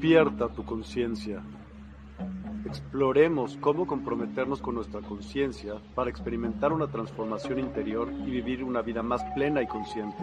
Despierta tu conciencia. Exploremos cómo comprometernos con nuestra conciencia para experimentar una transformación interior y vivir una vida más plena y consciente.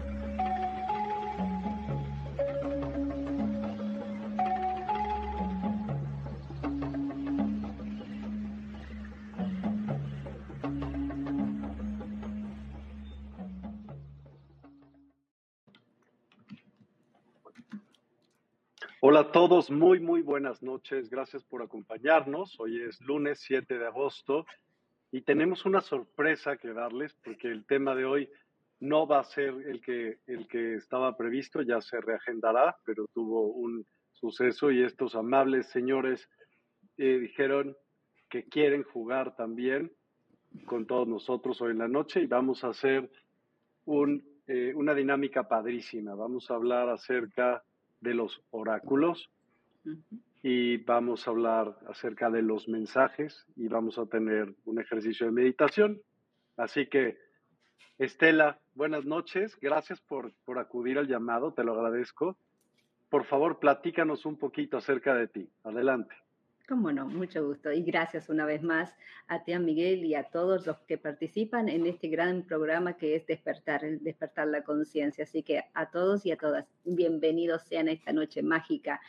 Hola a todos, muy, muy buenas noches. Gracias por acompañarnos. Hoy es lunes 7 de agosto y tenemos una sorpresa que darles porque el tema de hoy no va a ser el que, el que estaba previsto, ya se reagendará, pero tuvo un suceso y estos amables señores eh, dijeron que quieren jugar también con todos nosotros hoy en la noche y vamos a hacer un, eh, una dinámica padrísima. Vamos a hablar acerca de los oráculos y vamos a hablar acerca de los mensajes y vamos a tener un ejercicio de meditación. Así que, Estela, buenas noches. Gracias por, por acudir al llamado, te lo agradezco. Por favor, platícanos un poquito acerca de ti. Adelante. Cómo no, mucho gusto. Y gracias una vez más a ti, Miguel, y a todos los que participan en este gran programa que es Despertar, Despertar la Conciencia. Así que a todos y a todas, bienvenidos sean a esta noche mágica.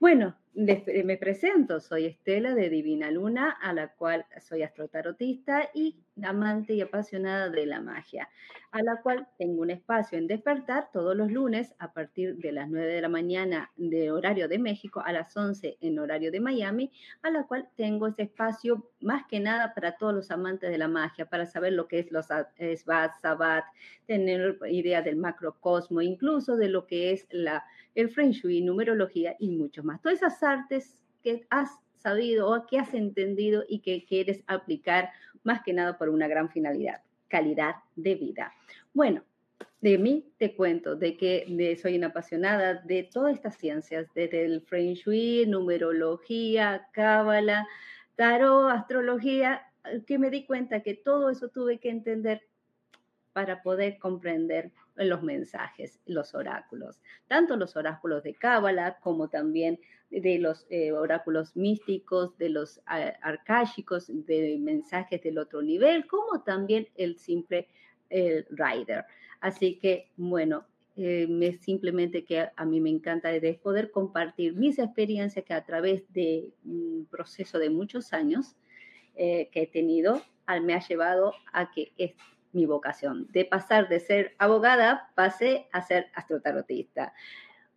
Bueno, me presento, soy Estela de Divina Luna, a la cual soy astrotarotista y amante y apasionada de la magia, a la cual tengo un espacio en despertar todos los lunes a partir de las 9 de la mañana de horario de México a las 11 en horario de Miami, a la cual tengo ese espacio más que nada para todos los amantes de la magia, para saber lo que es los Svat, Sabat, tener idea del macrocosmo, incluso de lo que es la, el Feng Shui, numerología y mucho más. Todas esas artes que has sabido o que has entendido y que quieres aplicar más que nada por una gran finalidad, calidad de vida. Bueno, de mí te cuento de que soy una apasionada de todas estas ciencias, desde el Feng Shui, numerología, cábala, tarot, astrología, que me di cuenta que todo eso tuve que entender para poder comprender los mensajes, los oráculos, tanto los oráculos de Cábala como también de los eh, oráculos místicos, de los arcáshicos, de mensajes del otro nivel, como también el simple rider. Así que, bueno, eh, simplemente que a mí me encanta es poder compartir mis experiencias que a través de un proceso de muchos años eh, que he tenido, me ha llevado a que es mi vocación. De pasar de ser abogada, pasé a ser astrotarotista.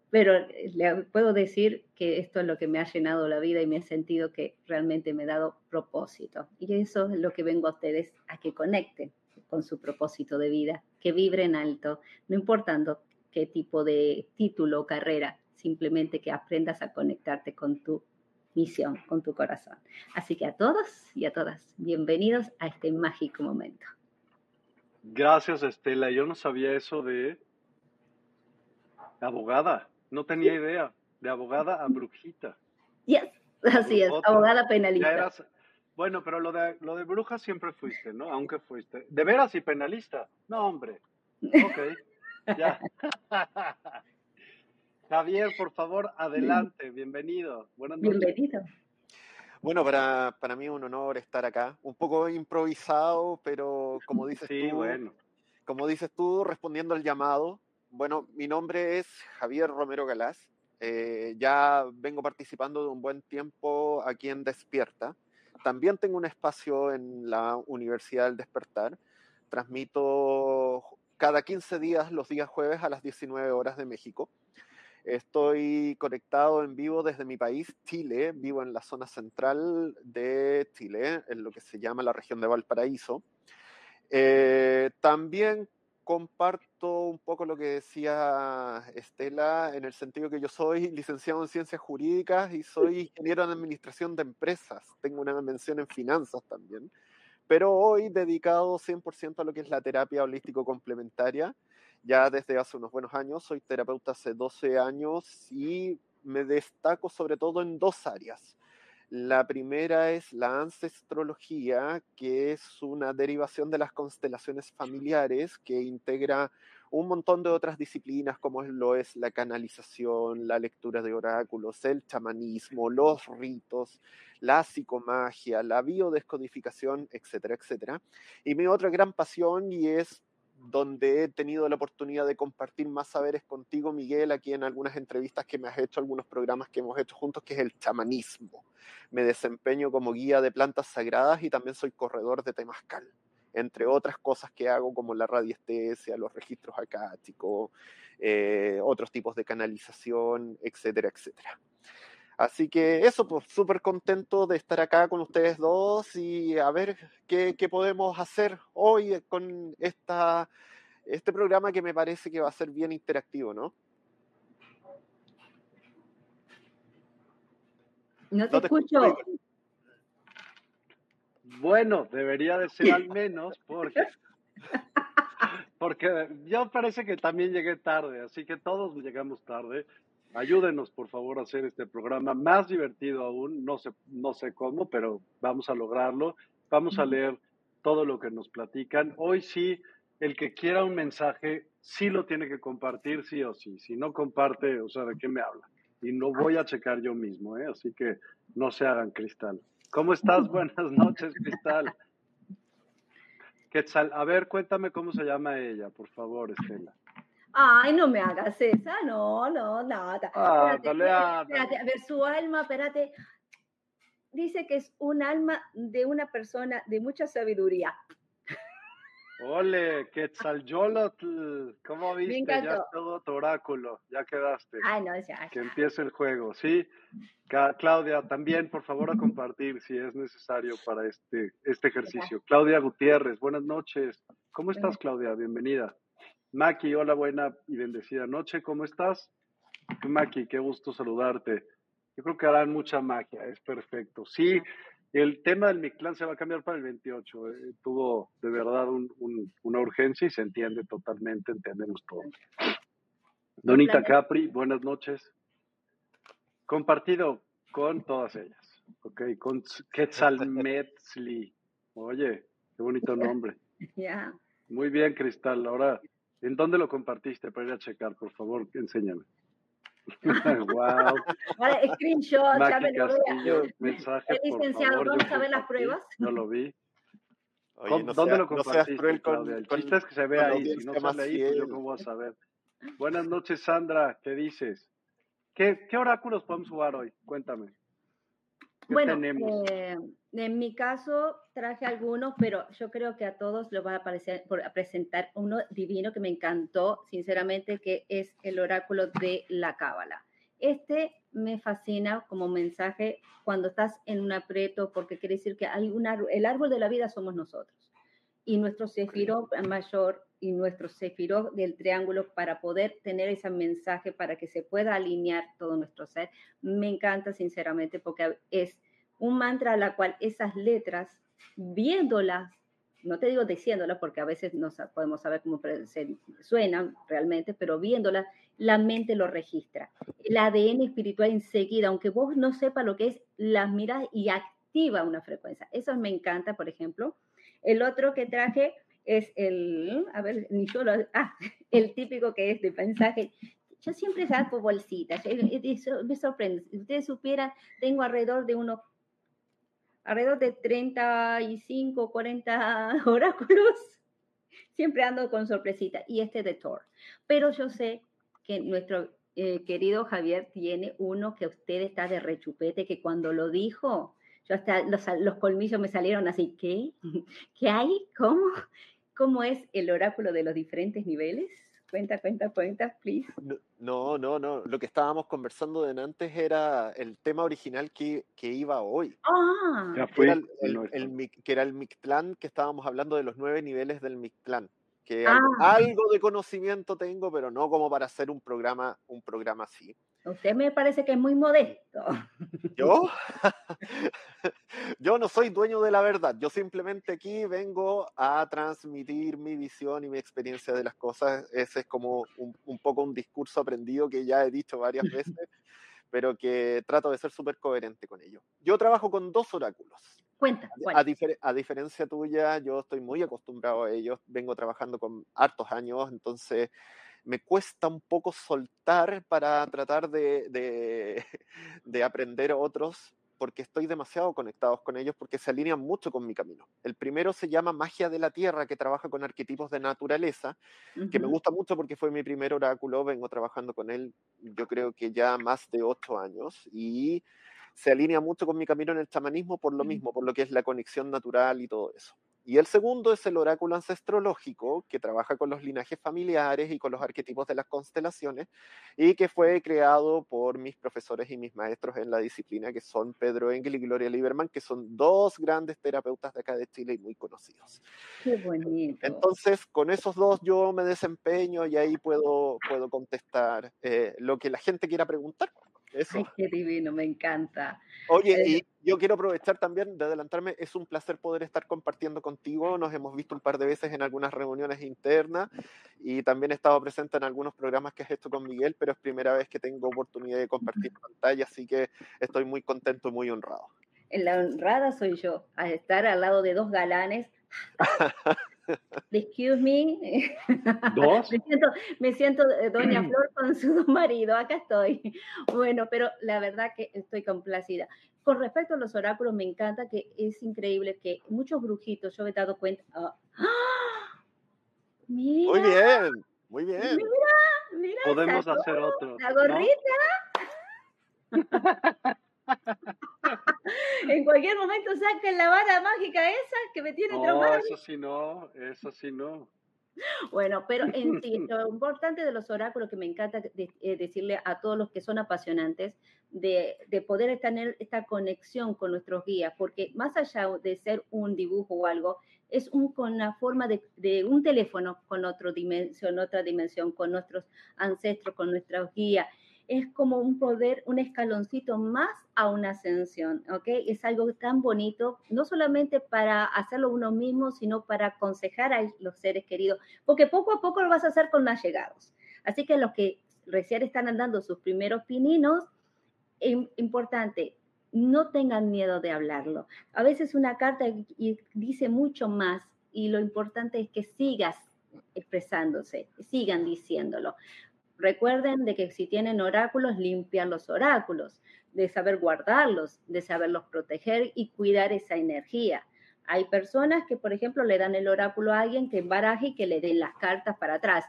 Pero le puedo decir que esto es lo que me ha llenado la vida y me he sentido que realmente me he dado propósito. Y eso es lo que vengo a ustedes a que conecten con su propósito de vida, que vibren alto, no importando qué tipo de título o carrera, simplemente que aprendas a conectarte con tu misión, con tu corazón. Así que a todos y a todas, bienvenidos a este mágico momento. Gracias, Estela. Yo no sabía eso de abogada. No tenía idea. De abogada a brujita. Yes, así es, abogada penalista. bueno, pero lo de, lo de bruja siempre fuiste, ¿no? Aunque fuiste. ¿De veras y penalista? No, hombre. Ok, ya. Javier, por favor, adelante, bienvenido. Buenas noches. Bienvenido. Bueno, para, para mí es un honor estar acá. Un poco improvisado, pero como dices sí, tú, bueno. como dices tú, respondiendo al llamado. Bueno, mi nombre es Javier Romero Galás. Eh, ya vengo participando de un buen tiempo aquí en Despierta. También tengo un espacio en la Universidad del Despertar. Transmito cada 15 días, los días jueves a las 19 horas de México. Estoy conectado en vivo desde mi país, Chile. Vivo en la zona central de Chile, en lo que se llama la región de Valparaíso. Eh, también comparto un poco lo que decía Estela, en el sentido que yo soy licenciado en ciencias jurídicas y soy ingeniero en administración de empresas. Tengo una mención en finanzas también. Pero hoy dedicado 100% a lo que es la terapia holístico complementaria ya desde hace unos buenos años. Soy terapeuta hace 12 años y me destaco sobre todo en dos áreas. La primera es la ancestrología, que es una derivación de las constelaciones familiares que integra un montón de otras disciplinas como lo es la canalización, la lectura de oráculos, el chamanismo, los ritos, la psicomagia, la biodescodificación, etcétera, etcétera. Y mi otra gran pasión y es donde he tenido la oportunidad de compartir más saberes contigo, Miguel, aquí en algunas entrevistas que me has hecho, algunos programas que hemos hecho juntos, que es el chamanismo. Me desempeño como guía de plantas sagradas y también soy corredor de temazcal, entre otras cosas que hago como la radiestesia, los registros acáticos, eh, otros tipos de canalización, etcétera, etcétera. Así que eso, pues súper contento de estar acá con ustedes dos y a ver qué, qué podemos hacer hoy con esta, este programa que me parece que va a ser bien interactivo, ¿no? No te, escucho. Bueno, debería de ser al menos porque, porque yo parece que también llegué tarde, así que todos llegamos tarde. Ayúdenos, por favor, a hacer este programa más divertido aún. No sé, no sé cómo, pero vamos a lograrlo. Vamos a leer todo lo que nos platican. Hoy sí, el que quiera un mensaje, sí lo tiene que compartir, sí o sí. Si no comparte, o sea, ¿de qué me habla? Y no voy a checar yo mismo, ¿eh? Así que no se hagan, Cristal. ¿Cómo estás? Buenas noches, Cristal. Quetzal, a ver, cuéntame cómo se llama ella, por favor, Estela. Ay, no me hagas esa, no, no, nada. Ah, espérate, a ver, su alma, espérate. Dice que es un alma de una persona de mucha sabiduría. Ole, Quetzalcholotl, ¿cómo viste? Ya es todo tu oráculo, ya quedaste. Ay, no, ya. Que empiece el juego, ¿sí? Claudia, también, por favor, a compartir si es necesario para este, este ejercicio. Claudia Gutiérrez, buenas noches. ¿Cómo estás, Claudia? Bienvenida. Maki, hola, buena y bendecida noche, ¿cómo estás? Maki, qué gusto saludarte. Yo creo que harán mucha magia, es perfecto. Sí, el tema del Mictlán se va a cambiar para el 28. Eh, tuvo de verdad una urgencia y se entiende totalmente, entendemos todos. Donita Capri, buenas noches. Compartido con todas ellas, ok, con Quetzalmetzli. Oye, qué bonito nombre. Ya. Muy bien, Cristal. Ahora ¿En dónde lo compartiste para ir a checar? Por favor, enséñame. wow. Vale, screenshot, ya me lo Castillo, mensaje, licenciado, ¿vamos a ver las pruebas? No lo vi. ¿Dónde lo compartiste, no Con, el chiste es que se ve ahí. Si no sale ahí, pues yo cómo voy a saber. Buenas noches, Sandra. ¿Qué dices? ¿Qué, ¿Qué oráculos podemos jugar hoy? Cuéntame. Bueno, eh, en mi caso traje algunos, pero yo creo que a todos les va a, aparecer, por, a presentar uno divino que me encantó, sinceramente, que es el oráculo de la Cábala. Este me fascina como mensaje cuando estás en un aprieto, porque quiere decir que hay un árbol, el árbol de la vida somos nosotros. Y nuestro sefirot mayor y nuestro sefirot del triángulo para poder tener ese mensaje, para que se pueda alinear todo nuestro ser, me encanta sinceramente porque es un mantra a la cual esas letras, viéndolas, no te digo diciéndolas porque a veces no podemos saber cómo suenan realmente, pero viéndolas, la mente lo registra. El ADN espiritual enseguida, aunque vos no sepas lo que es, las miras y activa una frecuencia. Eso me encanta, por ejemplo. El otro que traje es el, a ver, ni yo lo, ah, el típico que es de mensaje. Yo siempre saco bolsitas, me sorprende. Si ustedes supieran, tengo alrededor de unos, alrededor de 35, 40 oráculos. Siempre ando con sorpresita. Y este de Thor. Pero yo sé que nuestro eh, querido Javier tiene uno que usted está de rechupete, que cuando lo dijo, yo hasta los, los colmillos me salieron así, ¿qué? ¿Qué hay? ¿Cómo? ¿Cómo es el oráculo de los diferentes niveles? Cuenta, cuenta, cuenta, please. No, no, no. Lo que estábamos conversando de antes era el tema original que, que iba hoy. Ah, que era el, el, que era el Mictlán, que estábamos hablando de los nueve niveles del Mictlán que ah. algo, de conocimiento tengo, pero no como para hacer un programa, un programa así. Usted me parece que es muy modesto. ¿Yo? Yo no soy dueño de la verdad. Yo simplemente aquí vengo a transmitir mi visión y mi experiencia de las cosas. Ese es como un, un poco un discurso aprendido que ya he dicho varias veces, pero que trato de ser súper coherente con ello. Yo trabajo con dos oráculos. Cuenta. A, a, diferencia tuya, yo estoy muy acostumbrado a ellos, vengo trabajando con hartos años, entonces me cuesta un poco soltar para tratar de, de, de aprender otros, porque estoy demasiado conectado con ellos, porque se alinean mucho con mi camino. El primero se llama Magia de la Tierra, que trabaja con arquetipos de naturaleza, que me gusta mucho porque fue mi primer oráculo, vengo trabajando con él yo creo que ya más de ocho años, y se alinea mucho con mi camino en el chamanismo por lo mismo, por lo que es la conexión natural y todo eso. Y el segundo es el oráculo ancestrológico, que trabaja con los linajes familiares y con los arquetipos de las constelaciones, y que fue creado por mis profesores y mis maestros en la disciplina, que son Pedro Engel y Gloria Lieberman, que son dos grandes terapeutas de acá de Chile y muy conocidos. Qué bonito. Entonces, con esos dos yo me desempeño y ahí puedo, puedo contestar eh, lo que la gente quiera preguntar. Eso. Ay, qué divino, me encanta. Oye, eh, y yo quiero aprovechar también de adelantarme, es un placer poder estar compartiendo contigo, nos hemos visto un par de veces en algunas reuniones internas y también he estado presente en algunos programas que has hecho con Miguel, pero es primera vez que tengo oportunidad de compartir pantalla, así que estoy muy contento y muy honrado. En la honrada soy yo, a estar al lado de dos galanes. Excuse me. ¿Dos? me, siento, me siento eh, Doña Flor con su marido, acá estoy. Bueno, pero la verdad que estoy complacida. Con respecto a los oráculos, me encanta que es increíble que muchos brujitos, yo me he dado cuenta. ¡Ah! Mira, muy bien, muy bien. Mira, mira. Podemos hacer otro. La gorrita. en cualquier momento saquen la vara mágica esa que me tiene no, Eso sí no, eso sí no. Bueno, pero en sí, lo importante de los oráculos que me encanta eh, decirle a todos los que son apasionantes de, de, poder tener esta conexión con nuestros guías, porque más allá de ser un dibujo o algo, es un, con la forma de, de un teléfono con otra dimensión, otra dimensión, con nuestros ancestros, con nuestros guías es como un poder, un escaloncito más a una ascensión, ¿ok? Es algo tan bonito, no solamente para hacerlo uno mismo, sino para aconsejar a los seres queridos, porque poco a poco lo vas a hacer con más llegados. Así que los que recién están andando sus primeros pininos, importante, no tengan miedo de hablarlo. A veces una carta dice mucho más y lo importante es que sigas expresándose, sigan diciéndolo. Recuerden de que si tienen oráculos, limpian los oráculos, de saber guardarlos, de saberlos proteger y cuidar esa energía. Hay personas que, por ejemplo, le dan el oráculo a alguien que baraje y que le den las cartas para atrás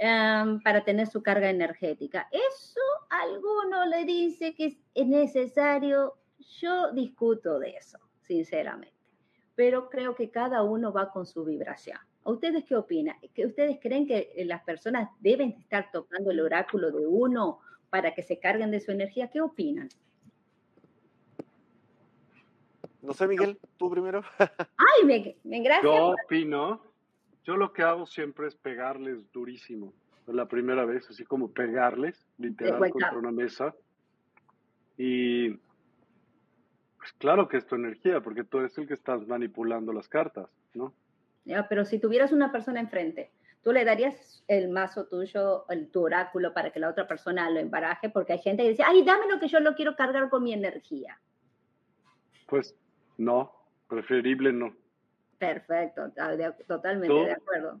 um, para tener su carga energética. Eso alguno le dice que es necesario. Yo discuto de eso, sinceramente, pero creo que cada uno va con su vibración. ¿Ustedes qué opinan? ¿Ustedes creen que las personas deben estar tocando el oráculo de uno para que se carguen de su energía? ¿Qué opinan? No sé, Miguel, tú primero. Ay, me, me gracias. Yo opino, yo lo que hago siempre es pegarles durísimo. La primera vez, así como pegarles, literal, contra una mesa. Y pues claro que es tu energía, porque tú eres el que estás manipulando las cartas, ¿no? Ya, pero si tuvieras una persona enfrente, ¿tú le darías el mazo tuyo, el, tu oráculo, para que la otra persona lo embaraje? Porque hay gente que dice, ay, dame lo que yo lo quiero cargar con mi energía. Pues no, preferible no. Perfecto, totalmente de acuerdo.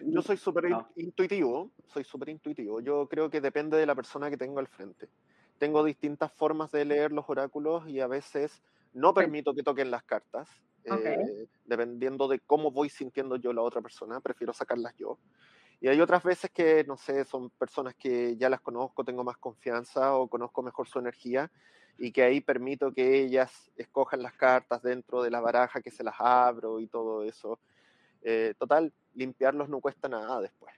Yo soy súper intuitivo, soy súper intuitivo. Yo creo que depende de la persona que tengo al frente. Tengo distintas formas de leer los oráculos y a veces no permito que toquen las cartas. Eh, dependiendo de cómo voy sintiendo yo la otra persona, prefiero sacarlas yo. Y hay otras veces que, no sé, son personas que ya las conozco, tengo más confianza o conozco mejor su energía y que ahí permito que ellas escojan las cartas dentro de la baraja, que se las abro y todo eso. Eh, total, limpiarlos no cuesta nada después.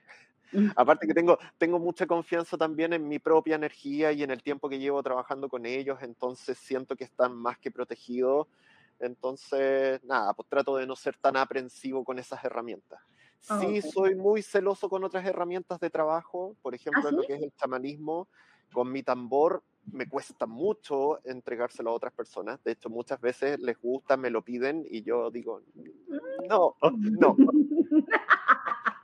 Mm. Aparte que tengo, tengo mucha confianza también en mi propia energía y en el tiempo que llevo trabajando con ellos, entonces siento que están más que protegidos. Entonces, nada, pues trato de no ser tan aprensivo con esas herramientas. Ah, sí, soy muy celoso con otras herramientas de trabajo, por ejemplo, ¿Ah, en lo que es el chamanismo, con mi tambor me cuesta mucho entregárselo a otras personas. De hecho, muchas veces les gusta, me lo piden y yo digo, no, no.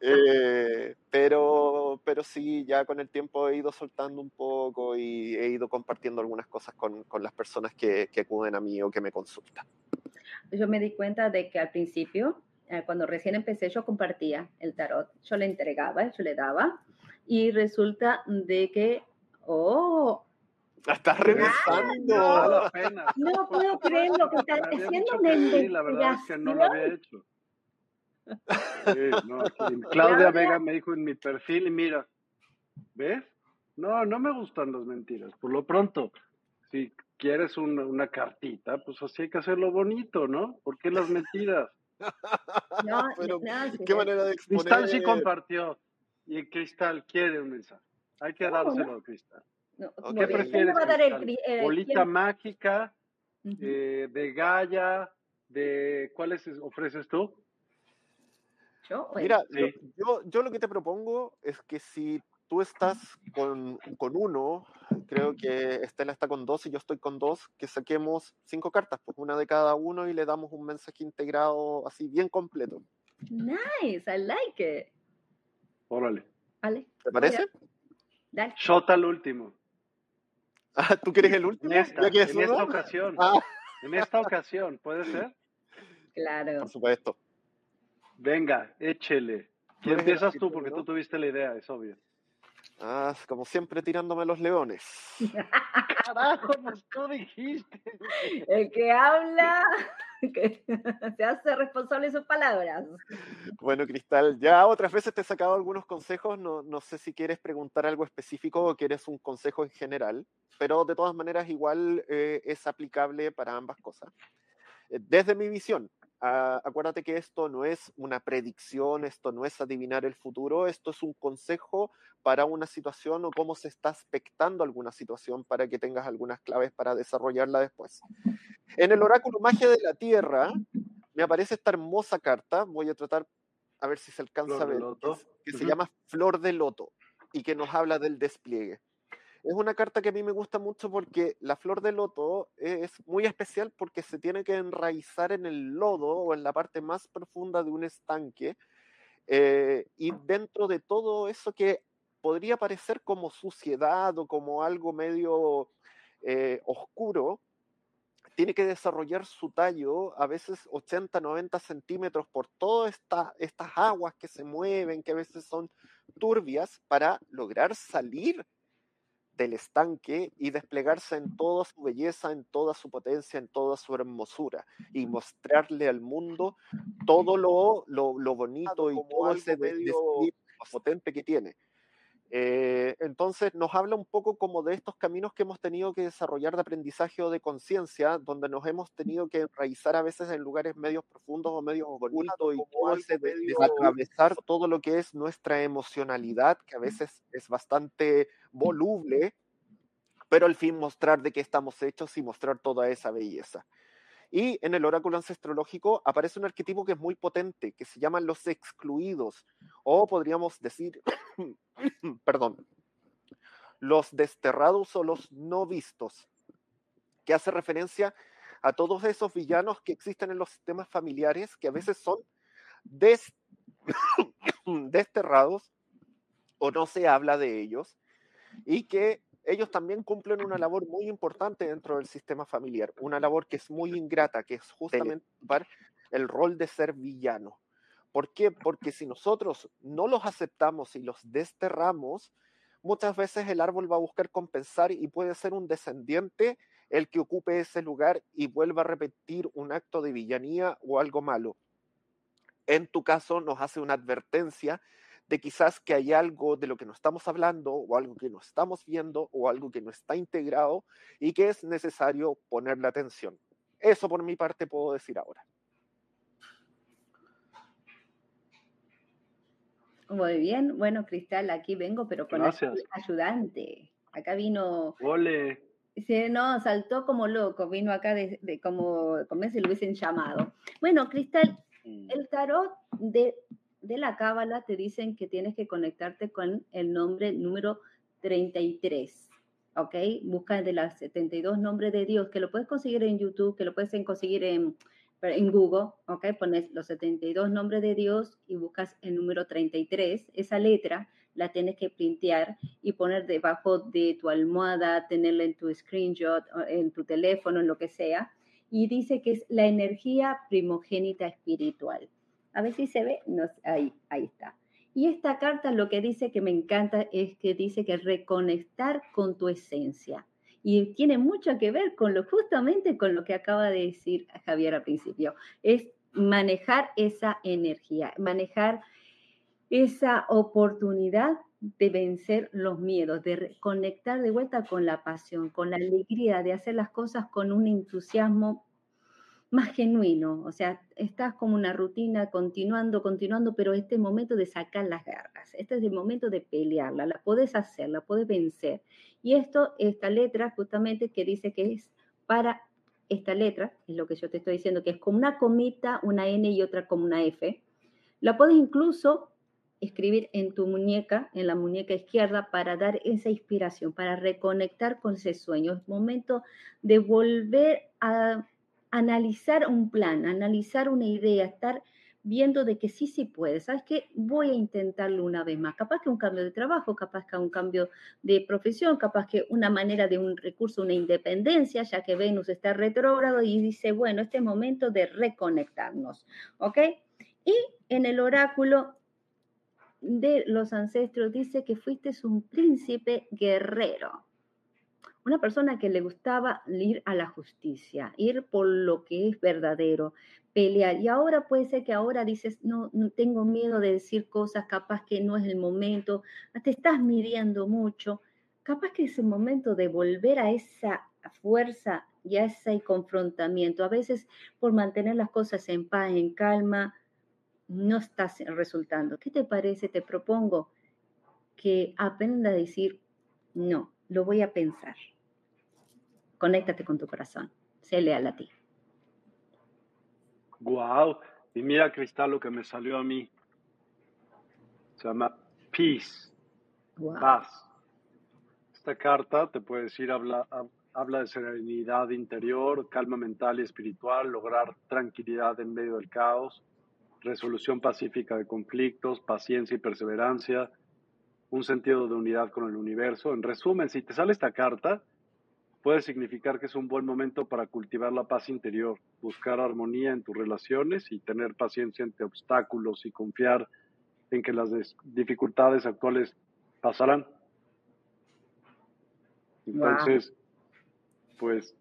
Eh, pero, pero sí, ya con el tiempo he ido soltando un poco y he ido compartiendo algunas cosas con, con las personas que, que, acuden a mí o que me consultan. Yo me di cuenta de que al principio, eh, cuando recién empecé, yo compartía el tarot, yo le entregaba, yo le daba, y resulta de que Oh. estás revisando. No, puedo creer lo que estás haciendo. Sí, la verdad es que no lo había hecho. Claudia Vega me dijo en mi perfil y mira, ¿ves? No, no me gustan las mentiras. Por lo pronto, si quieres una, cartita, pues así hay que hacerlo bonito, ¿no? ¿Por qué las mentiras? No, ¿Qué manera de exponer? Cristal sí compartió y el Cristal quiere un mensaje. Hay que dárselo, Cristal. ¿Qué prefieres? ¿Bolita mágica? Eh, ¿De Gaia? ¿De cuáles ofreces tú? ¿Yo? Mira, yo, yo lo que te propongo es que si tú estás con, con, uno, creo que Estela está con dos y yo estoy con dos, que saquemos cinco cartas, pues una de cada uno y le damos un mensaje integrado así bien completo. Nice, I like it. Órale. Vale. ¿Te parece? Dale. Shot al último. Ah, ¿tú quieres el último? En esta, en esta ocasión. Ah. En esta ocasión, ¿puede ser? Claro. Por supuesto. Venga, échele. ¿Quién empiezas tú? Porque tú tuviste la idea, es obvio. Ah, como siempre tirándome los leones. Carajo, pues tú dijiste. El que habla que se hace responsable de sus palabras. Bueno, Cristal, ya otras veces te he sacado algunos consejos, no, no sé si quieres preguntar algo específico o quieres un consejo en general, pero de todas maneras igual eh, es aplicable para ambas cosas. Eh, desde mi visión, Ah, acuérdate que esto no es una predicción, esto no es adivinar el futuro, esto es un consejo para una situación o cómo se está expectando alguna situación para que tengas algunas claves para desarrollarla después. En el oráculo Magia de la Tierra me aparece esta hermosa carta, voy a tratar a ver si se alcanza a ver, que, se llama Flor de Loto y que nos habla del despliegue. Es una carta que a mí me gusta mucho porque la flor de loto es muy especial porque se tiene que enraizar en el lodo o en la parte más profunda de un estanque. Eh, y dentro de todo eso que podría parecer como suciedad o como algo medio eh, oscuro, tiene que desarrollar su tallo a veces 80, 90 centímetros por todas esta, estas aguas que se mueven, que a veces son turbias, para lograr salir del estanque y desplegarse en toda su belleza, en toda su potencia, en toda su hermosura y mostrarle al mundo todo lo, lo, bonito y todo ese medio potente que tiene. Eh, entonces nos habla un poco como de estos caminos que hemos tenido que desarrollar de aprendizaje o de conciencia, donde nos hemos tenido que enraizar a veces en lugares medios profundos o medios ocultos y todo ese de, atravesar todo lo que es nuestra emocionalidad, que a veces es bastante voluble, pero al fin mostrar de qué estamos hechos y mostrar toda esa belleza. Y en el oráculo ancestrológico aparece un arquetipo que es muy potente, que se llaman los excluidos, o podríamos decir, perdón, los desterrados o los no vistos, que hace referencia a todos esos villanos que existen en los sistemas familiares, que a veces son desterrados o no se habla de ellos, y que ellos también cumplen una labor muy importante dentro del sistema familiar, una labor que es muy ingrata, que es justamente el rol de ser villano. ¿Por qué? Porque si nosotros no los aceptamos y los desterramos, muchas veces el árbol va a buscar compensar y puede ser un descendiente el que ocupe ese lugar y vuelva a repetir un acto de villanía o algo malo. En tu caso nos hace una advertencia de quizás que hay algo de lo que no estamos hablando o algo que no estamos viendo o algo que no está integrado y que es necesario ponerle atención. Eso por mi parte puedo decir ahora. Muy bien, bueno, Cristal, aquí vengo, pero con el ayudante. Acá vino. Ole. Sí, no, saltó como loco, vino acá de, como, como si lo hubiesen llamado. Bueno, Cristal, mm. el tarot de de la Cábala te dicen que tienes que conectarte con el nombre número 33. ¿Ok? Busca de las 72 nombres de Dios, que lo puedes conseguir en YouTube, que lo puedes conseguir en, Google. ¿Ok? Pones los 72 nombres de Dios y buscas el número 33. Esa letra la tienes que printear y poner debajo de tu almohada, tenerla en tu screenshot, en tu teléfono, en lo que sea. Y dice que es la energía primogénita espiritual. A ver si se ve. No, ahí, ahí está. Y esta carta lo que dice que me encanta es que dice que reconectar con tu esencia. Y tiene mucho que ver con lo justamente con lo que acaba de decir Javier al principio. Es manejar esa energía, manejar esa oportunidad de vencer los miedos, de conectar de vuelta con la pasión, con la alegría de hacer las cosas con un entusiasmo más genuino, o sea, estás como una rutina continuando, continuando, pero este momento de sacar las garras, este es el momento de pelearla, la puedes hacer, la puedes vencer. Y esto, esta letra justamente que dice que es para esta letra, es lo que yo te estoy diciendo, que es como una comita, una N y otra como una F, la puedes incluso escribir en tu muñeca, en la muñeca izquierda, para dar esa inspiración, para reconectar con ese sueño. Es momento de volver a analizar un plan, analizar una idea, estar viendo de que sí, sí puede. ¿Sabes qué? Voy a intentarlo una vez más. Capaz que un cambio de trabajo, capaz que un cambio de profesión, capaz que una manera de un recurso, una independencia, ya que Venus está retrógrado y dice, bueno, este es momento de reconectarnos. ¿Ok? Y en el oráculo de los ancestros dice que fuiste un príncipe guerrero una persona que le gustaba ir a la justicia, ir por lo que es verdadero, pelear. Y ahora puede ser que ahora dices, no, no tengo miedo de decir cosas, capaz que no es el momento, te estás midiendo mucho, capaz que es el momento de volver a esa fuerza y a ese confrontamiento. A veces por mantener las cosas en paz, en calma, no estás resultando. ¿Qué te parece? Te propongo que aprenda a decir, no, lo voy a pensar. Conéctate con tu corazón. Sé leal a ti. Wow. Y mira, Cristal, lo que me salió a mí. Se llama Peace. Paz. Esta carta te puede decir, habla, habla de serenidad interior, calma mental y espiritual, lograr tranquilidad en medio del caos, resolución pacífica de conflictos, paciencia y perseverancia, un sentido de unidad con el universo. En resumen, si te sale esta carta, puede significar que es un buen momento para cultivar la paz interior, buscar armonía en tus relaciones y tener paciencia ante obstáculos y confiar en que las dificultades actuales pasarán. Entonces, pues,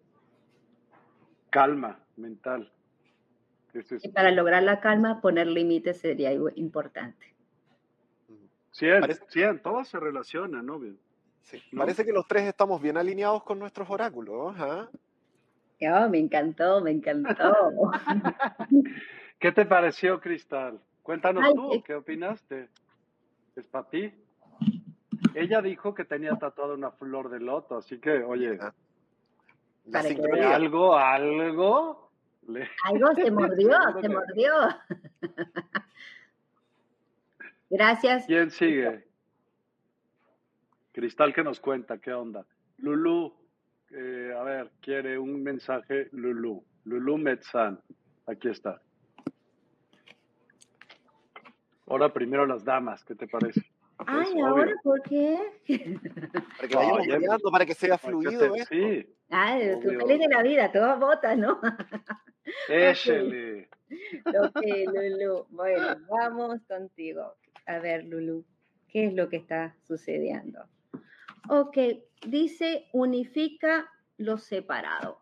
calma mental. Y para lograr la calma, poner límites sería importante. 100, Parece... 100, todo se relaciona, ¿no? Sí. Parece que los tres estamos bien alineados con nuestros oráculos. ¿eh? Oh, me encantó, me encantó. ¿Qué te pareció, Cristal? Cuéntanos tú, ¿qué opinaste? ¿Es para ti? Ella dijo que tenía tatuada una flor de loto, así que, oye, ah. algo, algo. Algo se mordió, se mordió. Gracias. ¿Quién sigue? Cristal que nos cuenta, ¿qué onda? Lulu, eh, a ver, quiere un mensaje, Lulu. Lulu Metzan, aquí está. Ahora primero las damas, ¿qué te parece? Ay, ¿ahora por qué? Para que vayamos cambiando, para que sea fluido esto. Sí. Ay, tu feliz de la vida, todas botas, ¿no? Échele. ok, Lulu. Bueno, vamos contigo. A ver, Lulu, ¿qué es lo que está sucediendo? Ok, dice unifica lo separado.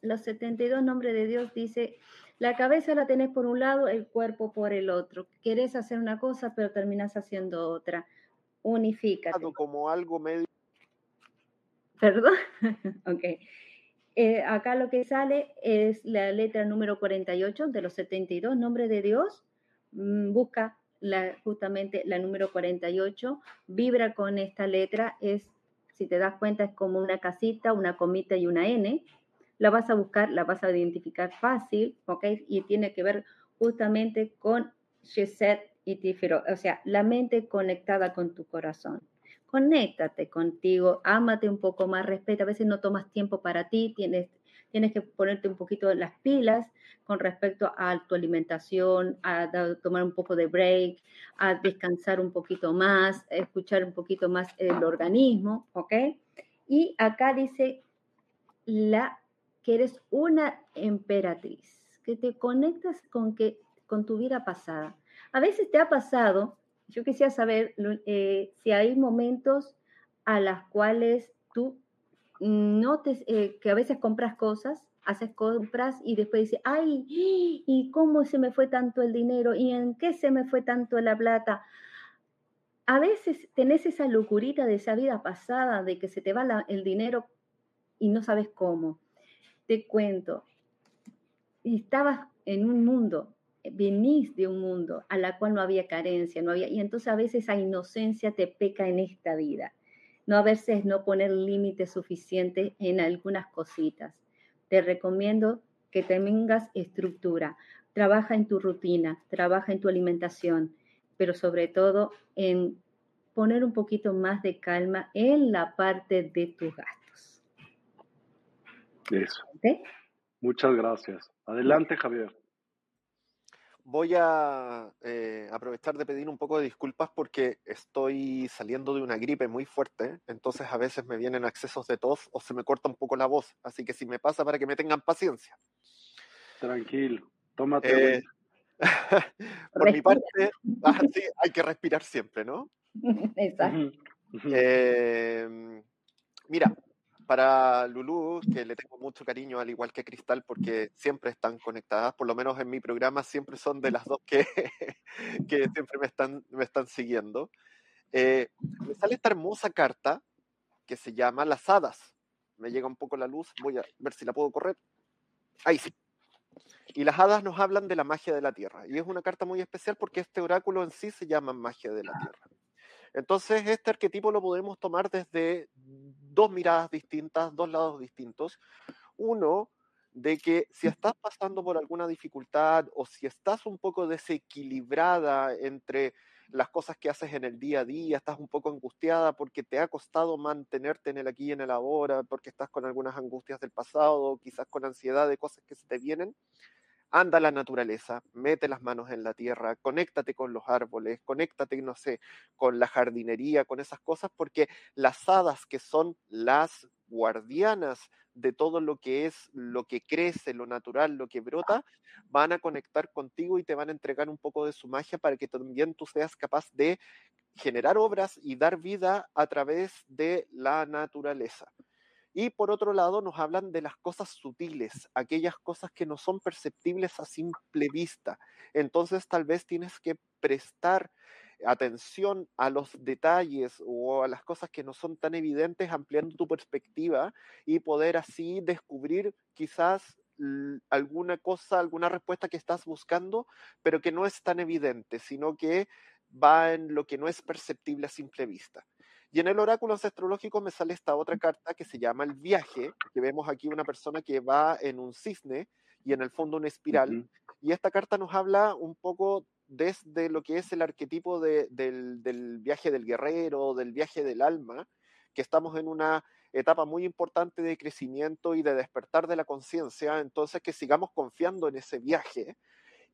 Los 72 nombres de Dios dice la cabeza la tenés por un lado, el cuerpo por el otro. Querés hacer una cosa, pero terminás haciendo otra. Unifícate. Como algo medio. Perdón. ok. Eh, acá lo que sale es la letra número 48 de los 72 nombres de Dios. Mm, busca la, justamente la número 48, vibra con esta letra, es, si te das cuenta, es como una casita, una comita y una N la vas a buscar, la vas a identificar fácil, ¿ok? Y tiene que ver justamente con Sheset y Tifero, o sea, la mente conectada con tu corazón. Conéctate contigo, ámate un poco más, respeta, a veces no tomas tiempo para ti, tienes, tienes que ponerte un poquito las pilas con respecto a tu alimentación, a, tomar un poco de break, a descansar un poquito más, a escuchar un poquito más el organismo, ¿ok? Y acá dice la que eres una emperatriz, que te conectas con, que, con tu vida pasada. A veces te ha pasado, yo quisiera saber eh, si hay momentos a las cuales tú notes eh, que a veces compras cosas, haces compras y después dices, ay, ¿y cómo se me fue tanto el dinero? ¿Y en qué se me fue tanto la plata? A veces tenés esa locurita de esa vida pasada, de que se te va el dinero y no sabes cómo te cuento, estabas en un mundo, venís de un mundo a la cual no había carencia, no había, y entonces a veces esa inocencia te peca en esta vida. No a veces no poner límites suficientes en algunas cositas. Te recomiendo que tengas estructura, trabaja en tu rutina, trabaja en tu alimentación, pero sobre todo en poner un poquito más de calma en la parte de tus gastos. Eso. Muchas gracias. Adelante, Javier. Voy a eh, aprovechar de pedir un poco de disculpas porque estoy saliendo de una gripe muy fuerte, entonces a veces me vienen accesos de tos o se me corta un poco la voz, así que si me pasa para que me tengan paciencia. Tranquilo, tómate. Eh, por mi parte, ah, sí, hay que respirar siempre, ¿no? Exacto. Eh, mira, para Lulu, que le tengo mucho cariño, al igual que Cristal, porque siempre están conectadas, por lo menos en mi programa siempre son de las dos que, que siempre me están, me están siguiendo. Eh, me sale esta hermosa carta que se llama Las Hadas. Me llega un poco la luz, voy a ver si la puedo correr. Ahí sí. Y las hadas nos hablan de la magia de la tierra. Y es una carta muy especial porque este oráculo en sí se llama magia de la tierra. Entonces, este arquetipo lo podemos tomar desde dos miradas distintas, dos lados distintos. Uno, de que si estás pasando por alguna dificultad o si estás un poco desequilibrada entre las cosas que haces en el día a día, estás un poco angustiada porque te ha costado mantenerte en el aquí y en el ahora, porque estás con algunas angustias del pasado, quizás con ansiedad de cosas que se te vienen, anda a la naturaleza, mete las manos en la tierra, conéctate con los árboles, conéctate, no sé, con la jardinería, con esas cosas, porque las hadas que son las guardianas de todo lo que es, lo que crece, lo natural, lo que brota, van a conectar contigo y te van a entregar un poco de su magia para que también tú seas capaz de generar obras y dar vida a través de la naturaleza. Y por otro lado, nos hablan de las cosas sutiles, aquellas cosas que no son perceptibles a simple vista. Entonces, tal vez tienes que prestar atención a los detalles o a las cosas que no son tan evidentes, ampliando tu perspectiva y poder así descubrir quizás alguna cosa, alguna respuesta que estás buscando, pero que no es tan evidente, sino que va en lo que no es perceptible a simple vista. Y en el oráculo astrológico me sale esta otra carta que se llama el viaje, que vemos aquí una persona que va en un cisne y en el fondo una espiral. Y esta carta nos habla un poco desde lo que es el arquetipo del, del viaje del guerrero, del viaje del alma, que estamos en una etapa muy importante de crecimiento y de despertar de la conciencia, entonces que sigamos confiando en ese viaje.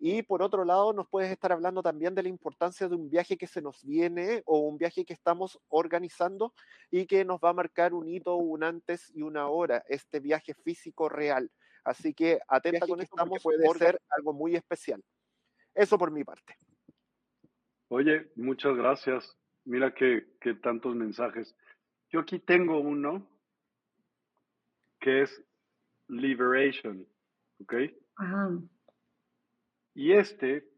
Y por otro lado, nos puedes estar hablando también de la importancia de un viaje que se nos viene o un viaje que estamos organizando y que nos va a marcar un hito, un antes y una hora, este viaje físico real. Así que atenta con esto puede ser algo muy especial. Eso por mi parte. Oye, muchas gracias. Mira qué, qué tantos mensajes. Yo aquí tengo uno que es liberation, ¿ok? Y este,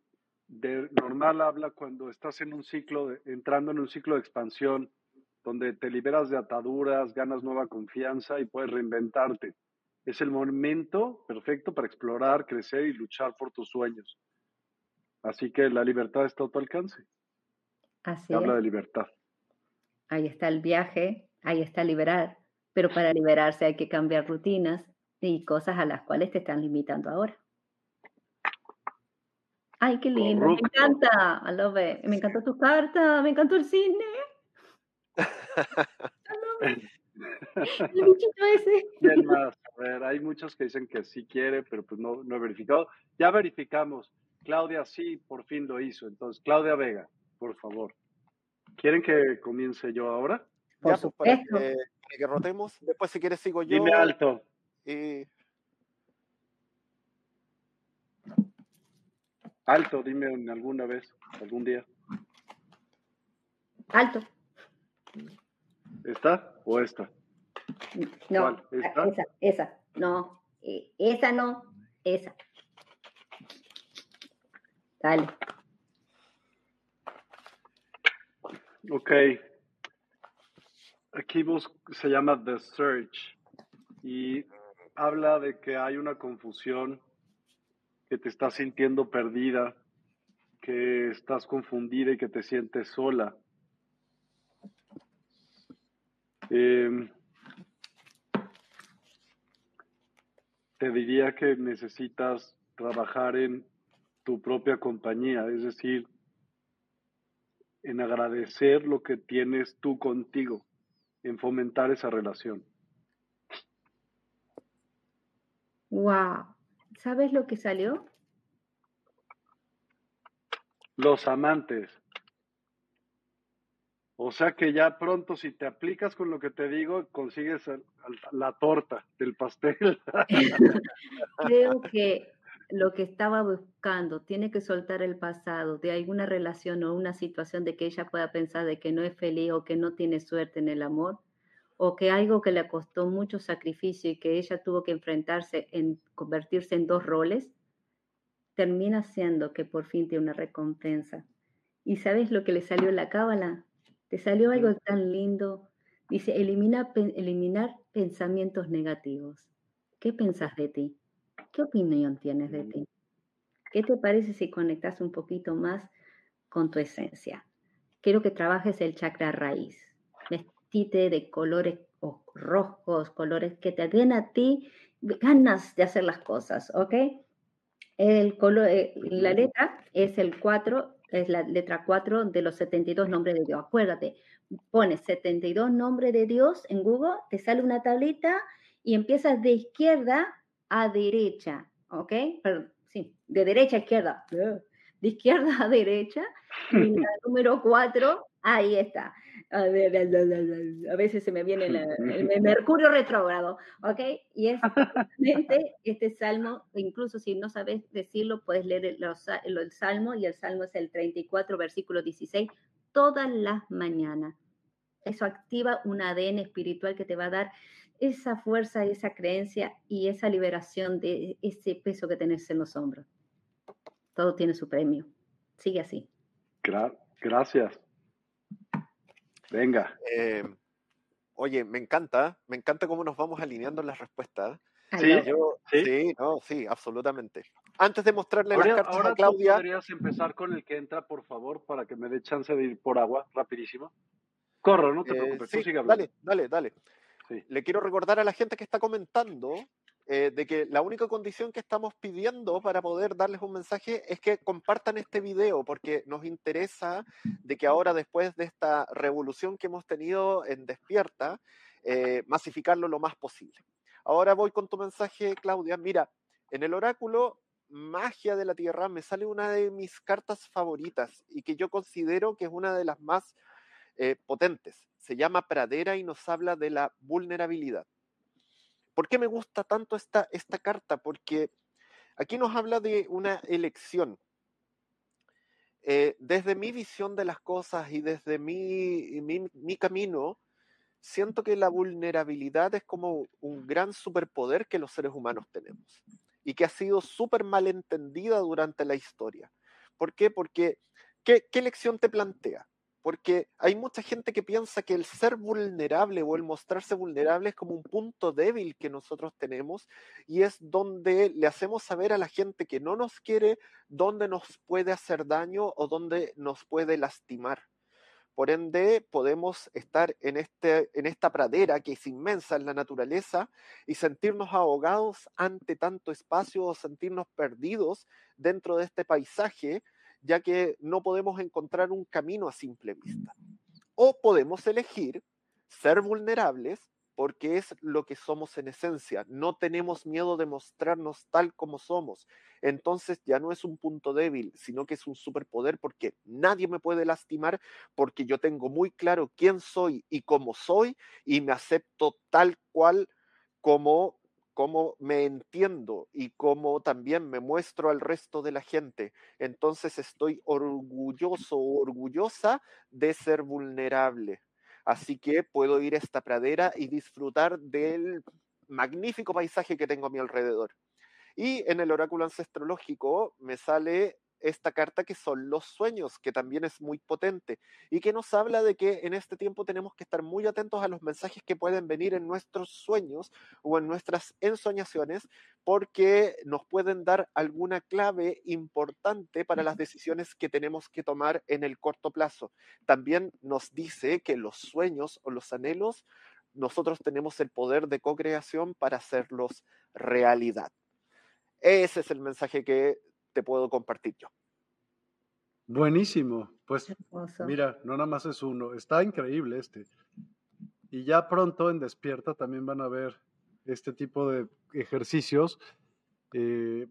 de normal habla cuando estás en un ciclo, de, entrando en un ciclo de expansión, donde te liberas de ataduras, ganas nueva confianza y puedes reinventarte. Es el momento perfecto para explorar, crecer y luchar por tus sueños. Así que la libertad está a tu alcance. Así Habla de libertad. Ahí está el viaje, ahí está liberar pero para liberarse hay que cambiar rutinas y cosas a las cuales te están limitando ahora. Ay, qué lindo, me encanta, I love Me encantó tu carta, me encantó el cine. el bichito ese. ¿Quién más? A ver, hay muchos que dicen que sí quiere, pero pues no, no he verificado. Ya verificamos. Claudia sí, por fin lo hizo. Entonces, Claudia Vega, por favor. ¿Quieren que comience yo ahora? Por ya, pues, supuesto que rotemos. Después, si quieres, sigo yo. Dime alto. Alto, dime alguna vez, algún día. Alto. ¿Esta o esta? No, esa, esa, no, eh, esa no, esa. Dale. Ok. Aquí se llama The Search y habla de que hay una confusión, que te estás sintiendo perdida, que estás confundida y que te sientes sola. Em, te diría que necesitas trabajar en tu propia compañía, es decir, en agradecer lo que tienes tú contigo en fomentar esa relación. Wow. ¿Sabes lo que salió? Los amantes. O sea que ya pronto si te aplicas con lo que te digo, consigues la torta del pastel. Creo que lo que estaba buscando, tiene que soltar el pasado de alguna relación o una situación de que ella pueda pensar de que no es feliz o que no tiene suerte en el amor, o que algo que le costó mucho sacrificio y que ella tuvo que enfrentarse en convertirse en dos roles, termina siendo que por fin tiene una recompensa. ¿Y sabes lo que le salió en la cábala? Te salió algo tan lindo. Dice, elimina, eliminar pensamientos negativos. ¿Qué pensás de ti? ¿Qué opinión tienes de ti? ¿Qué te parece si conectas un poquito más con tu esencia? Quiero que trabajes el chakra raíz. De colores rojos, colores que te den a ti ganas de hacer las cosas, ¿ok? El color, eh, la letra es el 4, es la letra 4 de los 72 nombres de Dios. Acuérdate, pones 72 nombres de Dios en Google, te sale una tablita y empiezas de izquierda a derecha, ¿ok? Perdón, sí, de derecha a izquierda, de izquierda a derecha, y la número 4, ahí está. A, veces se me viene el, Mercurio retrógrado, ¿ok? Y es este salmo, incluso si no sabes decirlo, puedes leer el, el salmo, y el salmo es el 34, versículo 16, todas las mañanas. Eso activa un ADN espiritual que te va a dar esa fuerza, esa creencia y esa liberación de ese peso que tenés en los hombros. Todo tiene su premio. Sigue así. Gracias. Venga. Eh, oye, me encanta, me encanta cómo nos vamos alineando en las respuestas. Sí, ¿Sí? sí, no, sí, absolutamente. Antes de mostrarle ahora, las cartas ahora a Claudia. podrías empezar con el que entra, por favor, para que me dé chance de ir por agua rapidísimo. Corro, no te Eh, preocupes. sí, tú sigue hablando. dale, dale, dale. Sí. Le quiero recordar a la gente que está comentando eh, de que la única condición que estamos pidiendo para poder darles un mensaje es que compartan este video, porque nos interesa de que ahora, después de esta revolución que hemos tenido en Despierta, eh, masificarlo lo más posible. Ahora voy con tu mensaje, Claudia. Mira, en el oráculo Magia de la Tierra me sale una de mis cartas favoritas y que yo considero que es una de las más eh, potentes. Se llama Pradera y nos habla de la vulnerabilidad. ¿Por qué me gusta tanto esta, esta carta? Porque aquí nos habla de una elección. Eh, desde mi visión de las cosas y desde mi, mi, mi camino, siento que la vulnerabilidad es como un gran superpoder que los seres humanos tenemos y que ha sido súper mal entendida durante la historia. ¿Por qué? Porque, ¿qué, ¿qué lección te plantea? Porque hay mucha gente que piensa que el ser vulnerable o el mostrarse vulnerable es como un punto débil que nosotros tenemos y es donde le hacemos saber a la gente que no nos quiere dónde nos puede hacer daño o dónde nos puede lastimar. Por ende, podemos estar en, este, en esta pradera que es inmensa en la naturaleza y sentirnos ahogados ante tanto espacio o sentirnos perdidos dentro de este paisaje ya que no podemos encontrar un camino a simple vista. O podemos elegir ser vulnerables porque es lo que somos en esencia. No tenemos miedo de mostrarnos tal como somos. Entonces ya no es un punto débil, sino que es un superpoder porque nadie me puede lastimar porque yo tengo muy claro quién soy y cómo soy y me acepto tal cual como cómo me entiendo y cómo también me muestro al resto de la gente. Entonces estoy orgulloso o orgullosa de ser vulnerable. Así que puedo ir a esta pradera y disfrutar del magnífico paisaje que tengo a mi alrededor. Y en el oráculo ancestrológico me sale esta carta que son los sueños, que también es muy potente y que nos habla de que en este tiempo tenemos que estar muy atentos a los mensajes que pueden venir en nuestros sueños o en nuestras ensoñaciones porque nos pueden dar alguna clave importante para las decisiones que tenemos que tomar en el corto plazo. También nos dice que los sueños o los anhelos nosotros tenemos el poder de co-creación para hacerlos realidad. Ese es el mensaje que te puedo compartir yo. Buenísimo. Pues mira, no nada más es uno. Está increíble este. Y ya pronto en Despierta también van a ver este tipo de ejercicios eh,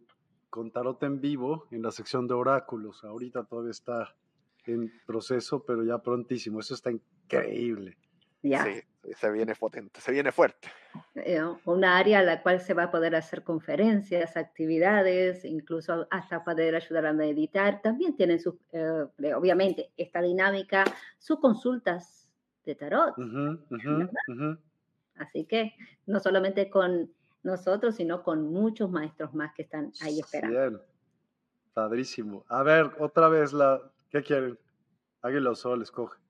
con tarot en vivo en la sección de oráculos. Ahorita todavía está en proceso, pero ya prontísimo. Eso está increíble. Ya. Sí, se viene potente, se viene fuerte. Eh, una área a la cual se va a poder hacer conferencias, actividades, incluso hasta poder ayudar a meditar. También tienen sus, eh, obviamente, esta dinámica, sus consultas de tarot. Así que no solamente con nosotros, sino con muchos maestros más que están ahí esperando. Bien. Padrísimo. A ver, otra vez la. ¿Qué quieren? Águila o sol, escoge.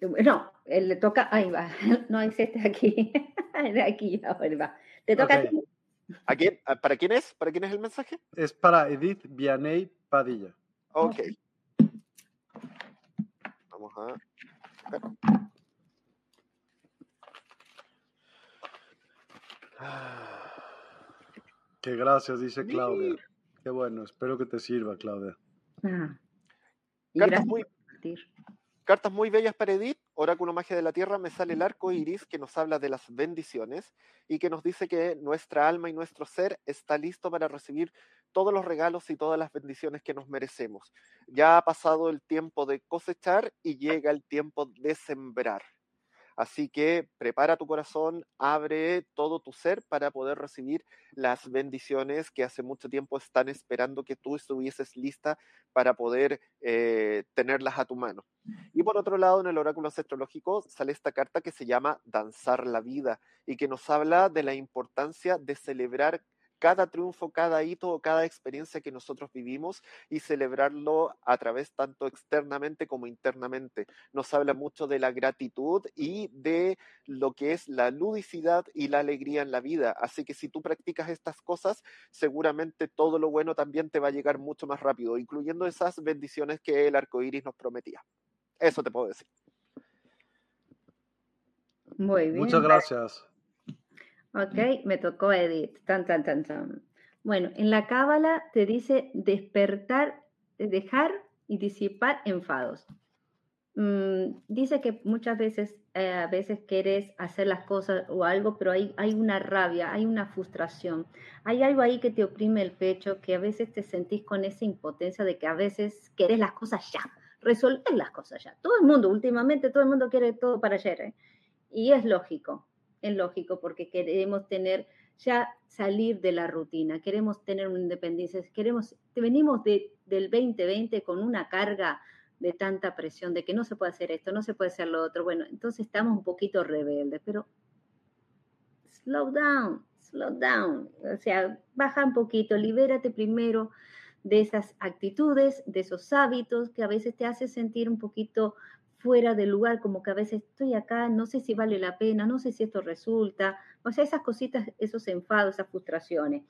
No, él le toca, ahí va, no es este aquí, de aquí, ahora va. Te toca a ti. ¿A quién- a- ¿Para quién es? ¿Para quién es el mensaje? Es para Edith Vianey Padilla. Ok. Vamos a. Ah, Que gracias, dice Claudia. Qué bueno, espero que te sirva, Claudia. Ah. Y Cartas gracias muy. Cartas muy bellas para Edith. Oráculo Magia de la Tierra me sale el arco iris que nos habla de las bendiciones y que nos dice que nuestra alma y nuestro ser está listo para recibir todos los regalos y todas las bendiciones que nos merecemos. Ya ha pasado el tiempo de cosechar y llega el tiempo de sembrar. Así que prepara tu corazón, abre todo tu ser para poder recibir las bendiciones que hace mucho tiempo están esperando que tú estuvieses lista para poder eh, tenerlas a tu mano. Y por otro lado, en el oráculo astrológico sale esta carta que se llama Danzar la vida y que nos habla de la importancia de celebrar cada triunfo, cada hito, cada experiencia que nosotros vivimos y celebrarlo a través tanto externamente como internamente. Nos habla mucho de la gratitud y de lo que es la ludicidad y la alegría en la vida. Así que si tú practicas estas cosas, seguramente todo lo bueno también te va a llegar mucho más rápido, incluyendo esas bendiciones que el arco iris nos prometía. Eso te puedo decir. Muy bien. Muchas gracias. Ok, me tocó Edith. Tan, tan, tan, tan. Bueno, en la cábala te dice despertar, dejar y disipar enfados. Mm, dice que muchas veces, eh, a veces quieres hacer las cosas o algo, pero hay, hay una rabia, hay una frustración, hay algo ahí que te oprime el pecho, que a veces te sentís con esa impotencia de que a veces querés las cosas ya, resolver las cosas ya. Todo el mundo, últimamente, todo el mundo quiere todo para ayer. ¿eh? Y es lógico, es lógico porque queremos tener ya salir de la rutina, queremos tener una independencia, queremos, venimos de, del 2020 con una carga de tanta presión, de que no se puede hacer esto, no se puede hacer lo otro. Bueno, entonces estamos un poquito rebeldes, pero slow down, slow down. O sea, baja un poquito, libérate primero de esas actitudes, de esos hábitos que a veces te hace sentir un poquito fuera del lugar, como que a veces estoy acá, no sé si vale la pena, no sé si esto resulta, o sea, esas cositas, esos enfados, esas frustraciones.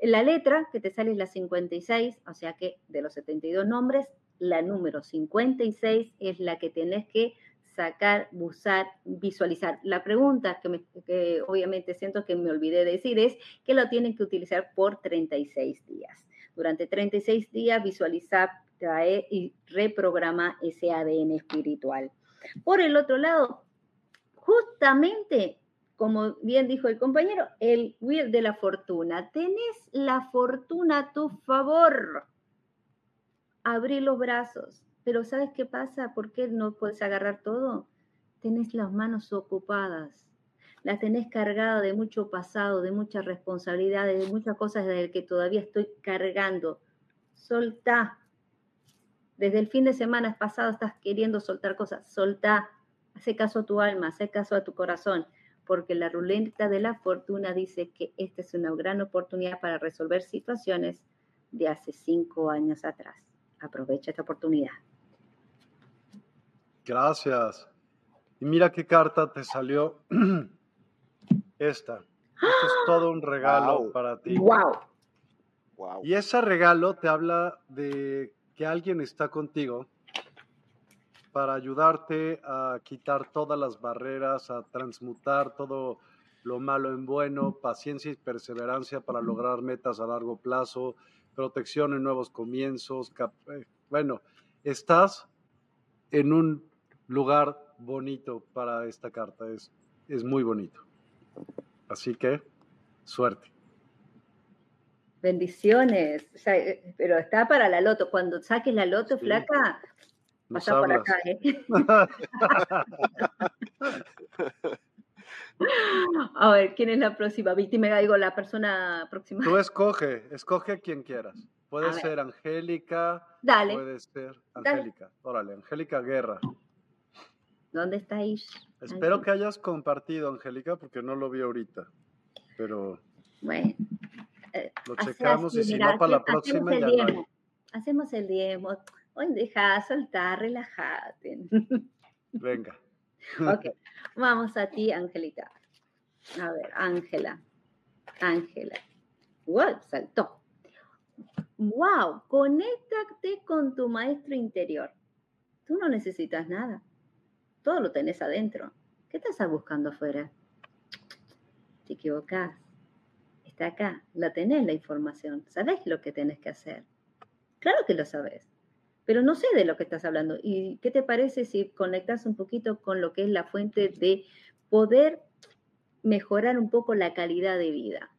La letra que te sale es la 56, o sea que de los 72 nombres, la número 56 es la que tenés que sacar, buscar, visualizar. La pregunta que, que obviamente siento que me olvidé de decir es que lo tienen que utilizar por 36 días. Durante 36 días visualizar y reprograma ese ADN espiritual. Por el otro lado, justamente, como bien dijo el compañero, el Wheel de la fortuna. Tenés la fortuna a tu favor. Abrí los brazos. Pero ¿sabes qué pasa? ¿Por qué no puedes agarrar todo? Tenés las manos ocupadas. Las tenés cargadas de mucho pasado, de muchas responsabilidades, de muchas cosas de las que todavía estoy cargando. Soltá, desde el fin de semana pasado estás queriendo soltar cosas, soltá, hace caso a tu alma, hace caso a tu corazón, porque la ruleta de la fortuna dice que esta es una gran oportunidad para resolver situaciones de hace cinco años atrás. Aprovecha esta oportunidad. Gracias. Y mira qué carta te salió. Esta. Esto es todo un regalo para ti. Wow. wow. Y ese regalo te habla de que alguien está contigo para ayudarte a quitar todas las barreras, a transmutar todo lo malo en bueno, paciencia y perseverancia para lograr metas a largo plazo, protección en nuevos comienzos. Eh, bueno, estás en un lugar bonito para esta carta, es, es muy bonito. Así que, suerte. Bendiciones. Eh, pero está para la loto. Cuando saques la loto, flaca, pasa por acá. ¿eh? a ver, ¿quién es la próxima víctima? Digo, la persona próxima. Tú escoge, escoge a quien quieras. Puede ser Angélica. Dale. Puede ser Angélica. Órale, Angélica Guerra. ¿Dónde estáis? Espero que hayas compartido, Angélica, porque no lo vi ahorita. Pero. Bueno. Eh, lo checamos y si no, para la próxima ya no hay. Hacemos el demo. Hoy deja, soltar, relájate. Venga. Ok, vamos a ti, Angelita. A ver, Ángela. Ángela. Wow, saltó. Wow, conéctate con tu maestro interior. Tú no necesitas nada. Todo lo tenés adentro. ¿Qué estás buscando afuera? Te equivocas acá, la tenés la información, sabés lo que tenés que hacer. Claro que lo sabes, pero no sé de lo que estás hablando. ¿Y qué te parece si conectas un poquito con lo que es la fuente de poder mejorar un poco la calidad de vida?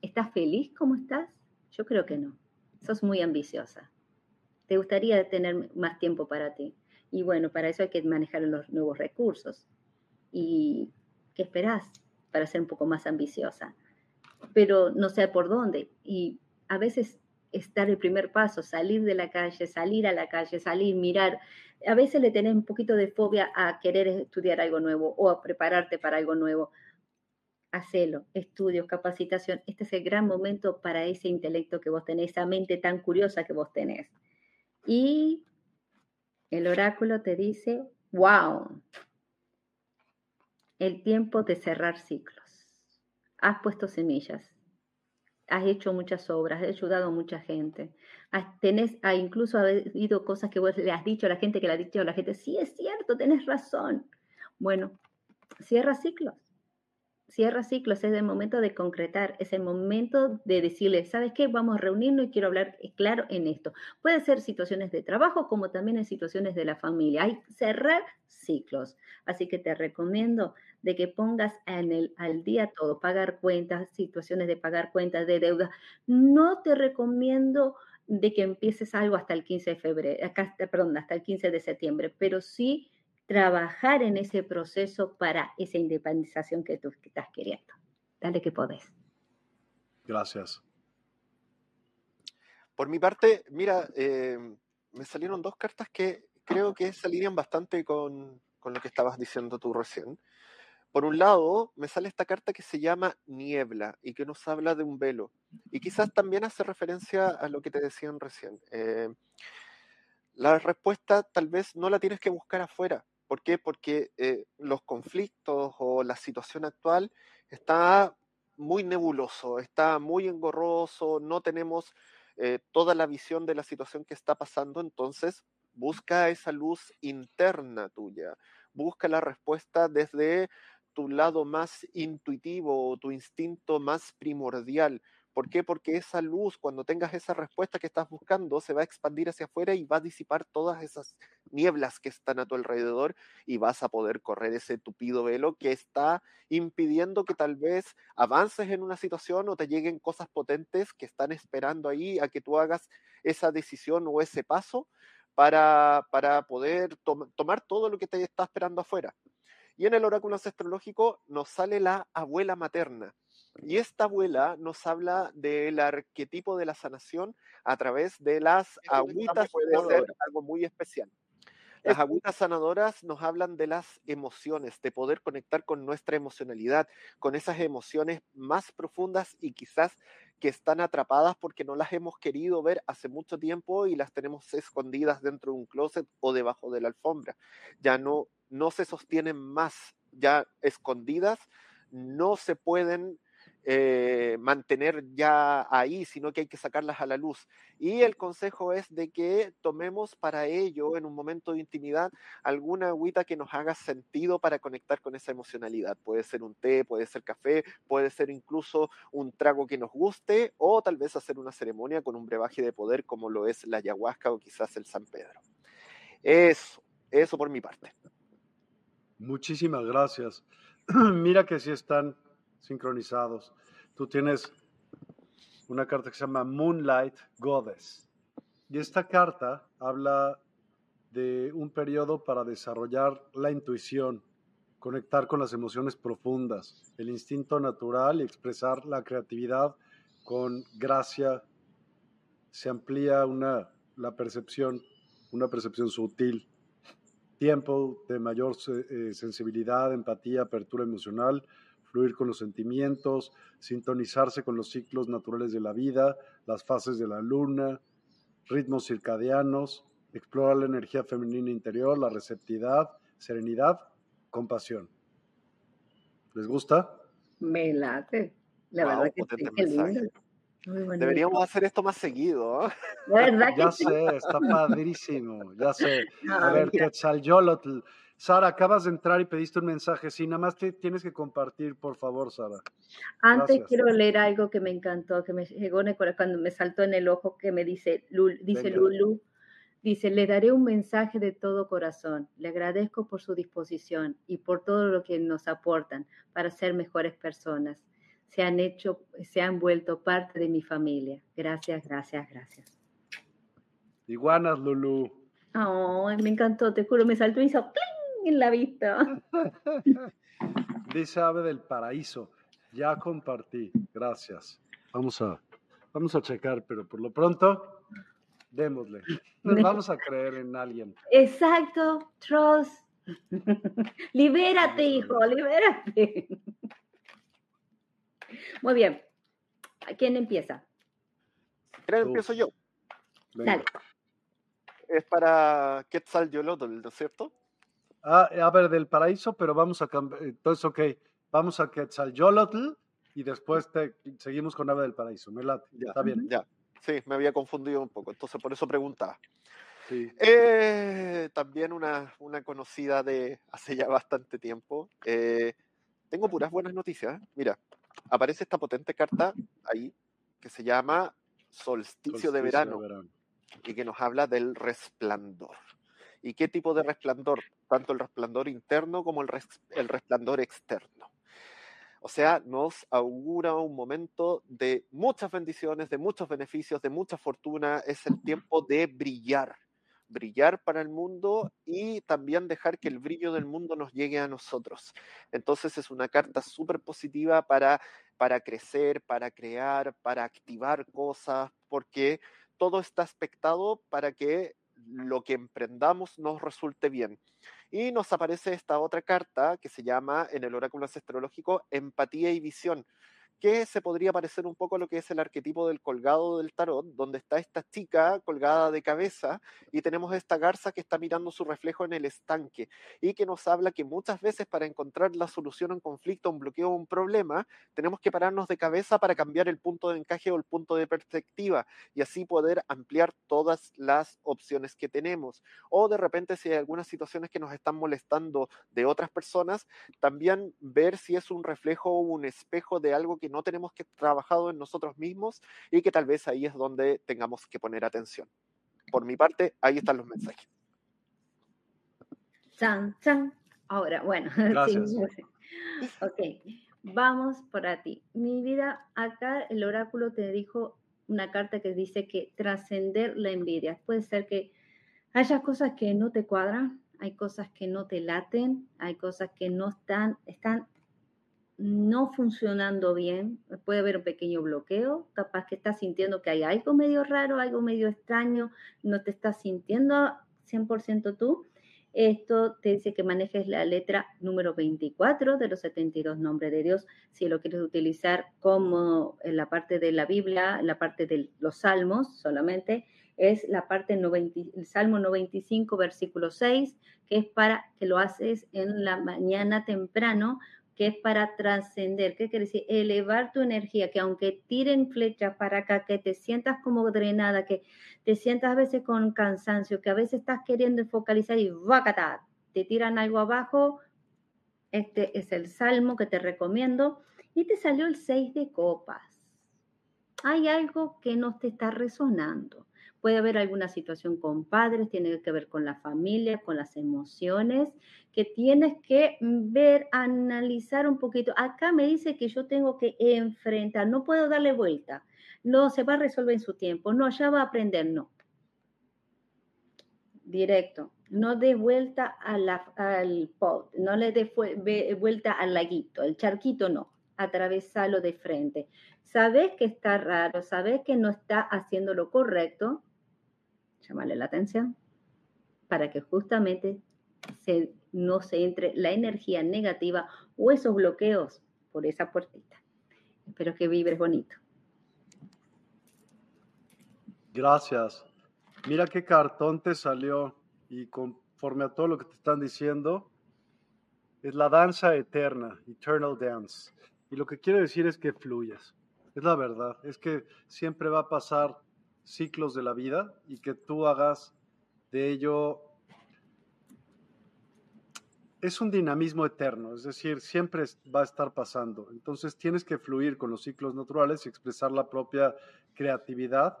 ¿Estás feliz como estás? Yo creo que no. Sos muy ambiciosa. Te gustaría tener más tiempo para ti. Y bueno, para eso hay que manejar los nuevos recursos. ¿Y qué esperás para ser un poco más ambiciosa? Pero no sé por dónde. Y a veces estar el primer paso, salir de la calle, salir a la calle, salir, mirar. A veces le tenés un poquito de fobia a querer estudiar algo nuevo o a prepararte para algo nuevo. hacelo, estudios, capacitación. Este es el gran momento para ese intelecto que vos tenés, esa mente tan curiosa que vos tenés. Y el oráculo te dice, wow, el tiempo de cerrar ciclos. Has puesto semillas, has hecho muchas obras, has ayudado a mucha gente. tenés, ha incluso habido cosas que vos le has dicho a la gente, que le has dicho a la gente, sí es cierto, tenés razón. Bueno, cierra ciclos cierra ciclos, es el momento de concretar, es el momento de decirle, ¿sabes qué? Vamos a reunirnos y quiero hablar eh, claro en esto. Puede ser situaciones de trabajo como también en situaciones de la familia. Hay cerrar ciclos. Así que te recomiendo de que pongas en el, al día todo, pagar cuentas, situaciones de pagar cuentas, de deuda. No te recomiendo de que empieces algo hasta el 15 de febrero, perdón, hasta el 15 de septiembre, pero sí trabajar en ese proceso para esa independización que tú estás queriendo. Dale que podés. Gracias. Por mi parte, mira, eh, me salieron dos cartas que creo que se alinean bastante con, con lo que estabas diciendo tú recién. Por un lado, me sale esta carta que se llama Niebla y que nos habla de un velo. Y quizás también hace referencia a lo que te decían recién. Eh, la respuesta tal vez no la tienes que buscar afuera, ¿Por qué? Porque eh, los conflictos o la situación actual está muy nebuloso, está muy engorroso, no tenemos eh, toda la visión de la situación que está pasando, entonces busca esa luz interna tuya, busca la respuesta desde tu lado más intuitivo, tu instinto más primordial, ¿Por qué? Porque esa luz, cuando tengas esa respuesta que estás buscando, se va a expandir hacia afuera y va a disipar todas esas nieblas que están a tu alrededor y vas a poder correr ese tupido velo que está impidiendo que tal vez avances en una situación o te lleguen cosas potentes que están esperando ahí a que tú hagas esa decisión o ese paso para, para poder tomar todo lo que te está esperando afuera. Y en el oráculo astrológico nos sale la abuela materna. Y esta abuela nos habla del arquetipo de la sanación a través de las agüitas, puede ser algo muy especial. Las agüitas sanadoras nos hablan de las emociones, de poder conectar con nuestra emocionalidad, con esas emociones más profundas y quizás que están atrapadas porque no las hemos querido ver hace mucho tiempo y las tenemos escondidas dentro de un closet o debajo de la alfombra. Ya no, no se sostienen más, ya escondidas, no se pueden eh, mantener ya ahí, sino que hay que sacarlas a la luz. Y el consejo es de que tomemos para ello, en un momento de intimidad, alguna agüita que nos haga sentido para conectar con esa emocionalidad. Puede ser un té, puede ser café, puede ser incluso un trago que nos guste, o tal vez hacer una ceremonia con un brebaje de poder como lo es la ayahuasca o quizás el San Pedro. Eso, eso por mi parte. Muchísimas gracias. Mira que sí están sincronizados. Tú tienes una carta que se llama Moonlight Goddess. Y esta carta habla de un periodo para desarrollar la intuición, conectar con las emociones profundas, el instinto natural y expresar la creatividad con gracia. Se amplía una, la percepción, una percepción sutil. Tiempo de mayor eh, sensibilidad, empatía, apertura emocional, fluir con los sentimientos, sintonizarse con los ciclos naturales de la vida, las fases de la luna, ritmos circadianos, explorar la energía femenina interior, la receptividad, serenidad, compasión. ¿Les gusta? Me late. La verdad que sí, Deberíamos hacer esto más seguido. ya sé, está padrísimo, ya sé. A ver, Quetzalcóatl, Sara, acabas de entrar y pediste un mensaje. Sí, nada más te tienes que compartir, por favor, Sara. Antes quiero leer algo que me encantó, que me llegó cuando me saltó en el ojo, que me dice, dice Lulu, dice, le daré un mensaje de todo corazón. Le agradezco por su disposición y por todo lo que nos aportan para ser mejores personas. Se han hecho, se han vuelto parte de mi familia. Gracias, gracias, gracias. Iguanas, Lulu. Oh, me encantó, te juro, me saltó y hizo en la vista. Dice Ave del Paraíso, ya compartí, gracias. Vamos a, vamos a checar, pero por lo pronto, démosle. Vamos a creer en alguien. Exacto, trust. libérate, hijo, libérate. Muy bien. ¿Quién empieza? Creo que empiezo yo. Dale. Es para Quetzal Yolotl, ¿no es cierto? Ah, a ver, del paraíso, pero vamos a cambiar. Entonces, ok, vamos a Quetzal Yolotl y después te, seguimos con Ave del Paraíso. Me late. Ya, Está bien. Ya, sí, me había confundido un poco, entonces por eso preguntaba. Sí. Eh, también una, una conocida de hace ya bastante tiempo. Eh, tengo puras buenas noticias. ¿eh? Mira, aparece esta potente carta ahí que se llama Solsticio, de, verano, y que nos habla del resplandor. ¿Y qué tipo de resplandor? Tanto el resplandor interno como el, res- el resplandor externo. O sea, nos augura un momento de muchas bendiciones, de muchos beneficios, de mucha fortuna. Es el tiempo de brillar, brillar para el mundo y también dejar que el brillo del mundo nos llegue a nosotros. Entonces es una carta súper positiva para, para crecer, para crear, para activar cosas, porque todo está aspectado para que lo que emprendamos nos resulte bien. Y nos aparece esta otra carta que se llama en el oráculo astrológico empatía y visión, que se podría parecer un poco a lo que es el arquetipo del colgado del tarot, donde está esta chica colgada de cabeza y tenemos esta garza que está mirando su reflejo en el estanque y que nos habla que muchas veces para encontrar la solución a un conflicto, un bloqueo, un problema, tenemos que pararnos de cabeza para cambiar el punto de encaje o el punto de perspectiva y así poder ampliar todas las opciones que tenemos. O de repente si hay algunas situaciones que nos están molestando de otras personas, también ver si es un reflejo o un espejo de algo que no tenemos que trabajado en nosotros mismos y que tal vez ahí es donde tengamos que poner atención. Por mi parte, ahí están los mensajes. Chan, chan. Ahora, bueno. Gracias. sí, ok, vamos para ti. Mi vida, acá el oráculo te dijo una carta que dice que trascender la envidia. Puede ser que haya cosas que no te cuadran, hay cosas que no te laten, hay cosas que no están, están no funcionando bien, puede haber un pequeño bloqueo, capaz que estás sintiendo que hay algo medio raro, algo medio extraño, no te estás sintiendo 100% tú. Esto te dice que manejes la letra número 24 de los 72 nombres de Dios, si lo quieres utilizar como en la parte de la Biblia, la parte de los salmos solamente, es la parte 90, el Salmo 95, versículo 6, que es para que lo haces en la mañana temprano que es para trascender. ¿Qué quiere decir? Elevar tu energía, que aunque tiren flechas para acá, que te sientas como drenada, que te sientas a veces con cansancio, que a veces estás queriendo focalizar y ¡vacata! te tiran algo abajo. Este es el salmo que te recomiendo. Y te salió el 6 de copas. Hay algo que no te está resonando. Puede haber alguna situación con padres, tiene que ver con la familia, con las emociones, que tienes que ver, analizar un poquito. Acá me dice que yo tengo que enfrentar, no puedo darle vuelta. No, se va a resolver en su tiempo. No, ya va a aprender, no. Directo. No dé vuelta a al pot, no le dé vuelta al laguito, el charquito no, atravesalo de frente. Sabes que está raro, sabes que no está haciendo lo correcto, llamarle la atención para que justamente se, no se entre la energía negativa o esos bloqueos por esa puertita. Espero que vibres bonito. Gracias. Mira qué cartón te salió y conforme a todo lo que te están diciendo, es la danza eterna, eternal dance. Y lo que quiere decir es que fluyas. Es la verdad, es que siempre va a pasar ciclos de la vida y que tú hagas de ello es un dinamismo eterno, es decir, siempre va a estar pasando. Entonces tienes que fluir con los ciclos naturales y expresar la propia creatividad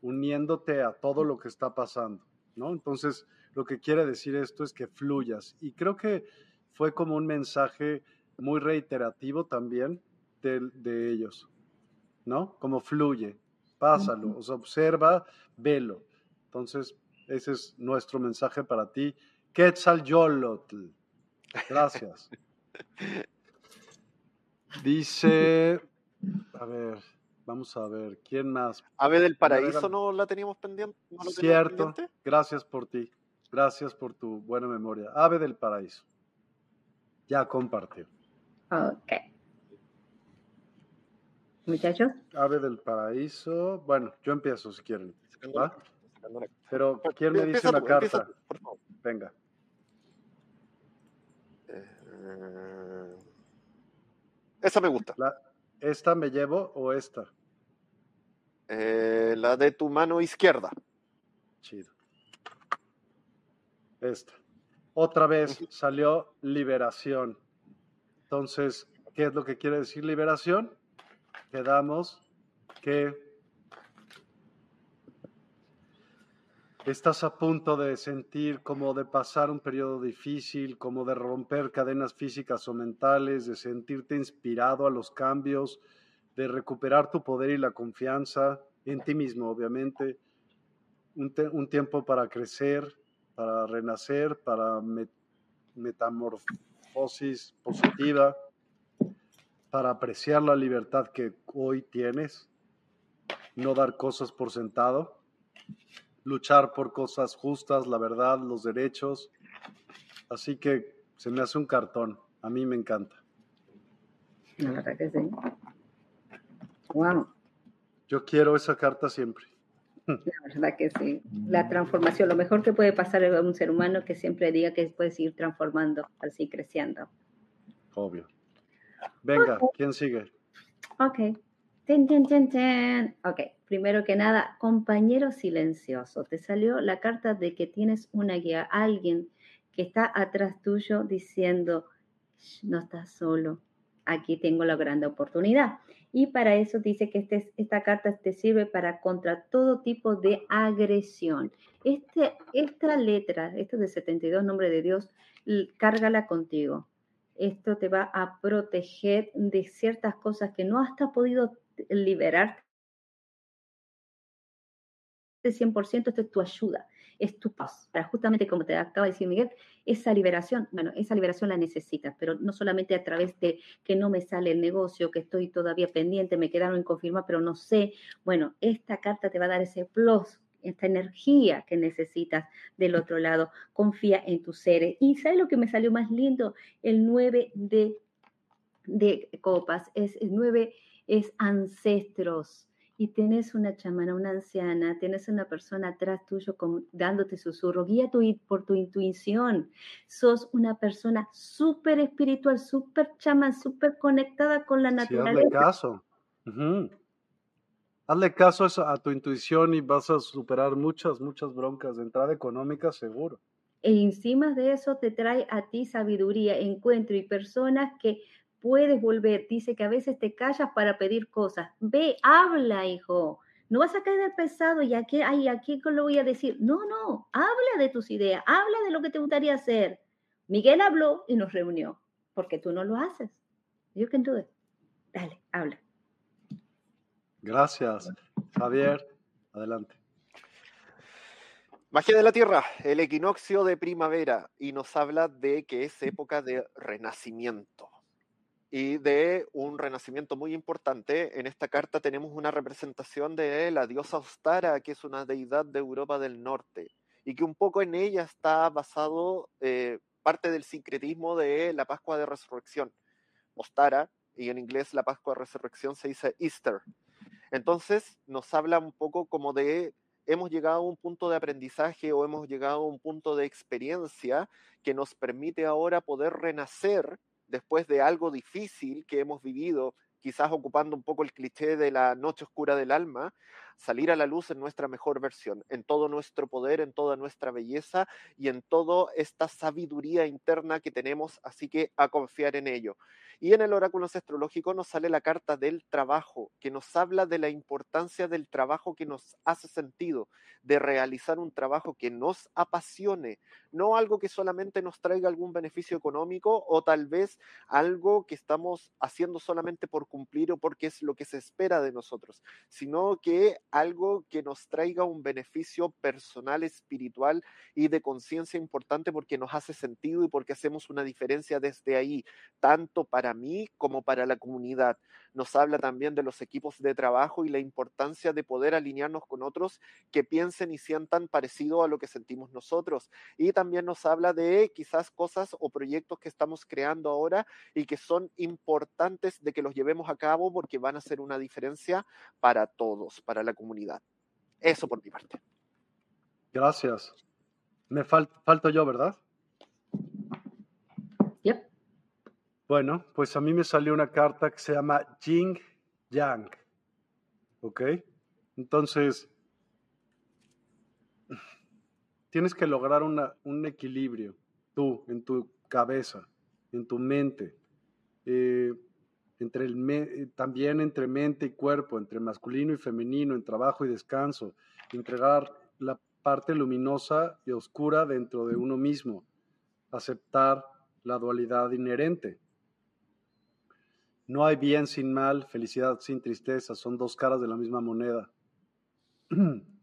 uniéndote a todo lo que está pasando, ¿no? Entonces, lo que quiere decir esto es que fluyas. Y creo que fue como un mensaje muy reiterativo también de, de ellos, ¿no? Como fluye, pásalo, o sea, observa, velo. Entonces, ese es nuestro mensaje para ti. Quetzal Yolotl. Gracias. Dice, a ver, vamos a ver, ¿quién más? Ave del Paraíso no la teníamos pendiente. ¿No lo Cierto, pendiente? gracias por ti, gracias por tu buena memoria. Ave del Paraíso. Ya compartió. Ok. Muchachos. Ave del paraíso. Bueno, yo empiezo si quieren. Pero ¿quién me dice una carta? Venga. Eh, esa me gusta. ¿Esta me llevo o esta? Eh, la de tu mano izquierda. Chido. Esta. Otra vez salió liberación. Entonces, ¿qué es lo que quiere decir liberación? Quedamos que estás a punto de sentir como de pasar un periodo difícil, como de romper cadenas físicas o mentales, de sentirte inspirado a los cambios, de recuperar tu poder y la confianza en ti mismo, obviamente. Un, tiempo para crecer, para renacer, para metamorfosis positiva, para apreciar la libertad que hoy tienes, no dar cosas por sentado luchar por cosas justas, la verdad, los derechos. Así que se me hace un cartón. A mí me encanta. La verdad que sí. Wow. Yo quiero esa carta siempre. La verdad que sí. La transformación, lo mejor que puede pasar a un ser humano que siempre diga que puede seguir transformando, así creciendo. Obvio. Venga, ¿quién sigue? Ok. Ten, ten, ten, ten. Ok, primero que nada, compañero silencioso. Te salió la carta de que tienes una guía, alguien que está atrás tuyo diciendo, no estás solo, aquí tengo la gran oportunidad. Y para eso dice que este, esta carta te sirve para contra todo tipo de agresión. Este, esta letra, esto de 72, nombre de Dios, cárgala contigo. Esto te va a proteger de ciertas cosas que no has podido liberarte 100%, esto es tu ayuda, es tu paz. Para justamente como te acaba de decir Miguel, esa liberación, bueno, esa liberación la necesitas, pero no solamente a través de que no me sale el negocio, que estoy todavía pendiente, me quedaron en confirmar, pero no sé. Bueno, esta carta te va a dar ese plus, esta energía que necesitas del otro lado. Confía en tus seres. Y ¿sabes lo que me salió más lindo? El 9 de, de copas, es el 9 es ancestros. Y tienes una chamana, una anciana, tienes una persona atrás tuyo dándote susurro. Guía tu, por tu intuición. Sos una persona súper espiritual, súper chamán, súper conectada con la naturaleza. hazle caso. Hazle caso a tu intuición y vas a superar muchas, muchas broncas de entrada económica, seguro. E encima de eso te trae a ti sabiduría, encuentro y personas que puedes volver. Dice que a veces te callas para pedir cosas. Ve, habla, hijo. No vas a caer pesado y aquí, ay, aquí lo voy a decir. No, no, habla de tus ideas, habla de lo que te gustaría hacer. Miguel habló y nos reunió, porque tú no lo haces. You can do it. Dale, habla. Gracias. Javier, adelante. Magia de la Tierra, el equinoccio de primavera, y nos habla de que es época de renacimiento y de un renacimiento muy importante. En esta carta tenemos una representación de la diosa Ostara, que es una deidad de Europa del Norte, y que un poco en ella está basado eh, parte del sincretismo de la Pascua de Resurrección. Ostara, y en inglés la Pascua de Resurrección se dice Easter. Entonces nos habla un poco como de hemos llegado a un punto de aprendizaje o hemos llegado a un punto de experiencia que nos permite ahora poder renacer después de algo difícil que hemos vivido, quizás ocupando un poco el cliché de la noche oscura del alma, salir a la luz en nuestra mejor versión, en todo nuestro poder, en toda nuestra belleza y en toda esta sabiduría interna que tenemos, así que a confiar en ello. Y en el oráculo astrológico nos sale la carta del trabajo, que nos habla de la importancia del trabajo que nos hace sentido, de realizar un trabajo que nos apasione, no algo que solamente nos traiga algún beneficio económico o tal vez algo que estamos haciendo solamente por cumplir o porque es lo que se espera de nosotros, sino que algo que nos traiga un beneficio personal, espiritual y de conciencia importante porque nos hace sentido y porque hacemos una diferencia desde ahí, tanto para mí como para la comunidad. Nos habla también de los equipos de trabajo y la importancia de poder alinearnos con otros que piensen y sientan parecido a lo que sentimos nosotros. Y también nos habla de quizás cosas o proyectos que estamos creando ahora y que son importantes de que los llevemos a cabo porque van a hacer una diferencia para todos, para la comunidad. Eso por mi parte. Gracias. Me falto yo, ¿verdad? Yep. Bueno, pues a mí me salió una carta que se llama Jing Yang. ¿Ok? Entonces, tienes que lograr un equilibrio, tú, en tu cabeza, en tu mente, eh, entre eh, también entre mente y cuerpo, entre masculino y femenino, en trabajo y descanso, entregar la parte luminosa y oscura dentro de uno mismo, aceptar la dualidad inherente. No hay bien sin mal, felicidad sin tristeza, son dos caras de la misma moneda.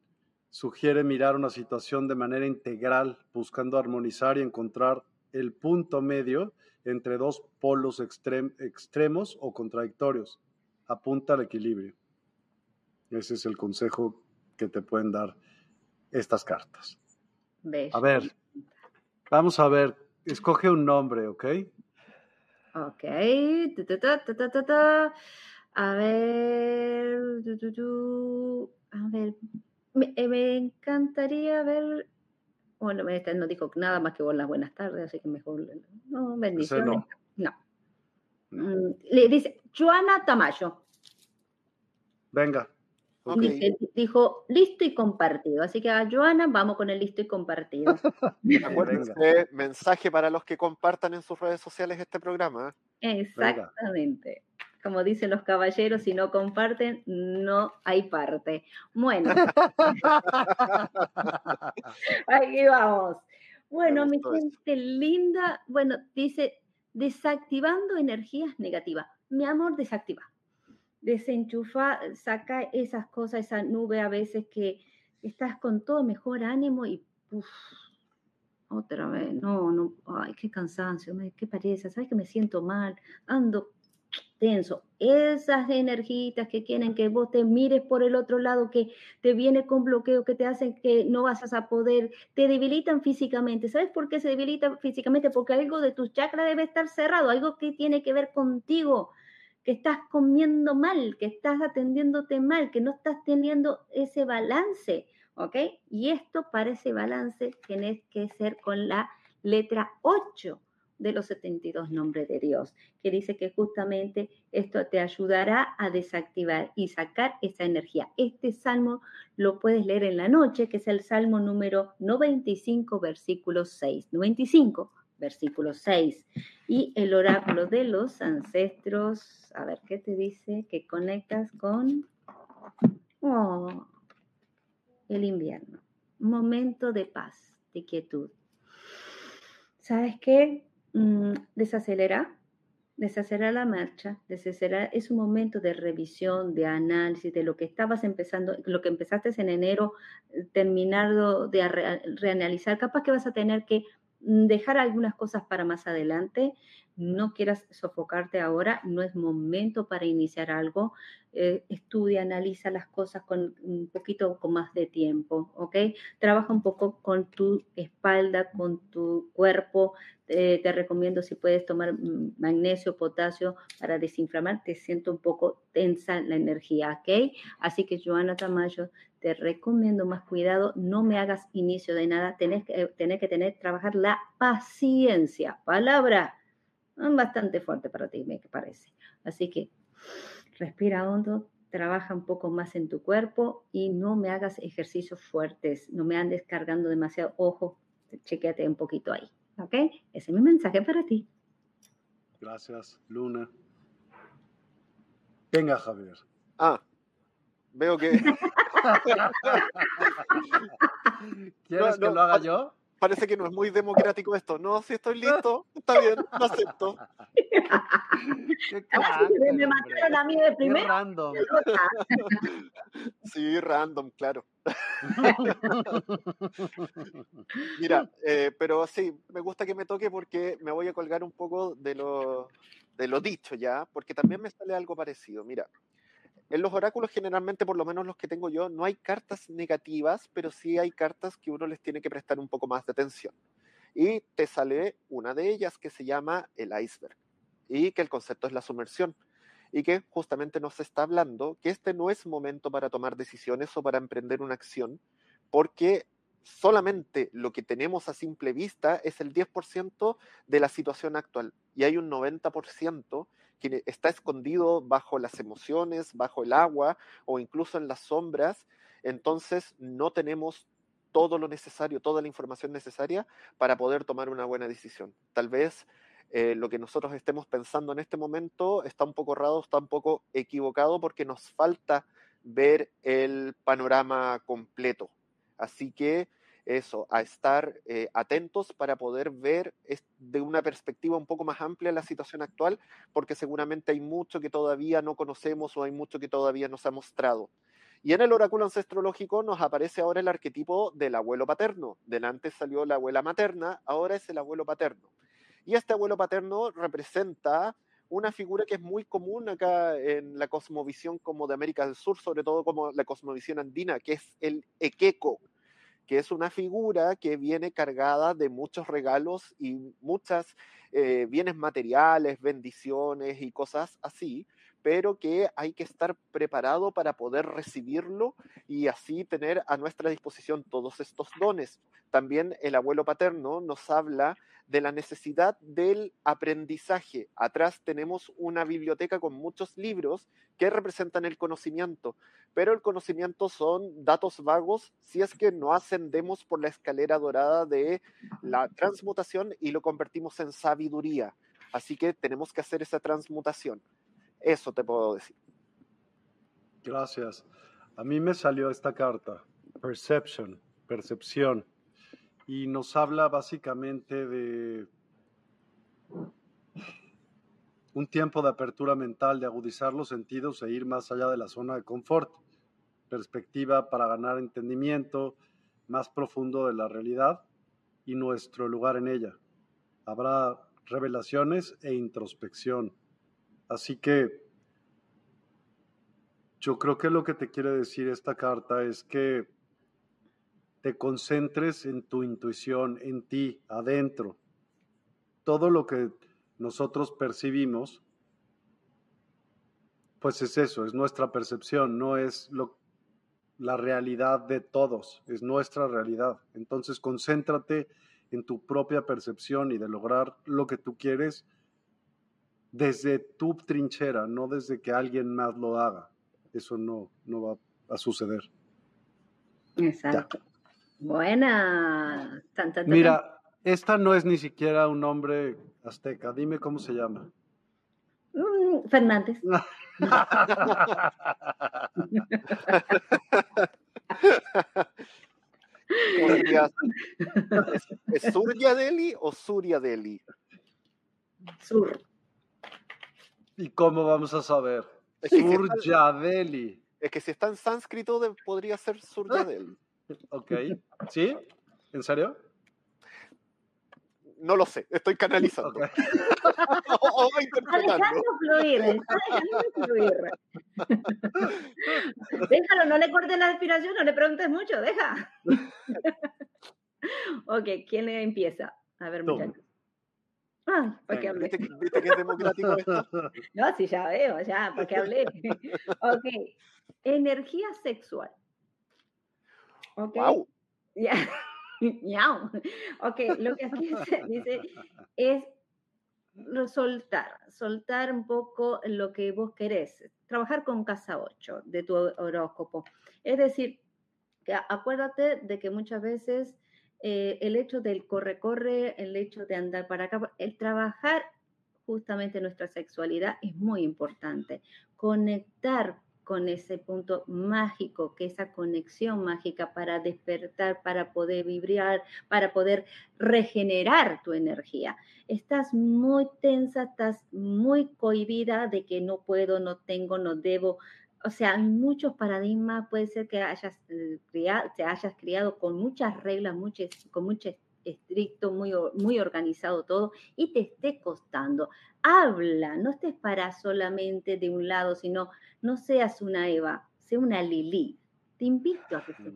Sugiere mirar una situación de manera integral, buscando armonizar y encontrar el punto medio entre dos polos extremos o contradictorios. Apunta al equilibrio. Ese es el consejo que te pueden dar estas cartas. A ver, vamos a ver, escoge un nombre, ¿ok? Ok. A ver. A ver. Eh, me, encantaría ver. Bueno, este no dijo nada más que las buenas tardes, así que mejor. No, bendiciones. No. Mm, le dice Joana Tamayo. Venga. dijo listo y compartido. Así que a Joana vamos con el listo y compartido. Acuérdense, mensaje para los que compartan en sus redes sociales este programa. Exactamente como dicen los caballeros, si no comparten, no hay parte. Bueno, aquí vamos. Bueno, mi gente linda, bueno, dice, desactivando energías negativas. Mi amor, desactiva. Desenchufa, saca esas cosas, esa nube a veces que estás con todo mejor ánimo y otra vez, no, no, ay, qué cansancio, qué parece, sabes que me siento mal, ando Esas energías que quieren que vos te mires por el otro lado, que te viene con bloqueo, que te hacen que no vas a poder, te debilitan físicamente. ¿Sabes por qué se debilitan físicamente? Porque algo de tus chakras debe estar cerrado, algo que tiene que ver contigo, que estás comiendo mal, que estás atendiéndote mal, que no estás teniendo ese balance, ¿ok? Y esto para ese balance tienes que ser con la letra 8 de los 72 nombres de Dios, que dice que justamente esto te ayudará a desactivar y sacar esa energía. Este salmo lo puedes leer en la noche, que es el salmo número 95, versículo 6. 95, versículo 6. Y el oráculo de los ancestros, a ver qué te dice, que conectas con oh, el invierno. Momento de paz, de quietud. ¿Sabes qué? Mm, desacelera, desacelera la marcha, desacelera, es un momento de revisión, de análisis de lo que estabas empezando, lo que empezaste en enero, eh, terminado de reanalizar, capaz que vas a tener que mm, dejar algunas cosas para más adelante, no quieras sofocarte ahora, no es momento para iniciar algo. Eh, estudia, analiza las cosas con un poquito con más de tiempo, ¿ok? Trabaja un poco con tu espalda, con tu cuerpo. te recomiendo si puedes tomar mm, magnesio, potasio para desinflamar. Te siento un poco tensa la energía, ¿ok? Así que Joana Tamayo, te recomiendo más cuidado. No me hagas inicio de nada. Tenés que, tenés que tener, trabajar la paciencia. Palabra bastante fuerte para ti, me parece. Así que respira hondo, trabaja un poco más en tu cuerpo y no me hagas ejercicios fuertes, no me andes cargando demasiado. Ojo, chequeate un poquito ahí. ¿Ok? Ese es mi mensaje para ti. Gracias, Luna. Venga, Javier. Ah, veo que. ¿Quieres que lo haga yo? Parece que no es muy democrático esto. No, si estoy listo, está bien, lo acepto. Qué me mataron a mí de primero. random. Sí, random, claro. Mira, eh, pero sí, me gusta que me toque porque me voy a colgar un poco de lo, de lo dicho ya, porque también me sale algo parecido. Mira, en los oráculos generalmente, por lo menos los que tengo yo, no hay cartas negativas, pero sí hay cartas que uno les tiene que prestar un poco más de atención. y te sale una de ellas que se llama el iceberg y que el concepto es la sumersión y que justamente nos está hablando que este no es momento para tomar decisiones o para emprender una acción porque solamente lo que tenemos a simple vista es el 10% de la situación actual y hay un 90% está escondido bajo las emociones, bajo el agua o incluso en las sombras. Entonces no tenemos todo lo necesario, toda la información necesaria para poder tomar una buena decisión. Tal vez eh, lo que nosotros estemos pensando en este momento está un poco errado, está un poco equivocado porque nos falta ver el panorama completo. Así que eso, a estar eh, atentos para poder ver de una perspectiva un poco más amplia la situación actual, porque seguramente hay mucho que todavía no conocemos o hay mucho que todavía nos ha mostrado. Y en el oráculo ancestrológico nos aparece ahora el arquetipo del abuelo paterno. Delante salió la abuela materna, ahora es el abuelo paterno. Y este abuelo paterno representa una figura que es muy común acá en la cosmovisión como de América del Sur, sobre todo como la cosmovisión andina, que es el equeco, que es una figura que viene cargada de muchos regalos y muchas eh, bienes materiales, bendiciones y cosas así, pero que hay que estar preparado para poder recibirlo y así tener a nuestra disposición todos estos dones. También el abuelo paterno nos habla de la necesidad del aprendizaje. Atrás tenemos una biblioteca con muchos libros que representan el conocimiento, pero el conocimiento son datos vagos si es que no ascendemos por la escalera dorada de la transmutación y lo convertimos en sabiduría. Así que tenemos que hacer esa transmutación. Eso te puedo decir. Gracias. A mí me salió esta carta, Perception, percepción y nos habla básicamente de un tiempo de apertura mental, de agudizar los sentidos e ir más allá de la zona de confort, perspectiva para ganar entendimiento más profundo de la realidad y nuestro lugar en ella. Habrá revelaciones e introspección. Así que yo creo que lo que te quiere decir esta carta es que te concentres en tu intuición, en ti, adentro. Todo lo que nosotros percibimos, pues es eso, es nuestra percepción, no es lo, la realidad de todos, es nuestra realidad. Entonces concéntrate en tu propia percepción y de lograr lo que tú quieres desde tu trinchera, no desde que alguien más lo haga. Eso no, no va a suceder. Exacto. Buena. Mira, esta no es ni siquiera un nombre azteca. Dime cómo se llama. Mm, Fernández. ¿Es, Surya Deli o Surya Deli? Sur. ¿Y cómo vamos a saber? Surya Deli. Es que si está en sánscrito podría ser Surya Deli. Ok. ¿Sí? ¿En serio? No lo sé, estoy canalizando. Okay. o, fluir, fluir. Déjalo, no le cortes la inspiración, no le preguntes mucho, deja. ok, ¿quién empieza? A ver, muchachos. Ah, ¿para qué hablé? ¿Viste, que es democrático esto? No, sí, ya veo, ya, ¿para qué hablé? ok, energía sexual. Ok. Wow. Ya. ok, lo que aquí dice es soltar, soltar un poco lo que vos querés, trabajar con casa 8 de tu horóscopo. Es decir, que acuérdate de que muchas veces eh, el hecho del corre-corre, el hecho de andar para acá, el trabajar justamente nuestra sexualidad es muy importante. Conectar con ese punto mágico, que esa conexión mágica para despertar, para poder vibrar, para poder regenerar tu energía. Estás muy tensa, estás muy cohibida de que no puedo, no tengo, no debo. O sea, hay muchos paradigmas, puede ser que hayas eh, te hayas criado con muchas reglas, muchas, con mucho estricto, muy, muy organizado todo y te esté costando. Habla, no estés para solamente de un lado, sino no seas una Eva, sea una Lili. Te invito a que seas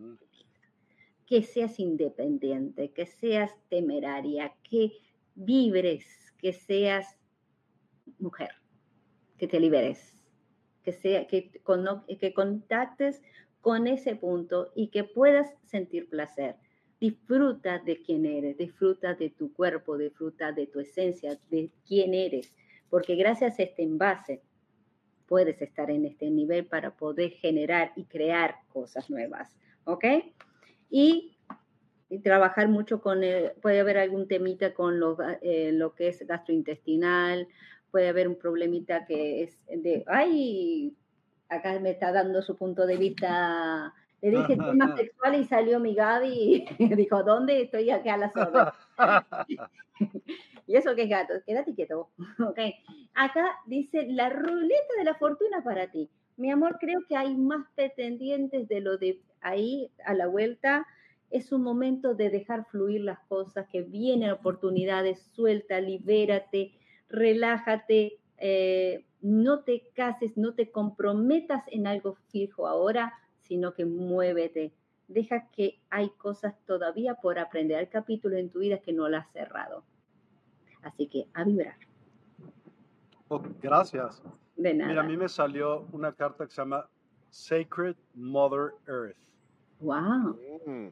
que seas independiente, que seas temeraria, que vibres, que seas mujer, que te liberes, que, sea, que, que contactes con ese punto y que puedas sentir placer. Disfruta de quién eres, disfruta de tu cuerpo, disfruta de tu esencia, de quién eres, porque gracias a este envase puedes estar en este nivel para poder generar y crear cosas nuevas, ¿ok? Y, trabajar mucho con, puede haber algún temita con lo, eh, lo que es gastrointestinal, puede haber un problemita que es de, ay, acá me está dando su punto de vista. Le dije tema sexual y salió mi Gaby y dijo, ¿dónde estoy acá a la zona? y eso que es gato, quédate quieto. ok. Acá dice, la ruleta de la fortuna para ti. Mi amor, creo que hay más pretendientes de lo de ahí a la vuelta. Es un momento de dejar fluir las cosas, que vienen oportunidades, suelta, libérate, relájate, eh, no te cases, no te comprometas en algo fijo ahora, sino que muévete. Deja que hay cosas todavía por aprender. Hay capítulo en tu vida que no lo has cerrado. Así que a vibrar. Oh, gracias. De nada. Mira, a mí me salió una carta que se llama Sacred Mother Earth. Wow. Mm.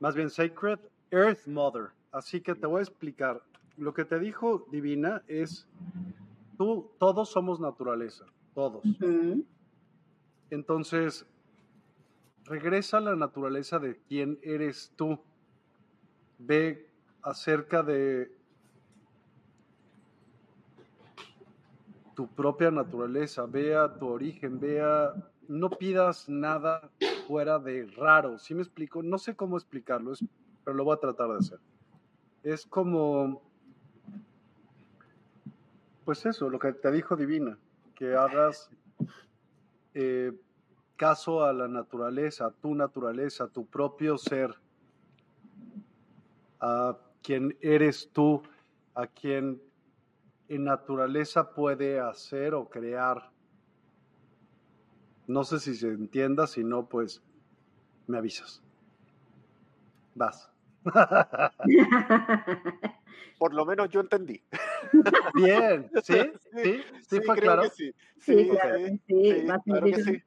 Más bien Sacred Earth Mother. Así que te voy a explicar. Lo que te dijo Divina es tú, todos somos naturaleza, todos. Entonces, regresa a la naturaleza de quién eres tú. Ve acerca de tu propia naturaleza, vea tu origen, vea, no pidas nada fuera de raro. ¿Sí me explico? No sé cómo explicarlo, pero lo voy a tratar de hacer. Es como pues eso, lo que te dijo Divina, que hagas eh, caso a la naturaleza, a tu naturaleza, a tu propio ser, a quien eres tú, a quien en naturaleza puede hacer o crear. No sé si se entienda, si no, pues me avisas. Vas. Por lo menos yo entendí. Bien, ¿sí? ¿Sí? ¿Sí, fue creo claro? Que sí. Sí, claro, sí, sí, sí, más claro que sí.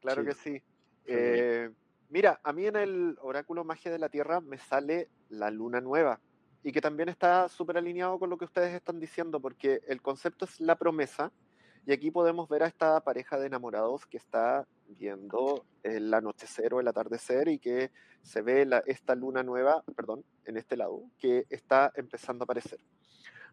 Claro Sí. que sí. Eh, mira, a mí en el oráculo Magia de la Tierra me sale la luna nueva y que también está súper alineado con lo que ustedes están diciendo porque el concepto es la promesa y aquí podemos ver a esta pareja de enamorados que está viendo el anochecer o el atardecer y que se ve la, esta luna nueva, perdón, en este lado, que está empezando a aparecer.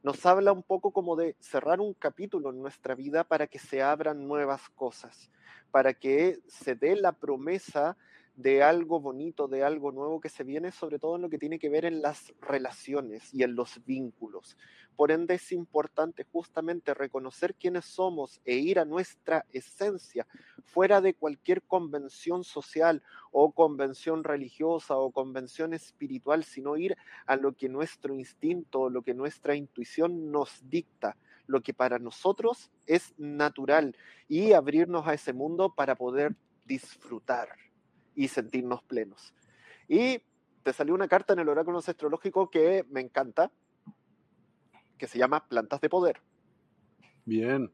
Nos habla un poco como de cerrar un capítulo en nuestra vida para que se abran nuevas cosas, para que se dé la promesa de algo bonito, de algo nuevo que se viene, sobre todo en lo que tiene que ver en las relaciones y en los vínculos. Por ende, es importante justamente reconocer quiénes somos e ir a nuestra esencia, fuera de cualquier convención social o convención religiosa o convención espiritual, sino ir a lo que nuestro instinto, lo que nuestra intuición nos dicta, lo que para nosotros es natural y abrirnos a ese mundo para poder disfrutar y sentirnos plenos. Y te salió una carta en el oráculo astrológico que me encanta, que se llama Plantas de Poder. Bien.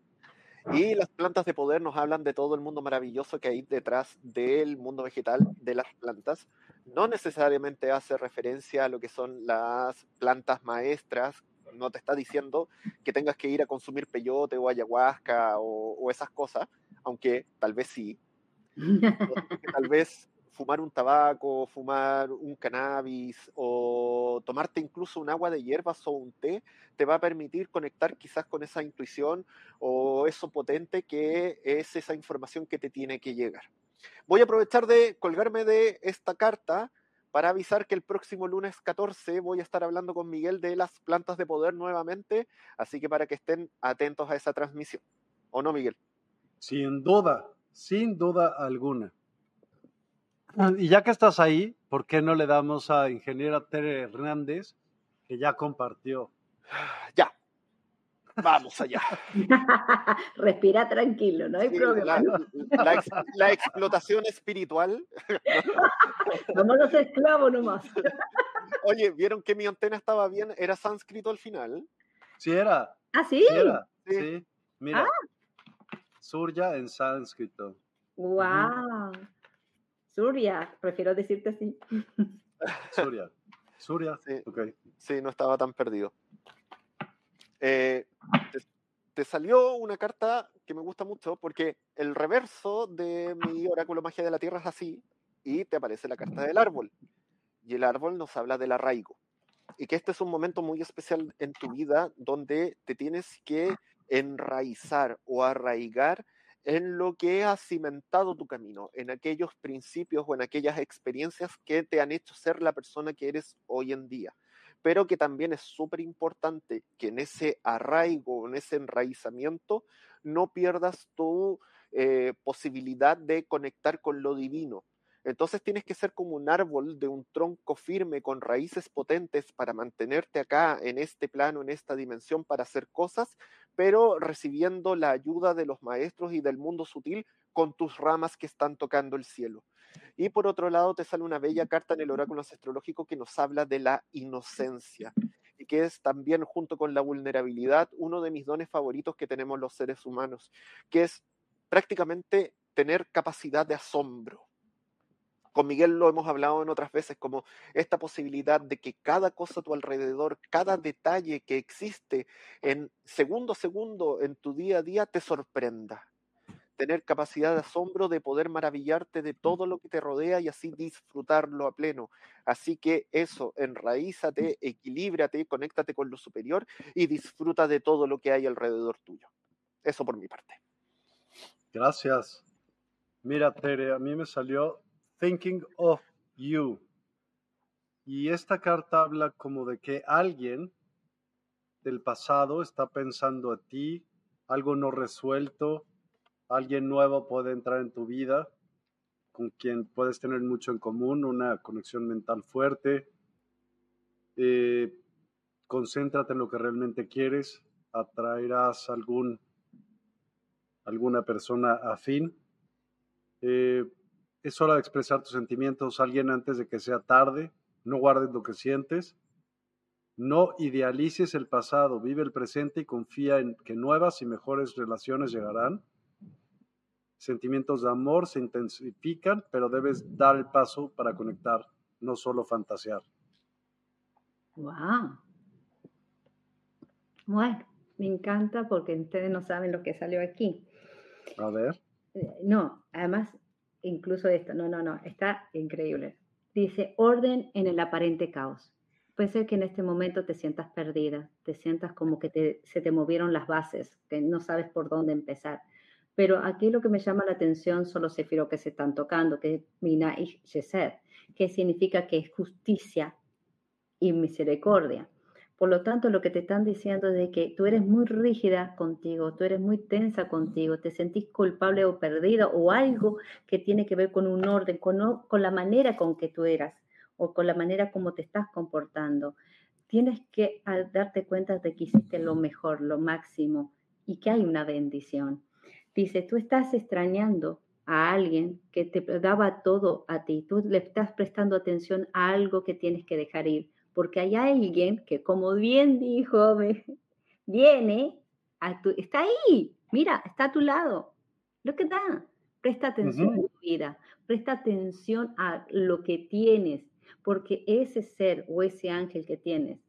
Y las plantas de poder nos hablan de todo el mundo maravilloso que hay detrás del mundo vegetal de las plantas. No necesariamente hace referencia a lo que son las plantas maestras. No te está diciendo que tengas que ir a consumir peyote o ayahuasca o, o esas cosas, aunque tal vez sí. Tal vez fumar un tabaco, fumar un cannabis o tomarte incluso un agua de hierbas o un té te va a permitir conectar quizás con esa intuición o eso potente que es esa información que te tiene que llegar. Voy a aprovechar de colgarme de esta carta para avisar que el próximo lunes 14 voy a estar hablando con Miguel de las plantas de poder nuevamente, así que para que estén atentos a esa transmisión. ¿O no, Miguel? Sin duda, sin duda alguna. Y ya que estás ahí, ¿por qué no le damos a ingeniera Tere Hernández, que ya compartió? Ya. Vamos allá. Respira tranquilo, no hay problema. La, explotación espiritual. Vamos los esclavos nomás. Oye, ¿vieron que mi antena estaba bien? ¿Era sánscrito al final? Sí, era. ¿Ah, sí? Sí, Mira. Ah. Surya en sánscrito. ¡Wow! Surya, prefiero decirte así. Surya. Surya, sí. Sí, no estaba tan perdido. Eh, te, salió una carta que me gusta mucho porque el reverso de mi oráculo magia de la tierra es así y te aparece la carta del árbol. Y el árbol nos habla del arraigo. Y que este es un momento muy especial en tu vida donde te tienes que enraizar o arraigar en lo que ha cimentado tu camino, en aquellos principios o en aquellas experiencias que te han hecho ser la persona que eres hoy en día pero que también es súper importante que en ese arraigo, en ese enraizamiento, no pierdas tu eh, posibilidad de conectar con lo divino. Entonces tienes que ser como un árbol de un tronco firme con raíces potentes para mantenerte acá en este plano, en esta dimensión, para hacer cosas, pero recibiendo la ayuda de los maestros y del mundo sutil con tus ramas que están tocando el cielo. Y por otro lado, te sale una bella carta en el oráculo astrológico que nos habla de la inocencia y que es también, junto con la vulnerabilidad, uno de mis dones favoritos que tenemos los seres humanos, que es prácticamente tener capacidad de asombro. Con Miguel lo hemos hablado en otras veces, como esta posibilidad de que cada cosa a tu alrededor, cada detalle que existe en segundo a segundo en tu día a día te sorprenda tener capacidad de asombro de poder maravillarte de todo lo que te rodea y así disfrutarlo a pleno. Así que eso, enraízate, equilíbrate, conéctate con lo superior y disfruta de todo lo que hay alrededor tuyo. Eso por mi parte. Gracias. Mira, Tere, a mí me salió Thinking of You. Y esta carta habla como de que alguien del pasado está pensando a ti, algo no resuelto, alguien nuevo puede entrar en tu vida, con quien puedes tener mucho en común, una conexión mental fuerte. Eh, concéntrate en lo que realmente quieres, atraerás algún, alguna persona afín. Eh, es hora de expresar tus sentimientos a alguien antes de que sea tarde. No guardes lo que sientes. No idealices el pasado, vive el presente y confía en que nuevas y mejores relaciones llegarán sentimientos de amor se intensifican, pero debes dar el paso para conectar, no solo fantasear. Wow. Bueno, me encanta porque ustedes no saben lo que salió aquí. A ver. Eh, no, además, incluso esto, no, no, no, está increíble. Dice, orden en el aparente caos. Puede ser que en este momento te sientas perdida, te sientas como que se te movieron las bases, que no sabes por dónde empezar. Pero aquí lo que me llama la atención son los sefirot que se están tocando, que es Mina y Sheset, que significa que es justicia y misericordia. Por lo tanto, lo que te están diciendo es de que tú eres muy rígida contigo, tú eres muy tensa contigo, te sentís culpable o perdida o algo que tiene que ver con un orden, con, con la manera con que tú eras o con la manera como te estás comportando. Tienes que darte cuenta de que hiciste lo mejor, lo máximo y que hay una bendición. Dice, tú estás extrañando a alguien que te daba todo a ti, tú le estás prestando atención a algo que tienes que dejar ir, porque hay alguien que, como bien dijo, viene, a tu, está ahí, mira, está a tu lado. Lo que da, presta atención a tu vida, presta atención a lo que tienes, porque ese ser o ese ángel que tienes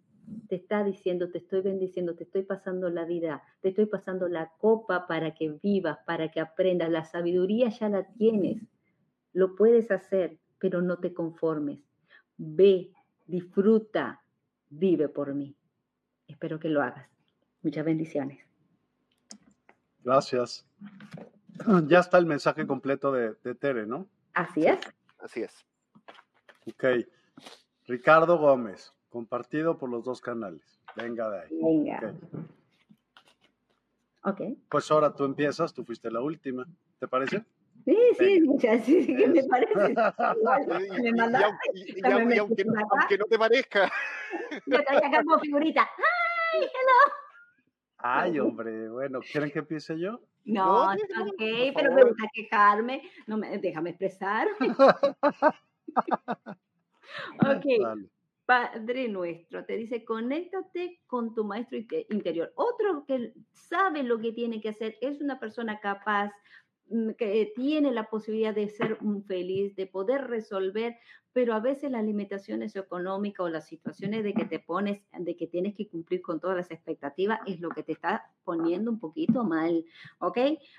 te está diciendo, te estoy bendiciendo, te estoy pasando la vida, te estoy pasando la copa para que vivas, para que aprendas. La sabiduría ya la tienes, lo puedes hacer, pero no te conformes. Ve, disfruta, vive por mí. Espero que lo hagas. Muchas bendiciones. Gracias. Ya está el mensaje completo de, de Tere, ¿no? Así es. Así es. Ok. Ricardo Gómez. Compartido por los dos canales. Venga de ahí. Venga. ok. Pues ahora tú empiezas, tú fuiste la última. ¿Te parece? Sí, sí, muchas, sí, que me parece. me mandaste. Y, aunque, no te parezca. Yo te como figurita. ¡Ay, hello! Ay, hombre, bueno, ¿quieren que empiece yo? No, no ok, pero me gusta quejarme. No me, déjame expresar. ok. Padre nuestro, te dice, conéctate con tu maestro interior. Otro que sabe lo que tiene que hacer es una persona capaz, que tiene la posibilidad de ser feliz, de poder resolver, pero a veces las limitaciones económicas o las situaciones de que te pones, de que tienes que cumplir con todas las expectativas, es lo que te está poniendo un poquito mal, ¿ok?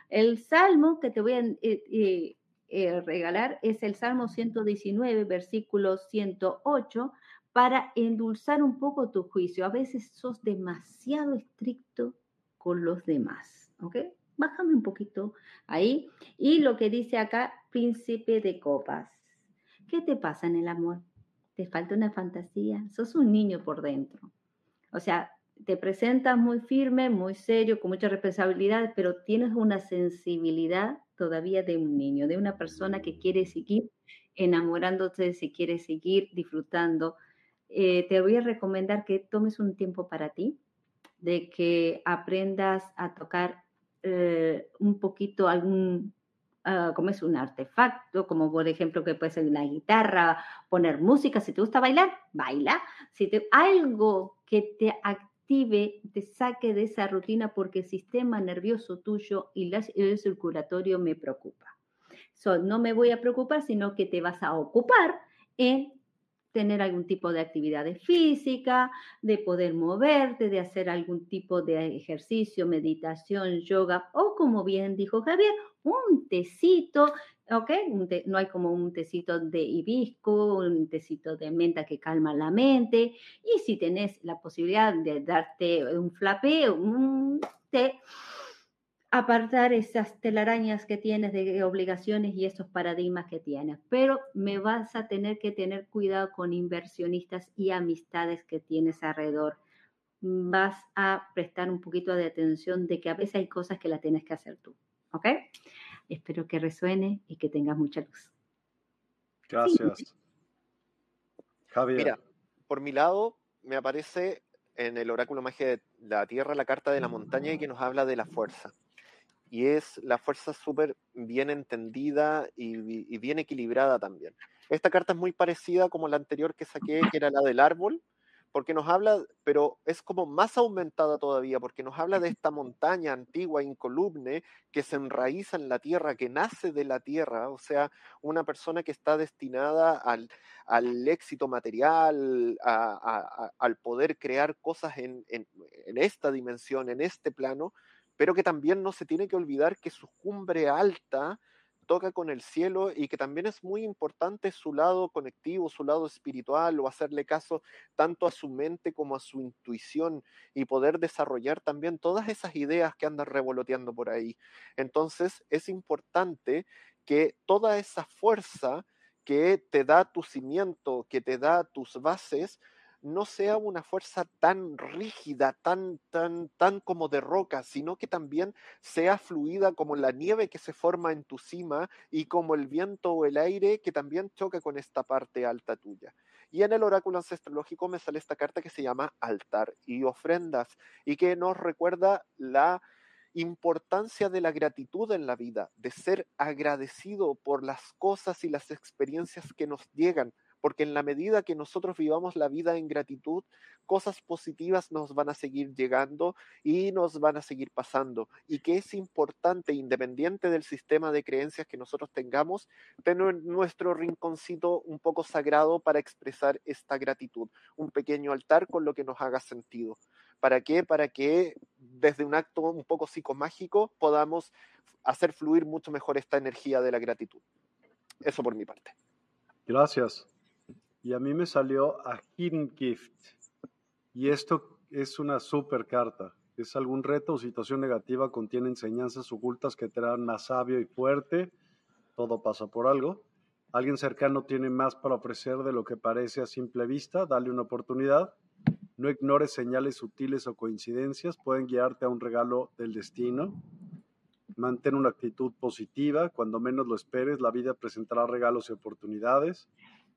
El salmo que te voy a eh, eh, eh, regalar es el Salmo 119, versículo 108 para endulzar un poco tu juicio. A veces sos demasiado estricto con los demás, ¿ok? Bájame un poquito ahí. Y lo que dice acá, príncipe de copas. ¿Qué te pasa en el amor? ¿Te falta una fantasía? Sos un niño por dentro. O sea, te presentas muy firme, muy serio, con mucha responsabilidad, pero tienes una sensibilidad todavía de un niño, de una persona que quiere seguir enamorándote, si quiere seguir disfrutando eh, te voy a recomendar que tomes un tiempo para ti, de que aprendas a tocar eh, un poquito algún, uh, como es un artefacto, como por ejemplo que puede ser una guitarra, poner música, si te gusta bailar, baila, si te, algo que te active, te saque de esa rutina porque el sistema nervioso tuyo y el circulatorio me preocupa. no me voy a preocupar, sino que te vas a ocupar en tener algún tipo de actividad física, de poder moverte, de hacer algún tipo de ejercicio, meditación, yoga o como bien dijo Javier, un tecito, ¿ok? no hay como un tecito de hibisco, un tecito de menta que calma la mente y si tenés la posibilidad de darte un flape, un té apartar esas telarañas que tienes de obligaciones y esos paradigmas que tienes. Pero me vas a tener que tener cuidado con inversionistas y amistades que tienes alrededor. Vas a prestar un poquito de atención de que a veces hay cosas que las tienes que hacer tú. ¿Ok? Espero que resuene y que tengas mucha luz. Gracias. Javier. Mira, por mi lado, me aparece en el oráculo magia de la Tierra la carta de la montaña y que nos habla de la fuerza y es la fuerza súper bien entendida y, bien equilibrada también. Esta carta es muy parecida como la anterior que saqué, que era la del árbol, porque nos habla, pero es como más aumentada todavía, porque nos habla de esta montaña antigua, incolumne, que se enraiza en la tierra, que nace de la tierra, o sea, una persona que está destinada al, éxito material, al poder crear cosas en esta dimensión, en este plano, pero que también no se tiene que olvidar que su cumbre alta toca con el cielo y que también es muy importante su lado conectivo, su lado espiritual o hacerle caso tanto a su mente como a su intuición y poder desarrollar también todas esas ideas que andan revoloteando por ahí. Entonces es importante que toda esa fuerza que te da tu cimiento, que te da tus bases, no sea una fuerza tan rígida, tan, tan, tan como de roca, sino que también sea fluida como la nieve que se forma en tu cima y como el viento o el aire que también choca con esta parte alta tuya. Y en el oráculo ancestrológico me sale esta carta que se llama altar y ofrendas y que nos recuerda la importancia de la gratitud en la vida, de ser agradecido por las cosas y las experiencias que nos llegan, porque en la medida que nosotros vivamos la vida en gratitud, cosas positivas nos van a seguir llegando y nos van a seguir pasando. Y que es importante, independiente del sistema de creencias que nosotros tengamos, tener nuestro rinconcito un poco sagrado para expresar esta gratitud, un pequeño altar con lo que nos haga sentido. ¿Para qué? Para que desde un acto un poco psicomágico podamos hacer fluir mucho mejor esta energía de la gratitud. Eso por mi parte. Gracias y a mí me salió a Hidden Gift. Y esto es una super carta. Es algún reto o situación negativa, contiene enseñanzas ocultas que te harán más sabio y fuerte. Todo pasa por algo. Alguien cercano tiene más para ofrecer de lo que parece a simple vista. Dale una oportunidad. No ignores señales sutiles o coincidencias. Pueden guiarte a un regalo del destino. Mantén una actitud positiva. Cuando menos lo esperes, la vida presentará regalos y oportunidades.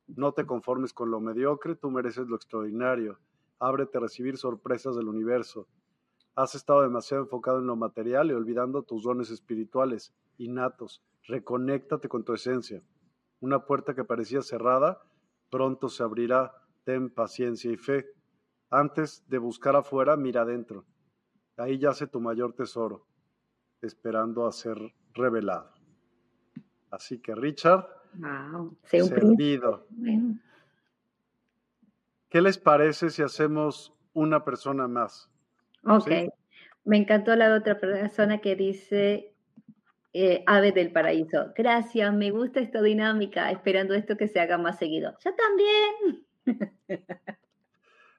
No te conformes con lo mediocre, tú mereces lo extraordinario. Ábrete a recibir sorpresas del universo. Has estado demasiado enfocado en lo material y olvidando tus dones espirituales innatos. Reconéctate con tu esencia. Una puerta que parecía cerrada pronto se abrirá. Ten paciencia y fe. Antes de buscar afuera, mira adentro. Ahí yace tu mayor tesoro, esperando a ser revelado. Así que, Richard, Wow. servido. ¿Qué les parece si hacemos una persona más? Ok. ¿Sí? Me encantó la otra persona que dice eh, Ave del Paraíso. Gracias, me gusta esta dinámica, esperando esto que se haga más seguido. Yo también.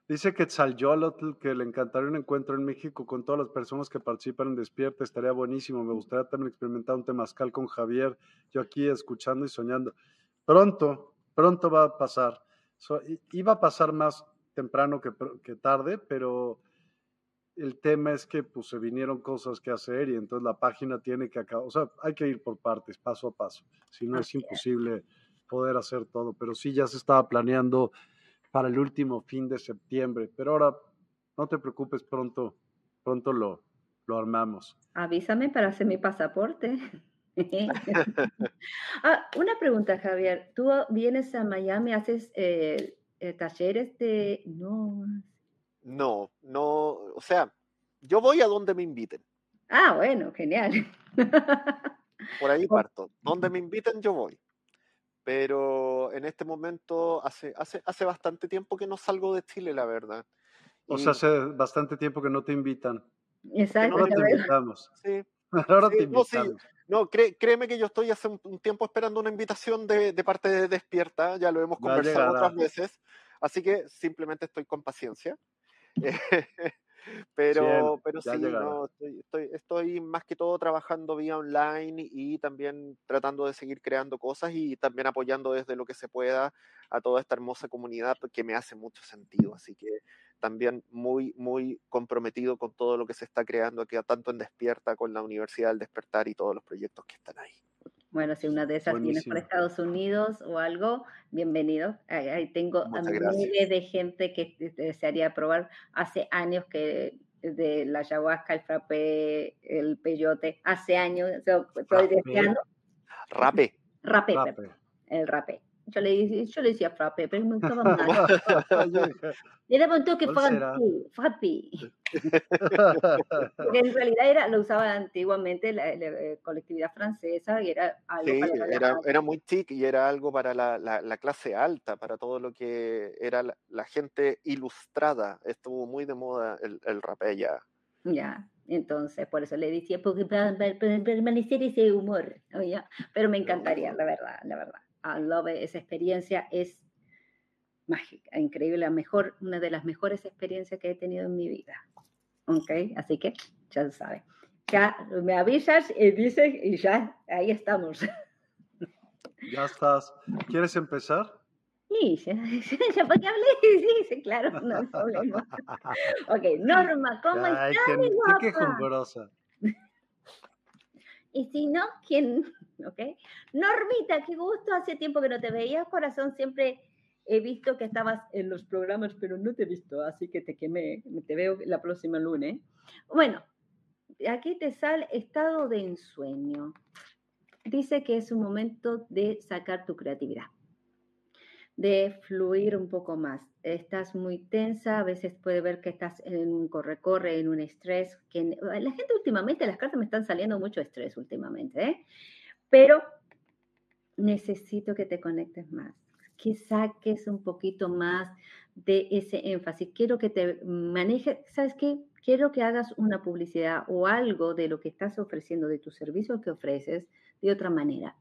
Dice que Tzal-Yolotl, que le encantaría un encuentro en México con todas las personas que participan en Despierta, estaría buenísimo. Me gustaría también experimentar un temazcal con Javier, yo aquí escuchando y soñando. Pronto, pronto va a pasar. So, iba a pasar más temprano que, que tarde, pero el tema es que pues se vinieron cosas que hacer y entonces la página tiene que acabar, o sea, hay que ir por partes, paso a paso. Si no es. imposible poder hacer todo, pero sí ya se estaba planeando para el último fin de septiembre. Pero ahora, no te preocupes, pronto, pronto lo, lo armamos. Avísame para hacer mi pasaporte. Ah, una pregunta, Javier. ¿Tú vienes a Miami, haces eh, eh, talleres de... No. No, no, o sea, yo voy a donde me inviten. Ah, bueno, genial. Por ahí parto. Donde me inviten, yo voy. Pero en este momento, hace, hace, hace bastante tiempo que no salgo de Chile, la verdad. O Y- sea, hace bastante tiempo que no te invitan. Exacto. Ahora te invitamos. sí, Ahora Sí, te no, sí. invitamos. No, cré- créeme que yo estoy hace un, un tiempo esperando una invitación de, de parte de Despierta, ya lo hemos conversado otras veces, así que simplemente estoy con paciencia. pero, Bien, pero sí, no, estoy, estoy, estoy más que todo trabajando vía online y también tratando de seguir creando cosas y también apoyando desde lo que se pueda a toda esta hermosa comunidad que me hace mucho sentido. Así que también muy, muy comprometido con todo lo que se está creando aquí, tanto en Despierta, con la Universidad del Despertar y todos los proyectos que están ahí. Bueno, si una de esas tienes por Buenísimo. Estados Unidos o algo, bienvenido. Ahí, tengo a Muchas miles de gente que desearía probar. Hace años que de la ayahuasca, el frappé, el peyote, hace años estoy Frappé. deseando. Rape. Rape. perdón, el rapé. Yo le, dic- yo le decía frappé, pero me gustaba más. Daba un toque frappé, frappé. Porque en realidad era, lo usaba antiguamente la, la, eh, colectividad francesa y era algo Sí, para era, era muy chic y era algo para la, la- la clase alta, para todo lo que era la, la gente ilustrada. Estuvo muy de moda el, el rapé ya. Ya, entonces por eso le decía, porque permanecer ese humor, ¿no? Ya, Pero me encantaría, la verdad, la verdad. I love it. Esa experiencia es mágica, increíble, la mejor, una de las mejores experiencias que he tenido en mi vida. ¿Ok? Así que ya lo sabe. Ya me avisas y dices, y ya, ahí estamos. ya estás. ¿Quieres empezar? Sí, ya, ya fue que hablé, sí, sí, claro, no hay problema. Ok, Norma, ¿cómo Ay, estás, qué, qué quejumbrosa. Y si no, ¿quién? ¿Ok? Normita, qué gusto, hace tiempo que no te veía, corazón, siempre he visto que estabas en los programas, pero no te he visto, así que te quemé, te veo la próxima lunes. Bueno, aquí te sale estado de ensueño. Dice que es un momento de sacar tu creatividad, de fluir un poco más. Estás muy tensa, a veces puede ver que estás en un corre-corre, en un estrés. Que la gente últimamente, las cartas me están saliendo mucho estrés últimamente, ¿eh? Pero necesito que te conectes más, que saques un poquito más de ese énfasis. Quiero que te manejes, ¿sabes qué? Quiero que hagas una publicidad o algo de lo que estás ofreciendo, de tus servicios que ofreces, de otra manera.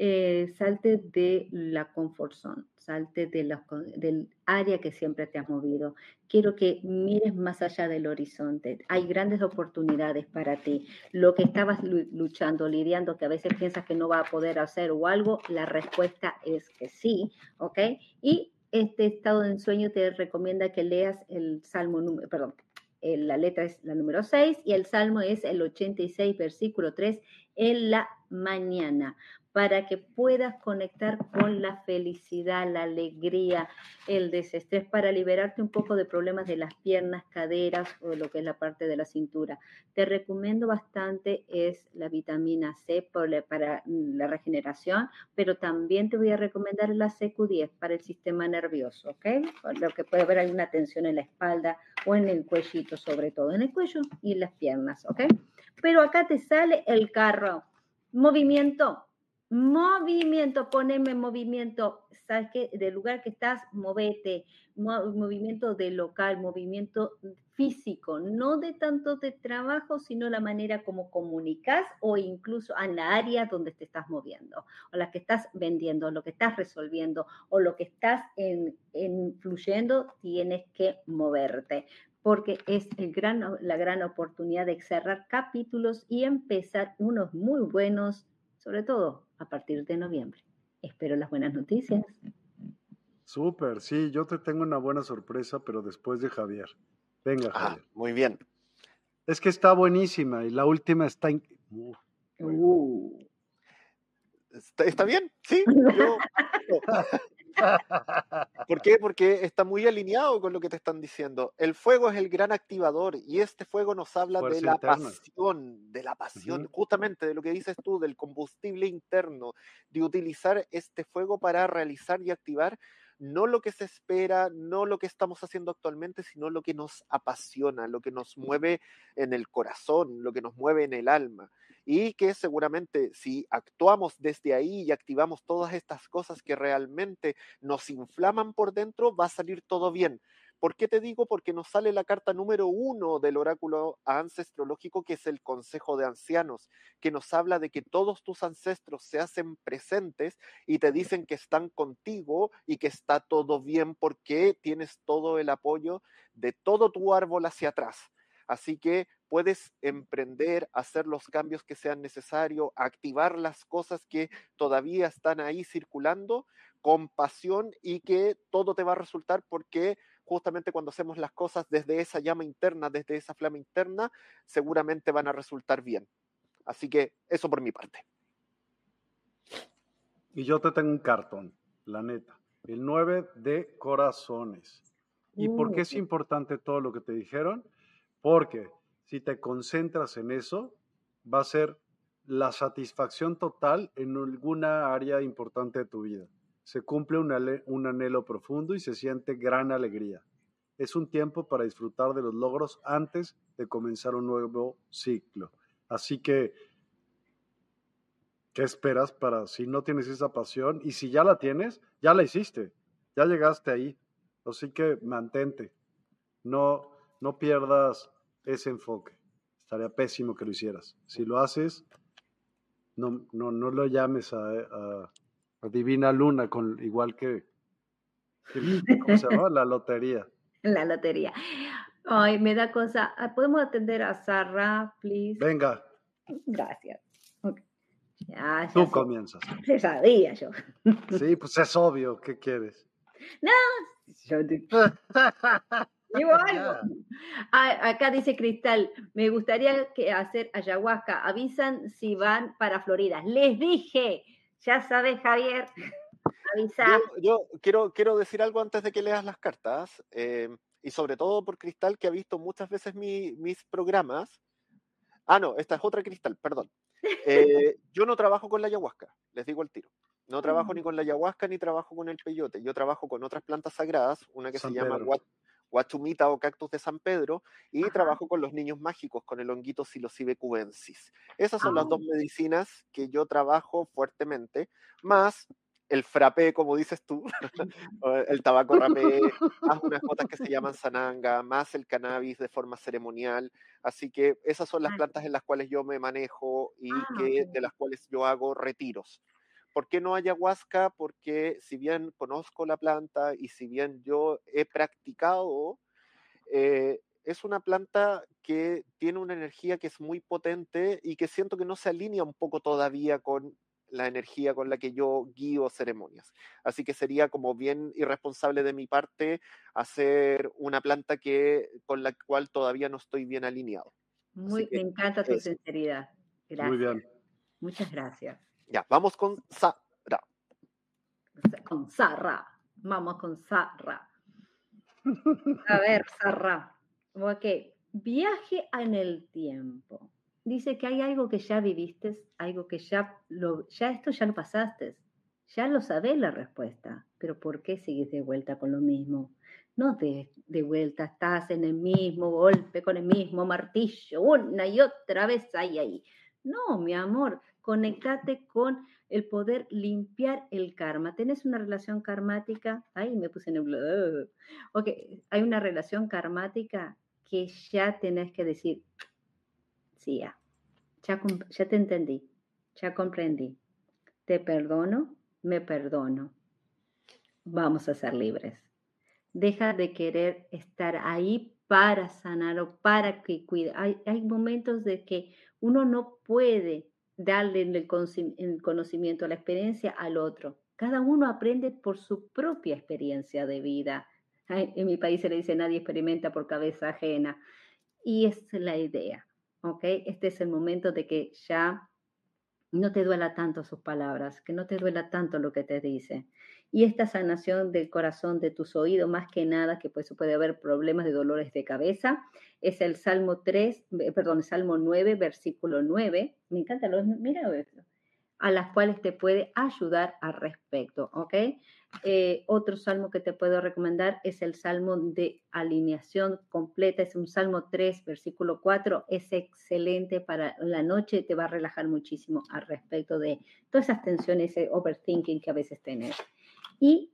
Eh, salte de la comfort zone, salte de la, del área que siempre te has movido. Quiero que mires más allá del horizonte. Hay grandes oportunidades para ti. Lo que estabas luchando, lidiando, que a veces piensas que no va a poder hacer o algo, la respuesta es que sí, ¿ok? Y este estado de ensueño te recomienda que leas el salmo número, perdón, la letra es la número 6 y el salmo es el 86, versículo 3 en la mañana para que puedas conectar con la felicidad, la alegría, el desestrés, para liberarte un poco de problemas de las piernas, caderas o lo que es la parte de la cintura. Te recomiendo bastante es la vitamina C para la regeneración, pero también te voy a recomendar la CQ10 para el sistema nervioso, ¿ok? Lo que puede haber alguna tensión en la espalda o en el cuellito, sobre todo en el cuello y en las piernas, ¿ok? Pero acá te sale el carro. Movimiento, movimiento, poneme movimiento. ¿Sabes qué? Del lugar que estás, movete. movimiento de local, movimiento físico, no de tanto de trabajo, sino la manera como comunicas o incluso en la área donde te estás moviendo, o la que estás vendiendo, lo que estás resolviendo, o lo que estás influyendo, tienes que moverte porque es el gran, la gran oportunidad de cerrar capítulos y empezar unos muy buenos, sobre todo a partir de noviembre. Espero las buenas noticias. Súper, sí, yo te tengo una buena sorpresa, pero después de Javier. Venga, ah, Javier. muy bien. Es que está buenísima y la última está... Uh. ¿Está, bien? Sí. ¿Por qué? Porque está muy alineado con lo que te están diciendo. El fuego es el gran activador y este fuego nos habla de la pasión, de la pasión, justamente de lo que dices tú, del combustible interno, de utilizar este fuego para realizar y activar no lo que se espera, no lo que estamos haciendo actualmente, sino lo que nos apasiona, lo que nos mueve en el corazón, lo que nos mueve en el alma. Y que seguramente si actuamos desde ahí y activamos todas estas cosas que realmente nos inflaman por dentro, va a salir todo bien. ¿Por qué te digo? Porque nos sale la carta número uno del oráculo ancestrológico, que es el Consejo de Ancianos, que nos habla de que todos tus ancestros se hacen presentes y te dicen que están contigo y que está todo bien porque tienes todo el apoyo de todo tu árbol hacia atrás. Así que puedes emprender, hacer los cambios que sean necesarios, activar las cosas que todavía están ahí circulando con pasión y que todo te va a resultar porque justamente cuando hacemos las cosas desde esa llama interna, desde esa flama interna, seguramente van a resultar bien. Así que eso por mi parte. Y yo te tengo un cartón, la neta. El 9 de corazones. ¿Y por qué es uh. importante todo lo que te dijeron? Porque si te concentras en eso, va a ser la satisfacción total en alguna área importante de tu vida se cumple un, anhelo profundo y se siente gran alegría. Es un tiempo para disfrutar de los logros antes de comenzar un nuevo ciclo. Así que, ¿qué esperas para si no tienes esa pasión? Y si ya la tienes, ya la hiciste, ya llegaste ahí. Así que mantente, no, no pierdas ese enfoque. Estaría pésimo que lo hicieras. Si lo haces, no, no, no lo llames a Divina Luna, con, igual que, ¿cómo se llama? La lotería. La lotería. Ay, me da cosa. Ah, ¿Podemos atender a Sara, please? Venga. Gracias. Tú comienzas. Se sabía yo. Sí, pues es obvio. ¿Qué quieres? No, yo Igual. Ah, acá dice Cristal, me gustaría que hacer ayahuasca. Avisan si van para Florida. Les dije, ya sabes, Javier, avisar. Yo, quiero, quiero decir algo antes de que leas las cartas, eh, y sobre todo por Cristal, que ha visto muchas veces mis programas. Ah, no, esta es otra Cristal, perdón. Eh, yo no trabajo con la ayahuasca, les digo el tiro. No trabajo ni mm. con la ayahuasca ni trabajo con el peyote. Yo trabajo con otras plantas sagradas, una que se llama guachumita o cactus de San Pedro, y trabajo con los niños mágicos, con el honguito psilocibe cubensis. Esas son las ah. dos medicinas que yo trabajo fuertemente, más el frappé, como dices tú, el tabaco rapé, más unas gotas que se llaman sananga, más el cannabis de forma ceremonial. Así que esas son las plantas en las cuales yo me manejo y ah, que, de las cuales yo hago retiros. ¿Por qué no ayahuasca? Porque si bien conozco la planta y si bien yo he practicado, eh, es una planta que tiene una energía que es muy potente y que siento que no se alinea un poco todavía con la energía con la que yo guío ceremonias. Así que sería como bien irresponsable de mi parte hacer una planta que, con la cual todavía no estoy bien alineado. Muy, me encanta tu sinceridad. Gracias. Muy bien. Muchas gracias. Ya, vamos con Sara. Con Sara. Vamos con Sara. A ver, Sara. Ok. Viaje en el tiempo. Dice que hay algo que ya viviste, algo que ya lo, ya esto ya lo pasaste. Ya lo sabes la respuesta, pero ¿por qué sigues de vuelta con lo mismo? No te de vuelta, estás en el mismo golpe, con el mismo martillo, una y otra vez ahí, ahí. No, mi amor, conectate con el poder limpiar el karma. ¿Tenés una relación karmática? Ay, me puse en el... Ok, hay una relación karmática que ya tenés que decir, sí, ya, ya, te entendí, ya comprendí, te perdono, me perdono, vamos a ser libres. Deja de querer estar ahí para sanar o para que cuide. Hay, hay momentos de que uno no puede darle el, conocimiento, la experiencia al otro. Cada uno aprende por su propia experiencia de vida. En mi país se le dice nadie experimenta por cabeza ajena. Y es la idea, ¿ok? Este es el momento de que ya no te duela tanto sus palabras, que no te duela tanto lo que te dice. Y esta sanación del corazón de tus oídos, más que nada, que pues puede haber problemas de dolores de cabeza, es el Salmo 3, perdón, Salmo 9, versículo 9. Me encanta, lo, mira esto a las cuales te puede ayudar al respecto, ¿ok? Eh, otro salmo que te puedo recomendar es el salmo de alineación completa, es un salmo 3, versículo 4, es excelente para la noche, te va a relajar muchísimo al respecto de todas esas tensiones, ese overthinking que a veces tenés. Y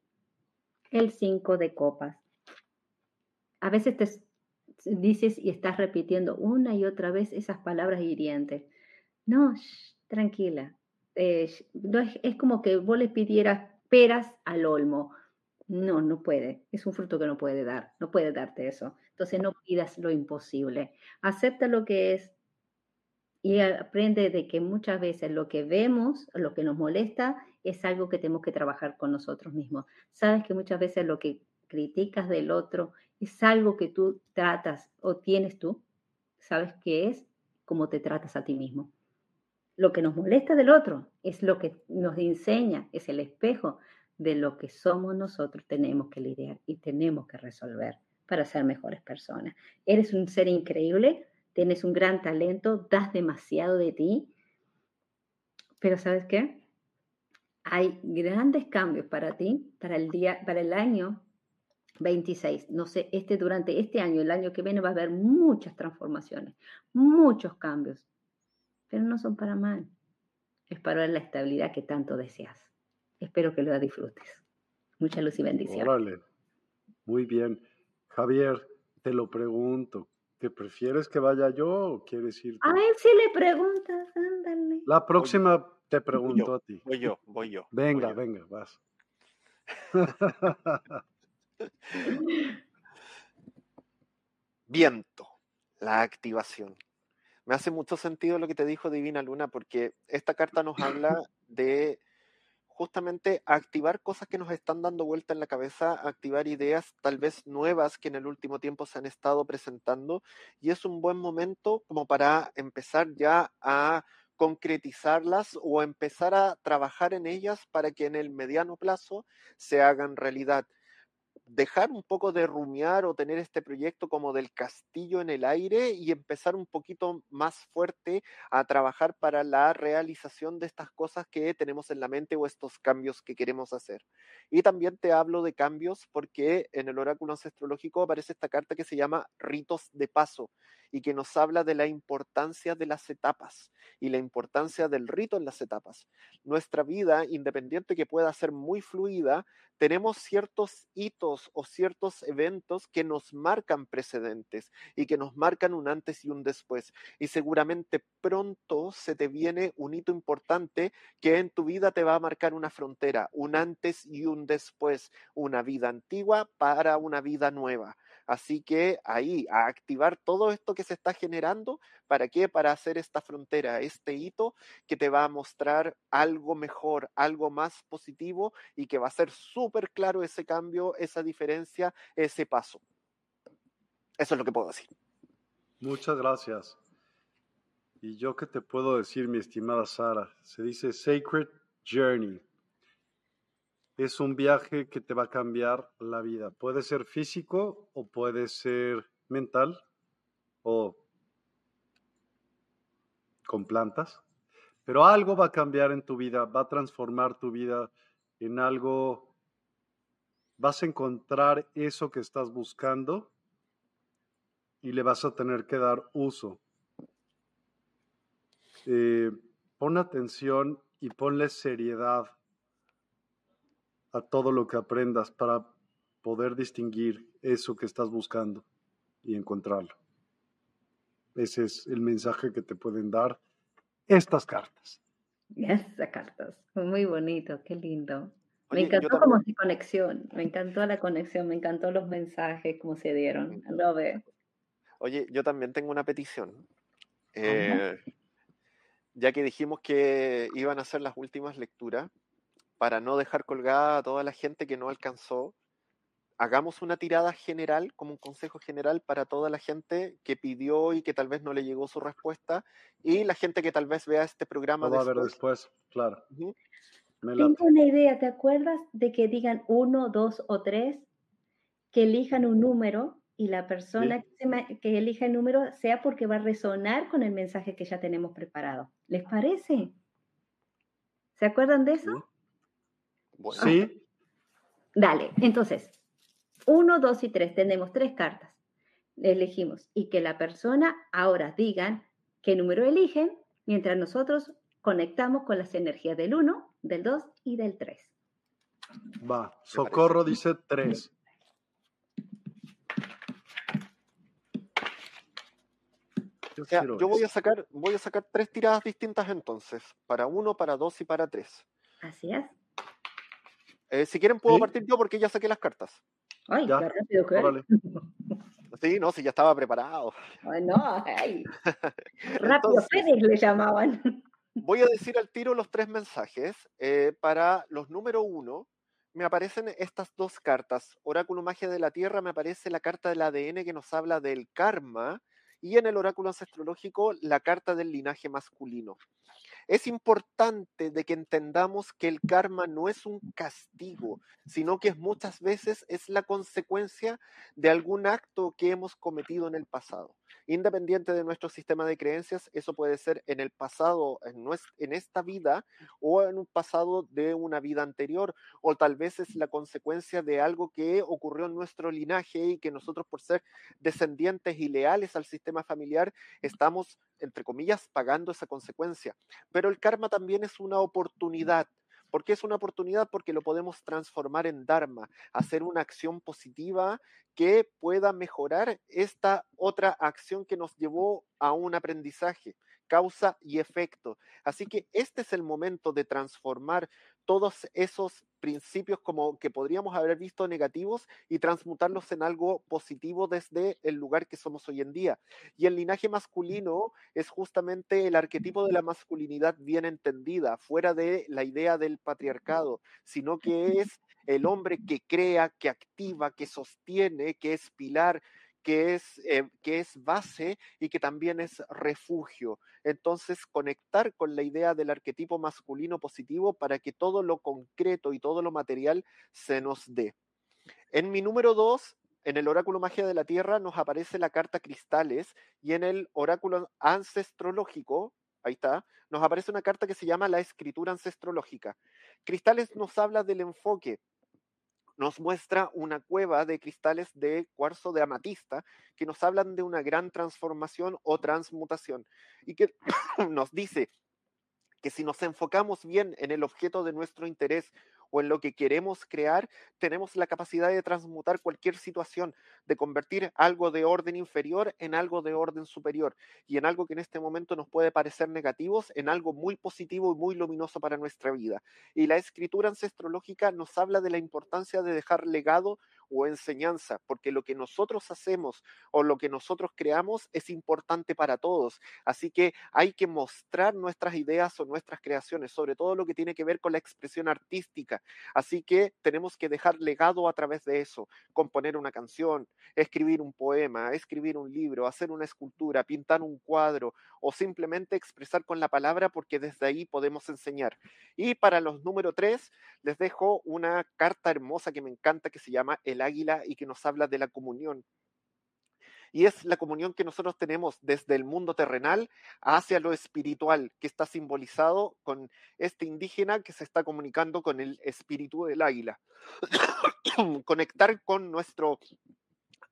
el 5 de copas. A veces te dices y estás repitiendo una y otra vez esas palabras hirientes. No, tranquila, eh, es, como que vos le pidieras peras al olmo. No, no puede. Es un fruto que no puede dar. No puede darte eso. Entonces no pidas lo imposible. Acepta lo que es y aprende de que muchas veces lo que vemos, lo que nos molesta, es algo que tenemos que trabajar con nosotros mismos. Sabes que muchas veces lo que criticas del otro es algo que tú tratas o tienes tú. ¿Sabes qué es? Cómo te tratas a ti mismo. Lo que nos molesta del otro es lo que nos enseña, es el espejo de lo que somos nosotros, tenemos que lidiar y tenemos que resolver para ser mejores personas. Eres un ser increíble, tienes un gran talento, das demasiado de ti, pero ¿sabes qué? Hay grandes cambios para ti, para el día, para el año 26. No sé, este durante este año, el año que viene va a haber muchas transformaciones, muchos cambios pero no son para mal. Es para la estabilidad que tanto deseas. Espero que lo disfrutes. Mucha luz y bendición. Órale. Muy bien. Javier, te lo pregunto. ¿Te prefieres que vaya yo o quieres ir? A él sí le preguntas, ándale. La próxima te pregunto a ti. Voy yo, voy yo. Venga, venga, vas. Viento, la activación. Me hace mucho sentido lo que te dijo Divina Luna, porque esta carta nos habla de justamente activar cosas que nos están dando vuelta en la cabeza, activar ideas tal vez nuevas que en el último tiempo se han estado presentando y es un buen momento como para empezar ya a concretizarlas o empezar a trabajar en ellas para que en el mediano plazo se hagan realidad dejar un poco de rumiar o tener este proyecto como del castillo en el aire y empezar un poquito más fuerte a trabajar para la realización de estas cosas que tenemos en la mente o estos cambios que queremos hacer. Y también te hablo de cambios porque en el oráculo ancestrológico aparece esta carta que se llama ritos de paso y que nos habla de la importancia de las etapas y la importancia del rito en las etapas. Nuestra vida, independiente que pueda ser muy fluida, tenemos ciertos hitos o ciertos eventos que nos marcan precedentes y que nos marcan un antes y un después. Y seguramente pronto se te viene un hito importante que en tu vida te va a marcar una frontera, un antes y un después, una vida antigua para una vida nueva. Así que ahí, a activar todo esto que se está generando, ¿para qué? Para hacer esta frontera, este hito que te va a mostrar algo mejor, algo más positivo y que va a ser súper claro ese cambio, esa diferencia, ese paso. Eso es lo que puedo decir. Muchas gracias. Y yo qué te puedo decir, mi estimada Sara, se dice Sacred Journey. Es un viaje que te va a cambiar la vida. Puede ser físico o puede ser mental o con plantas, pero algo va a cambiar en tu vida, va a transformar tu vida en algo, vas a encontrar eso que estás buscando y le vas a tener que dar uso. Eh, pon atención y ponle seriedad a todo lo que aprendas para poder distinguir eso que estás buscando y encontrarlo. Ese es el mensaje que te pueden dar estas cartas. Estas cartas, muy bonito, qué lindo. me encantó como si conexión, me encantó la conexión, me encantó los mensajes, cómo se dieron. Lo veo. Oye, yo también tengo una petición. Eh, ya que dijimos que iban a ser las últimas lecturas, para no dejar colgada a toda la gente que no alcanzó, hagamos una tirada general, como un consejo general para toda la gente que pidió y que tal vez no le llegó su respuesta, y la gente que tal vez vea este programa. Lo va a ver después, claro. Tengo una idea, ¿te acuerdas de que digan uno, dos o tres? Que elijan un número y la persona que, elija el número sea porque va a resonar con el mensaje que ya tenemos preparado. ¿Les parece? ¿Se acuerdan de eso? Sí. Dale, entonces, uno, dos y tres, tenemos tres cartas. Elegimos y que la persona ahora digan qué número eligen mientras nosotros conectamos con las energías del uno, del dos y del tres. Va, Socorro dice tres. yo voy a sacar, voy a sacar tres tiradas distintas entonces, para uno, para dos y para tres. Así es. Eh, si quieren puedo partir yo porque ya saqué las cartas. Ay, qué rápido que Sí, no, sí, ya estaba preparado. Ay, no, ay. Rápido Fénix le llamaban. Voy a decir al tiro los tres mensajes. Eh, para los número uno, me aparecen estas dos cartas. Oráculo Magia de la Tierra me aparece la carta del ADN que nos habla del karma y en el oráculo ancestrológico la carta del linaje masculino. Es importante de que entendamos que el karma no es un castigo, sino que muchas veces es la consecuencia de algún acto que hemos cometido en el pasado. Independiente de nuestro sistema de creencias, eso puede ser en el pasado, en, esta vida, o en un pasado de una vida anterior, o tal vez es la consecuencia de algo que ocurrió en nuestro linaje y que nosotros por ser descendientes y leales al sistema familiar estamos, entre comillas, pagando esa consecuencia. Pero el karma también es una oportunidad ¿Por qué es una oportunidad? Porque lo podemos transformar en Dharma, hacer una acción positiva que pueda mejorar esta otra acción que nos llevó a un aprendizaje, causa y efecto. Así que este es el momento de transformar todos esos principios como que podríamos haber visto negativos y transmutarlos en algo positivo desde el lugar que somos hoy en día. Y el linaje masculino es justamente el arquetipo de la masculinidad bien entendida, fuera de la idea del patriarcado, sino que es el hombre que crea, que activa, que sostiene, que es pilar, que es, eh, que es base y que también es refugio. Entonces, conectar con la idea del arquetipo masculino positivo para que todo lo concreto y todo lo material se nos dé. En mi número dos, en el oráculo magia de la tierra, nos aparece la carta cristales y en el oráculo ancestrológico, ahí está, nos aparece una carta que se llama la escritura ancestrológica. Cristales nos habla del enfoque, nos muestra una cueva de cristales de cuarzo de amatista que nos hablan de una gran transformación o transmutación y que nos dice que si nos enfocamos bien en el objeto de nuestro interés o en lo que queremos crear, tenemos la capacidad de transmutar cualquier situación, de convertir algo de orden inferior en algo de orden superior y en algo que en este momento nos puede parecer negativos, en algo muy positivo y muy luminoso para nuestra vida. Y la escritura ancestrológica nos habla de la importancia de dejar legado o enseñanza, porque lo que nosotros hacemos o lo que nosotros creamos es importante para todos. Así que hay que mostrar nuestras ideas o nuestras creaciones, sobre todo lo que tiene que ver con la expresión artística. Así que tenemos que dejar legado a través de eso, componer una canción, escribir un poema, escribir un libro, hacer una escultura, pintar un cuadro o simplemente expresar con la palabra porque desde ahí podemos enseñar. Y para los número tres, les dejo una carta hermosa que me encanta que se llama El Águila y que nos habla de la comunión. Y es la comunión que nosotros tenemos desde el mundo terrenal hacia lo espiritual, que está simbolizado con este indígena que se está comunicando con el espíritu del águila. Conectar con nuestro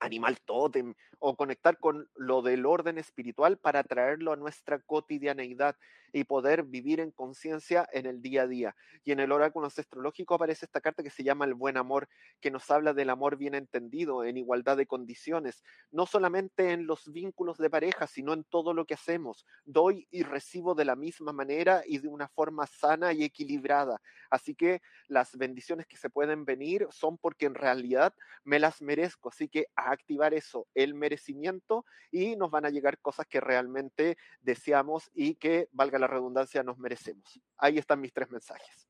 animal tótem o conectar con lo del orden espiritual para traerlo a nuestra cotidianeidad y poder vivir en conciencia en el día a día. Y en el oráculo astrológico aparece esta carta que se llama el buen amor, que nos habla del amor bien entendido, en igualdad de condiciones, no solamente en los vínculos de pareja, sino en todo lo que hacemos. Doy y recibo de la misma manera y de una forma sana y equilibrada. Así que las bendiciones que se pueden venir son porque en realidad me las merezco. Así que a activar eso, el merecimiento, y nos van a llegar cosas que realmente deseamos y que, valga la redundancia, nos merecemos. Ahí están mis tres mensajes.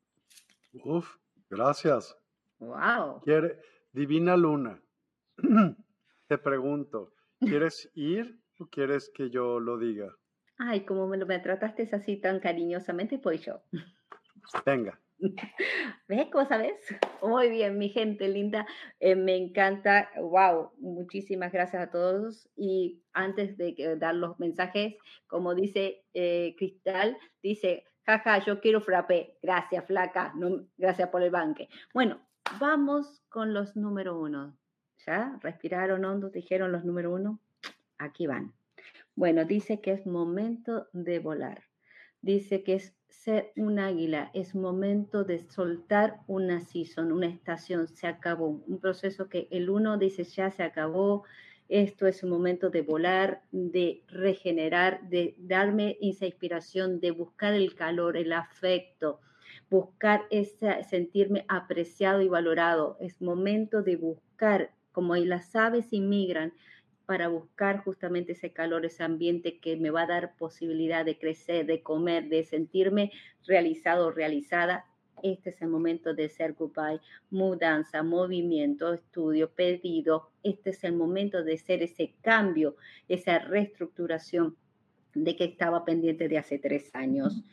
Uf, gracias. Wow. Quiere, Divina Luna, te pregunto, ¿quieres ir o quieres que yo lo diga? Ay, como me lo me trataste así tan cariñosamente, pues yo. Venga. ¿Ves cómo sabes? Muy bien, mi gente linda. Eh, me encanta. Wow, muchísimas gracias a todos. Y antes de dar los mensajes, como dice eh, Cristal, dice, jaja, yo quiero frappé. Gracias, flaca. No, gracias por el banque. Bueno, vamos con los número uno. ¿Ya? ¿Respiraron hondo? ¿Dijeron los número uno? Aquí van. Bueno, dice que es momento de volar. Dice que es ser un águila, es momento de soltar una season, una estación, se acabó. Un proceso que el uno dice ya se acabó, esto es un momento de volar, de regenerar, de darme esa inspiración, de buscar el calor, el afecto, buscar esa, sentirme apreciado y valorado. Es momento de buscar, como las aves inmigran, para buscar justamente ese calor, ese ambiente que me va a dar posibilidad de crecer, de comer, de sentirme realizado o realizada. Este es el momento de ser goodbye, mudanza, movimiento, estudio, pedido. Este es el momento de ser ese cambio, esa reestructuración de que estaba pendiente de hace tres años.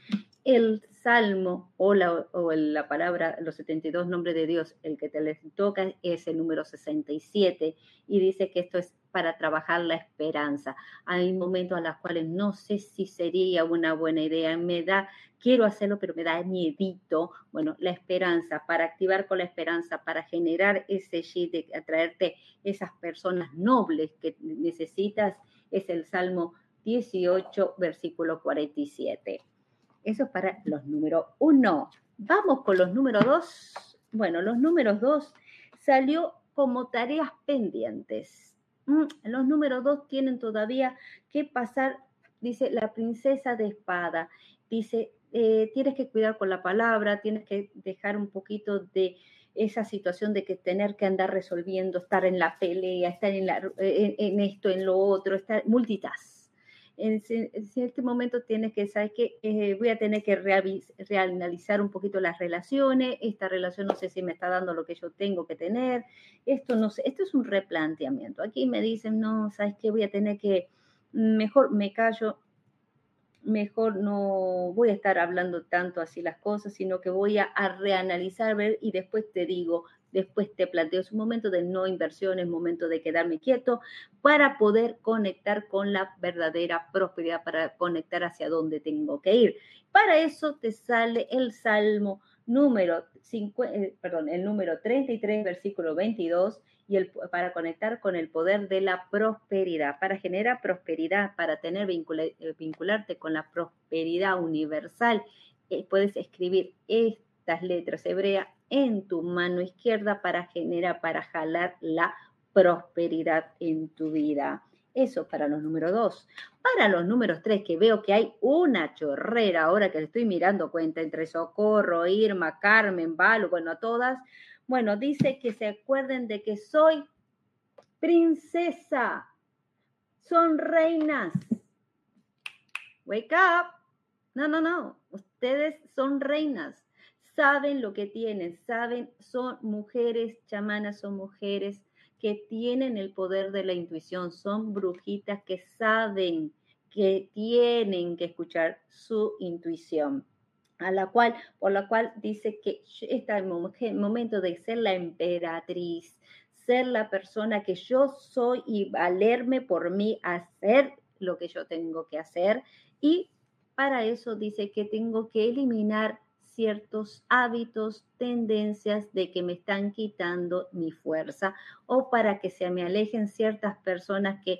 El salmo o la, o la palabra, los 72 nombres de Dios, el que te les toca es el número 67 y dice que esto es para trabajar la esperanza. Hay momentos a los cuales no sé si sería una buena idea, me da, quiero hacerlo, pero me da miedito. Bueno, la esperanza, para activar con la esperanza, para generar ese shit de atraerte esas personas nobles que necesitas, es el Salmo 18, versículo 47. Eso es para los números uno. Vamos con los números dos. Bueno, los números dos salió como tareas pendientes los números dos tienen todavía que pasar, dice la princesa de espada, dice, eh, tienes que cuidar con la palabra, tienes que dejar un poquito de esa situación de que tener que andar resolviendo, estar en la pelea, estar en, la, en, esto, en lo otro, estar multitask en, cierto momento tienes que saber que eh, voy a tener que reanalizar un poquito las relaciones, esta relación no sé si me está dando lo que yo tengo que tener, esto no sé, esto es un replanteamiento. Aquí me dicen, no, sabes que voy a tener que, mejor me callo, mejor no voy a estar hablando tanto así las cosas, sino que voy a, a reanalizar, ver y después te digo, Después te planteo, un momento de no inversión, es momento de quedarme quieto para poder conectar con la verdadera prosperidad, para conectar hacia dónde tengo que ir. Para eso te sale el Salmo número, 5, eh, perdón, el número 33, versículo 22, y el, para conectar con el poder de la prosperidad, para generar prosperidad, para tener eh, vincularte con la prosperidad universal, eh, puedes escribir estas letras hebreas en tu mano izquierda para generar, para jalar la prosperidad en tu vida. Eso para los números dos. Para los números tres, que veo que hay una chorrera ahora que le estoy mirando cuenta entre Socorro, Irma, Carmen, Valo, bueno, a todas. Bueno, dice que se acuerden de que soy princesa, son reinas. Wake up. No, no, no. Ustedes son reinas. Saben lo que tienen, saben, son mujeres chamanas, son mujeres que tienen el poder de la intuición, son brujitas que saben que tienen que escuchar su intuición a la cual, por la cual dice que está el momento de ser la emperatriz, ser la persona que yo soy y valerme por mí, hacer lo que yo tengo que hacer. Y para eso dice que tengo que eliminar ciertos hábitos, tendencias de que me están quitando mi fuerza o para que se me alejen ciertas personas que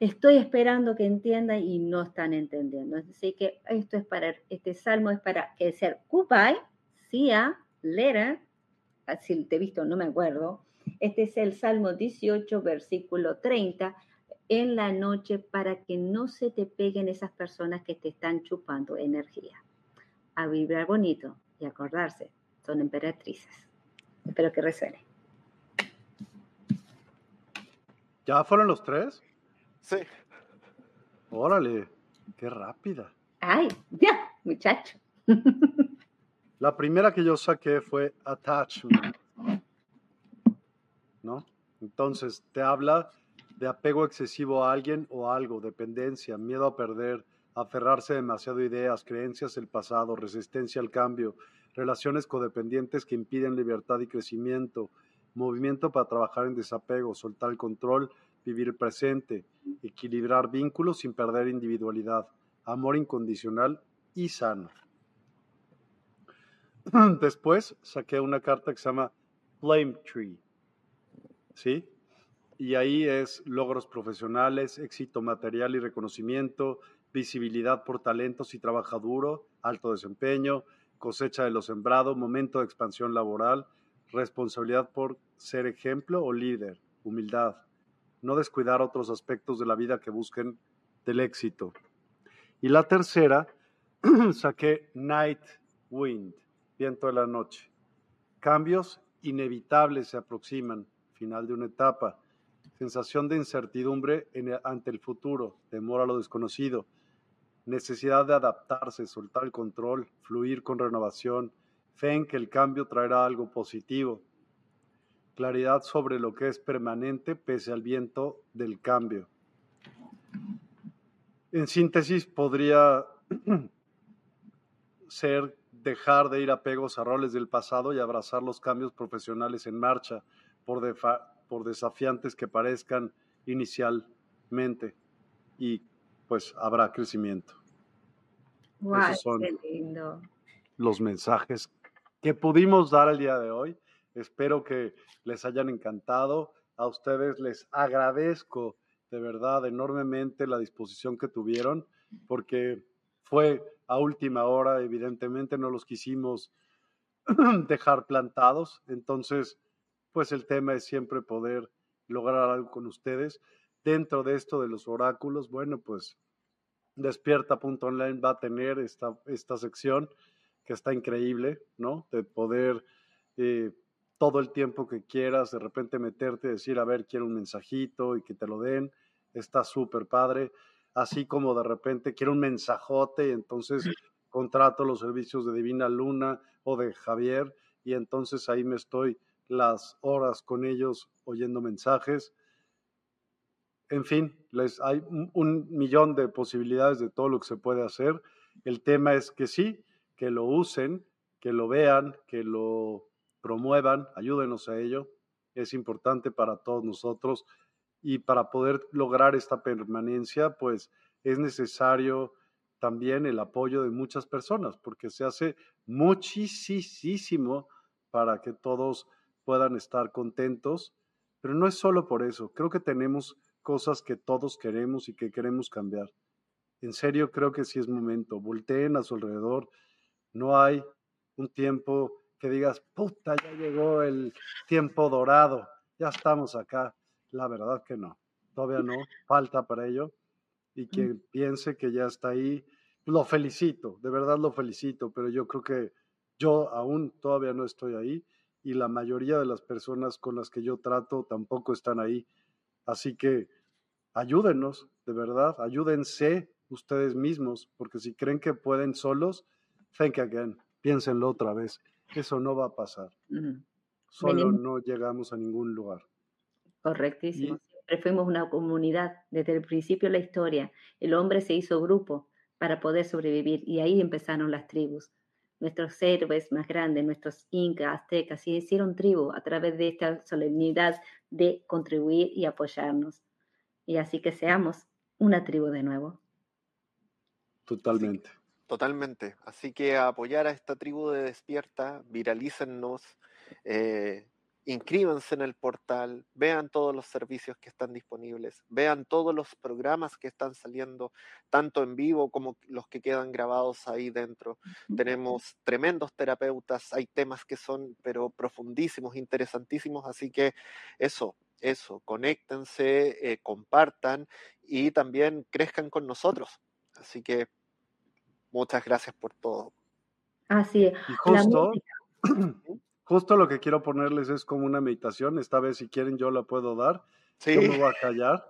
estoy esperando que entiendan y no están entendiendo. Así que esto es para, este salmo es para que ser Kupai, Sia, Lera, si te he visto, no me acuerdo. Este es el Salmo 18, versículo 30, en la noche para que no se te peguen esas personas que te están chupando energía. A vibrar bonito y acordarse, son emperatrices. Espero que resuene. ¿Ya fueron los tres? Sí. Órale, qué rápida. Ay, ya, muchacho. La primera que yo saqué fue attachment. ¿No? Entonces, te habla de apego excesivo a alguien o algo, dependencia, miedo a perder, aferrarse demasiado a ideas, creencias del pasado, resistencia al cambio, relaciones codependientes que impiden libertad y crecimiento, movimiento para trabajar en desapego, soltar el control vivir el presente, equilibrar vínculos sin perder individualidad, amor incondicional y sano. Después saqué una carta que se llama Flame Tree, ¿sí? Y ahí es logros profesionales, éxito material y reconocimiento, visibilidad por talentos y trabajo duro, alto desempeño, cosecha de lo sembrado, momento de expansión laboral, responsabilidad por ser ejemplo o líder, humildad, no descuidar otros aspectos de la vida que busquen del éxito. Y la tercera, saqué Night Wind, viento de la noche. Cambios inevitables se aproximan, final de una etapa. Sensación de incertidumbre ante el futuro, temor a lo desconocido. Necesidad de adaptarse, soltar el control, fluir con renovación. Fe en que el cambio traerá algo positivo claridad sobre lo que es permanente pese al viento del cambio. En síntesis, podría ser dejar de ir apegos a roles del pasado y abrazar los cambios profesionales en marcha, por, por desafiantes que parezcan inicialmente, y pues habrá crecimiento. Esos son lindo. los mensajes que pudimos dar el día de hoy. Espero que les hayan encantado. A ustedes les agradezco de verdad enormemente la disposición que tuvieron, porque fue a última hora, evidentemente no los quisimos dejar plantados. Entonces, pues el tema es siempre poder lograr algo con ustedes. Dentro de esto de los oráculos, bueno, pues despierta.online va a tener esta, esta sección que está increíble, ¿no? De poder eh, todo el tiempo que quieras, de repente meterte, decir, a ver, quiero un mensajito y que te lo den, está súper padre. Así como de repente quiero un mensajote y entonces contrato los servicios de Divina Luna o de Javier y entonces ahí me estoy las horas con ellos oyendo mensajes. En fin, les, hay un millón de posibilidades de todo lo que se puede hacer. El tema es que sí, que lo usen, que lo vean, que lo promuevan, ayúdenos a ello. Es importante para todos nosotros y para poder lograr esta permanencia, pues es necesario también el apoyo de muchas personas, porque se hace muchísimo para que todos puedan estar contentos, pero no es solo por eso, creo que tenemos cosas que todos queremos y que queremos cambiar. En serio, creo que sí es momento, volteen a su alrededor, no hay un tiempo que digas, puta, ya llegó el tiempo dorado, ya estamos acá. La verdad que no, todavía no, falta para ello. Y quien piense que ya está ahí, lo felicito, de verdad lo felicito, pero yo creo que yo aún todavía no estoy ahí y la mayoría de las personas con las que yo trato tampoco están ahí. Así que ayúdenos, de verdad, ayúdense ustedes mismos, porque si creen que pueden solos, think again, piénsenlo otra vez. Eso no va a pasar. Solo no llegamos a ningún lugar. Correctísimo. Siempre fuimos una comunidad. Desde el principio de la historia, el hombre se hizo grupo para poder sobrevivir y ahí empezaron las tribus. Nuestros héroes más grandes, nuestros incas, aztecas, se hicieron tribu a través de esta solemnidad de contribuir y apoyarnos. Y así que seamos una tribu de nuevo. Totalmente. totalmente. Así que apoyar a esta tribu de despierta, viralícennos, eh, inscríbanse en el portal, vean todos los servicios que están disponibles, vean todos los programas que están saliendo, tanto en vivo como los que quedan grabados ahí dentro. Tenemos tremendos terapeutas, hay temas que son pero profundísimos, interesantísimos, así que eso, eso, conéctense, eh, compartan y también crezcan con nosotros. Así que muchas gracias por todo. Así es. justo, justo lo que quiero ponerles es como una meditación. Esta vez, si quieren, yo la puedo dar. Yo me voy a callar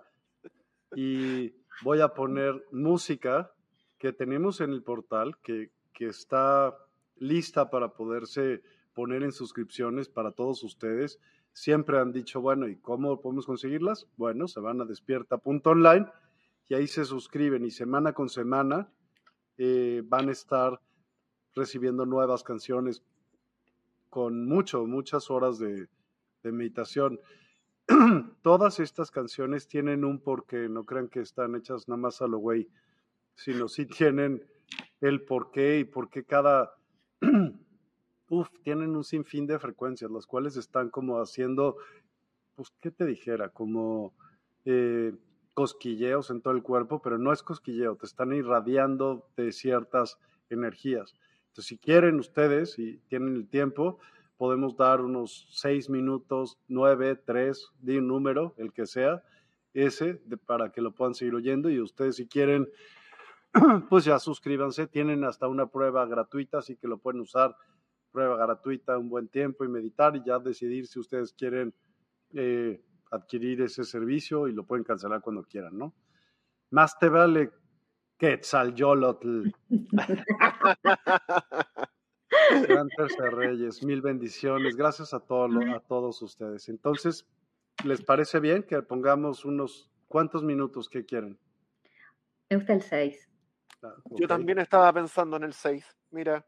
y voy a poner música que tenemos en el portal, que, que está lista para poderse poner en suscripciones para todos ustedes. Siempre han dicho, bueno, ¿y cómo podemos conseguirlas? Bueno, se van a despierta.online y ahí se suscriben y semana con semana eh, van a estar recibiendo nuevas canciones con mucho, muchas horas de, meditación. Todas estas canciones tienen un porqué, no crean que están hechas nada más a lo güey, sino sí tienen el porqué y por qué cada, uf, tienen un sinfín de frecuencias, las cuales están como haciendo, pues, ¿qué te dijera? Como eh, cosquilleos en todo el cuerpo, pero no es cosquilleo, te están irradiando de ciertas energías. Entonces, si quieren ustedes y tienen el tiempo, podemos dar unos seis minutos, nueve, tres, de un número, el que sea, ese, para que lo puedan seguir oyendo. Y ustedes, si quieren, pues ya suscríbanse, tienen hasta una prueba gratuita, así que lo pueden usar, prueba gratuita un buen tiempo y meditar y ya decidir si ustedes quieren eh, adquirir ese servicio y lo pueden cancelar cuando quieran, ¿no? Más te vale Quetzalcóatl. Gran Tercer Reyes, mil bendiciones. Gracias a, todos a todos ustedes. Entonces, ¿les parece bien que pongamos unos cuántos minutos que quieren? Me gusta el 6. Ah, Yo también estaba pensando en el 6. Mira,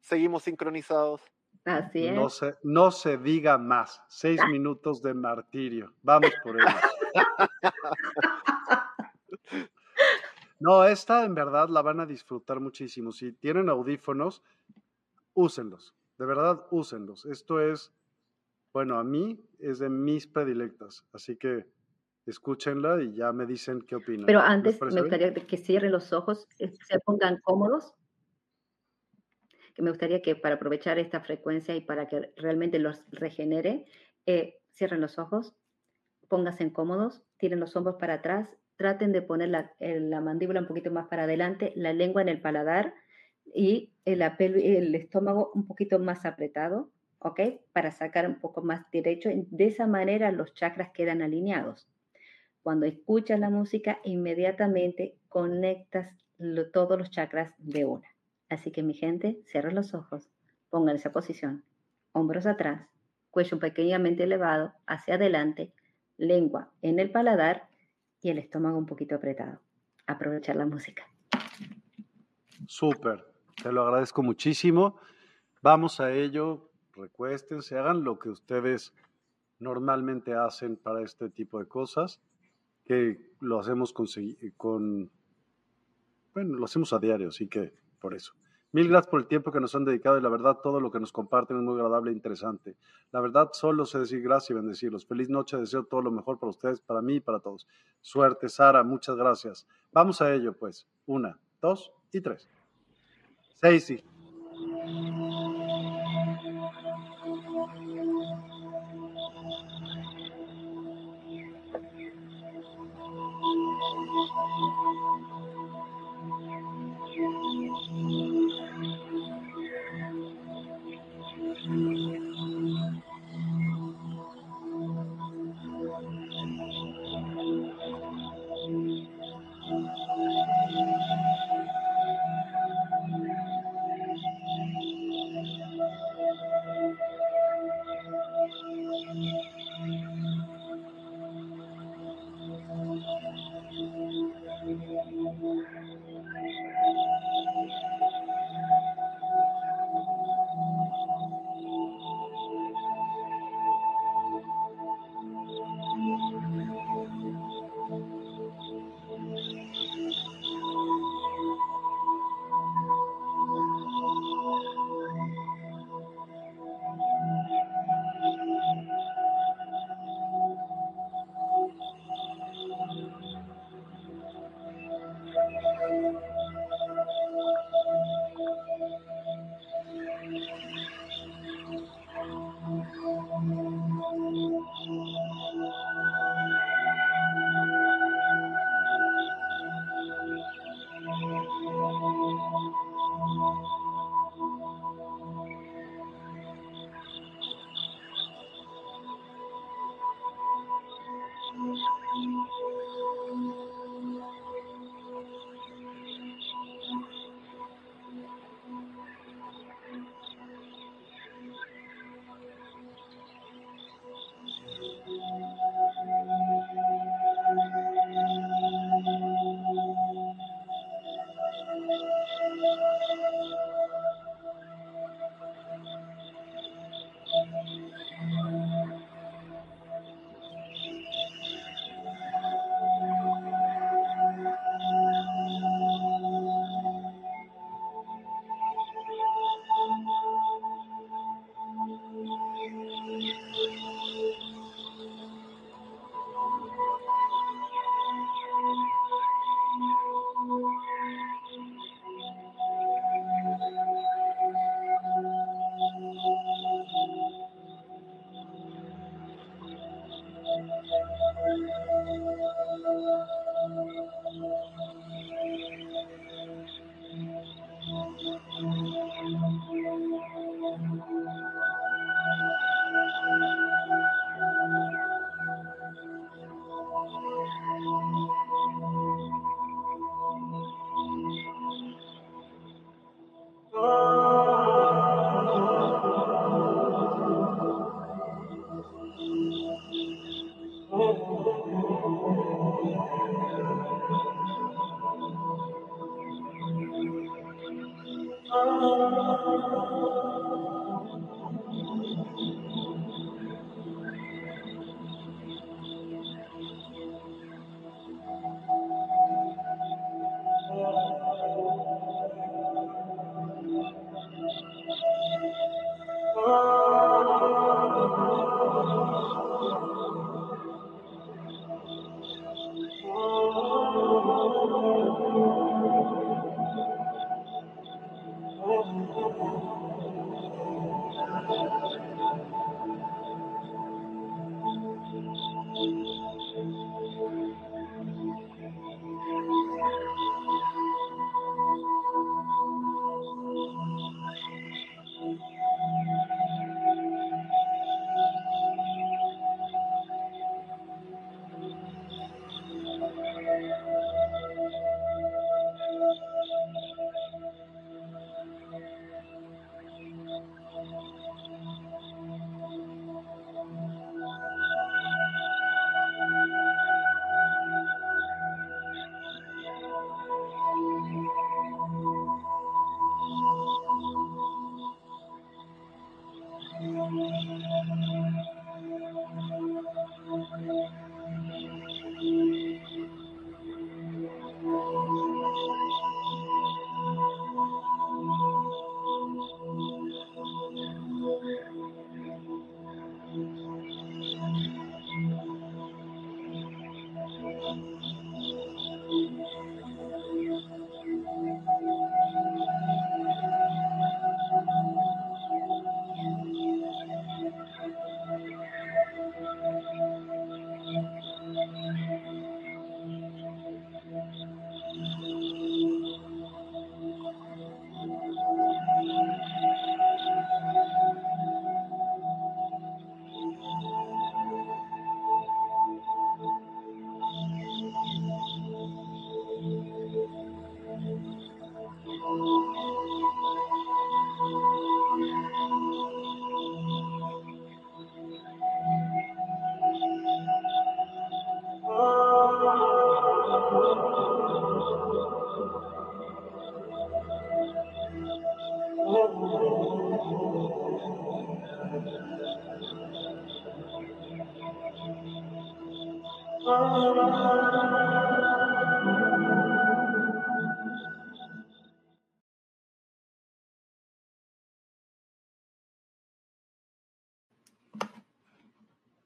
seguimos sincronizados. Así es. No se, no se diga más. Seis minutos de martirio. Vamos por ello. No, esta en verdad la van a disfrutar muchísimo. Si tienen audífonos, úsenlos. De verdad, úsenlos. Esto es, bueno, a mí es de mis predilectas. Así que escúchenla y ya me dicen qué opinan. Pero antes me gustaría que cierren los ojos, eh, se pongan cómodos que me gustaría que para aprovechar esta frecuencia y para que realmente los regenere, eh, cierren los ojos, pónganse cómodos, tiren los hombros para atrás, traten de poner la, la, mandíbula un poquito más para adelante, la lengua en el paladar y el, el estómago un poquito más apretado, ¿ok? Para sacar un poco más derecho. De esa manera los chakras quedan alineados. Cuando escuchas la música, inmediatamente conectas todos los chakras de una. Así que mi gente, cierren los ojos, pongan esa posición, hombros atrás, cuello pequeñamente elevado hacia adelante, lengua en el paladar y el estómago un poquito apretado. Aprovechar la música. Súper, te lo agradezco muchísimo. Vamos a ello, recuéstense, hagan lo que ustedes normalmente hacen para este tipo de cosas, que lo hacemos con, con bueno, lo hacemos a diario, así que por eso. Mil gracias por el tiempo que nos han dedicado y la verdad todo lo que nos comparten es muy agradable e interesante. La verdad solo sé decir gracias y bendecirlos. Feliz noche, deseo todo lo mejor para ustedes, para mí y para todos. Suerte, Sara, muchas gracias. Vamos a ello pues. Una, dos y tres. Seis y...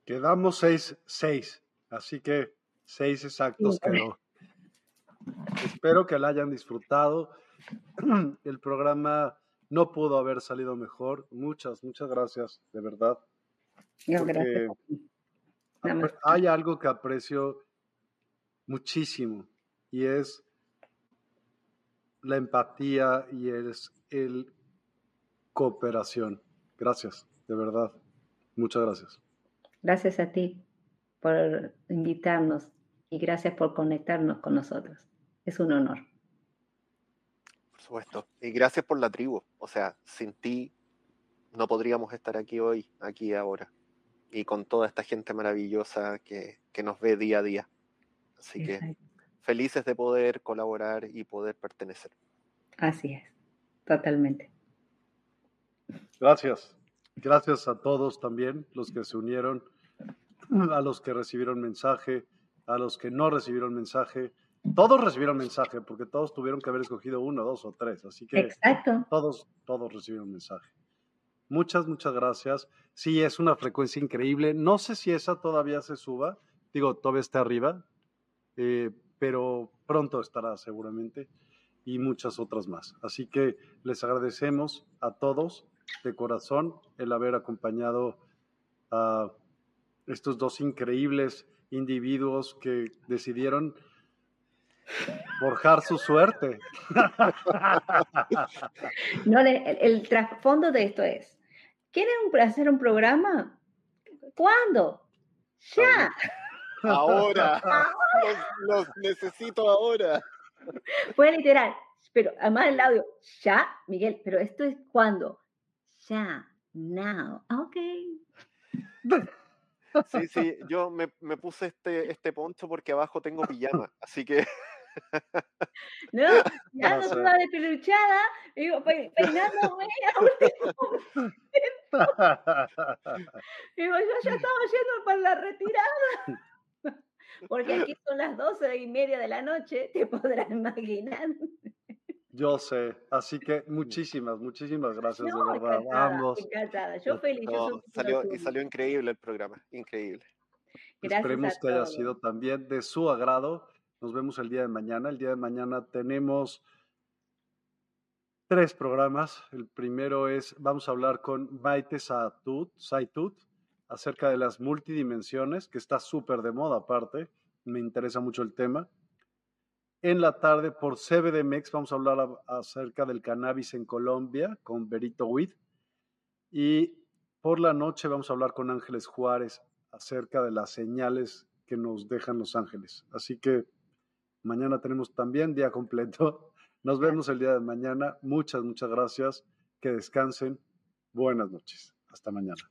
Quedamos seis, seis, así que seis exactos quedó. Espero que la hayan disfrutado. El programa no pudo haber salido mejor. Muchas, muchas gracias, de verdad. gracias. Hay algo que aprecio muchísimo y es la empatía y es el cooperación. Gracias, de verdad. Muchas gracias. Gracias a ti por invitarnos y gracias por conectarnos con nosotros. Es un honor. Por supuesto. Y gracias por la tribu. O sea, sin ti no podríamos estar aquí hoy, aquí ahora. Y con toda esta gente maravillosa que, nos ve día a día. Así que felices de poder colaborar y poder pertenecer. Así es, totalmente. Gracias. Gracias a todos también, los que se unieron, a los que recibieron mensaje, a los que no recibieron mensaje. Todos recibieron mensaje, porque todos tuvieron que haber escogido uno, dos o tres. Así que Exacto. todos, todos recibieron mensaje. Muchas, muchas gracias. Sí, es una frecuencia increíble. No sé si esa todavía se suba. Digo, todavía está arriba, eh, pero pronto estará seguramente. Y muchas otras más. Así que les agradecemos a todos de corazón el haber acompañado a estos dos increíbles individuos que decidieron forjar su suerte. No, el, trasfondo de esto es, ¿quieren hacer un programa? ¿Cuándo? Ya. Ahora. Los, necesito ahora. Fue literal, pero además el audio, ya, Miguel, pero esto es cuándo? Ya, now, ok. Sí, sí, yo me, me, puse este, este poncho porque abajo tengo pijama, así que... No, ya no, no de peluchada, digo, peinándome a último Digo, yo ya estaba yendo para la retirada. Porque aquí son las doce y media de la noche, te podrás imaginar. Yo sé, así que muchísimas, muchísimas gracias de verdad. Vamos. Encantada, yo feliz. salió, y salió increíble el programa, increíble. Esperemos que haya sido también de su agrado. Nos vemos el día de mañana. El día de mañana tenemos tres programas. El primero es, vamos a hablar con Maite Saitut, Saitut acerca de las multidimensiones, que está súper de moda aparte. Me interesa mucho el tema. En la tarde por CBDMX vamos a hablar acerca del cannabis en Colombia con Berito Witt. Y por la noche vamos a hablar con Ángeles Juárez acerca de las señales que nos dejan los ángeles. Así que mañana tenemos también día completo. Nos vemos el día de mañana. Muchas, muchas gracias. Que descansen. Buenas noches. Hasta mañana.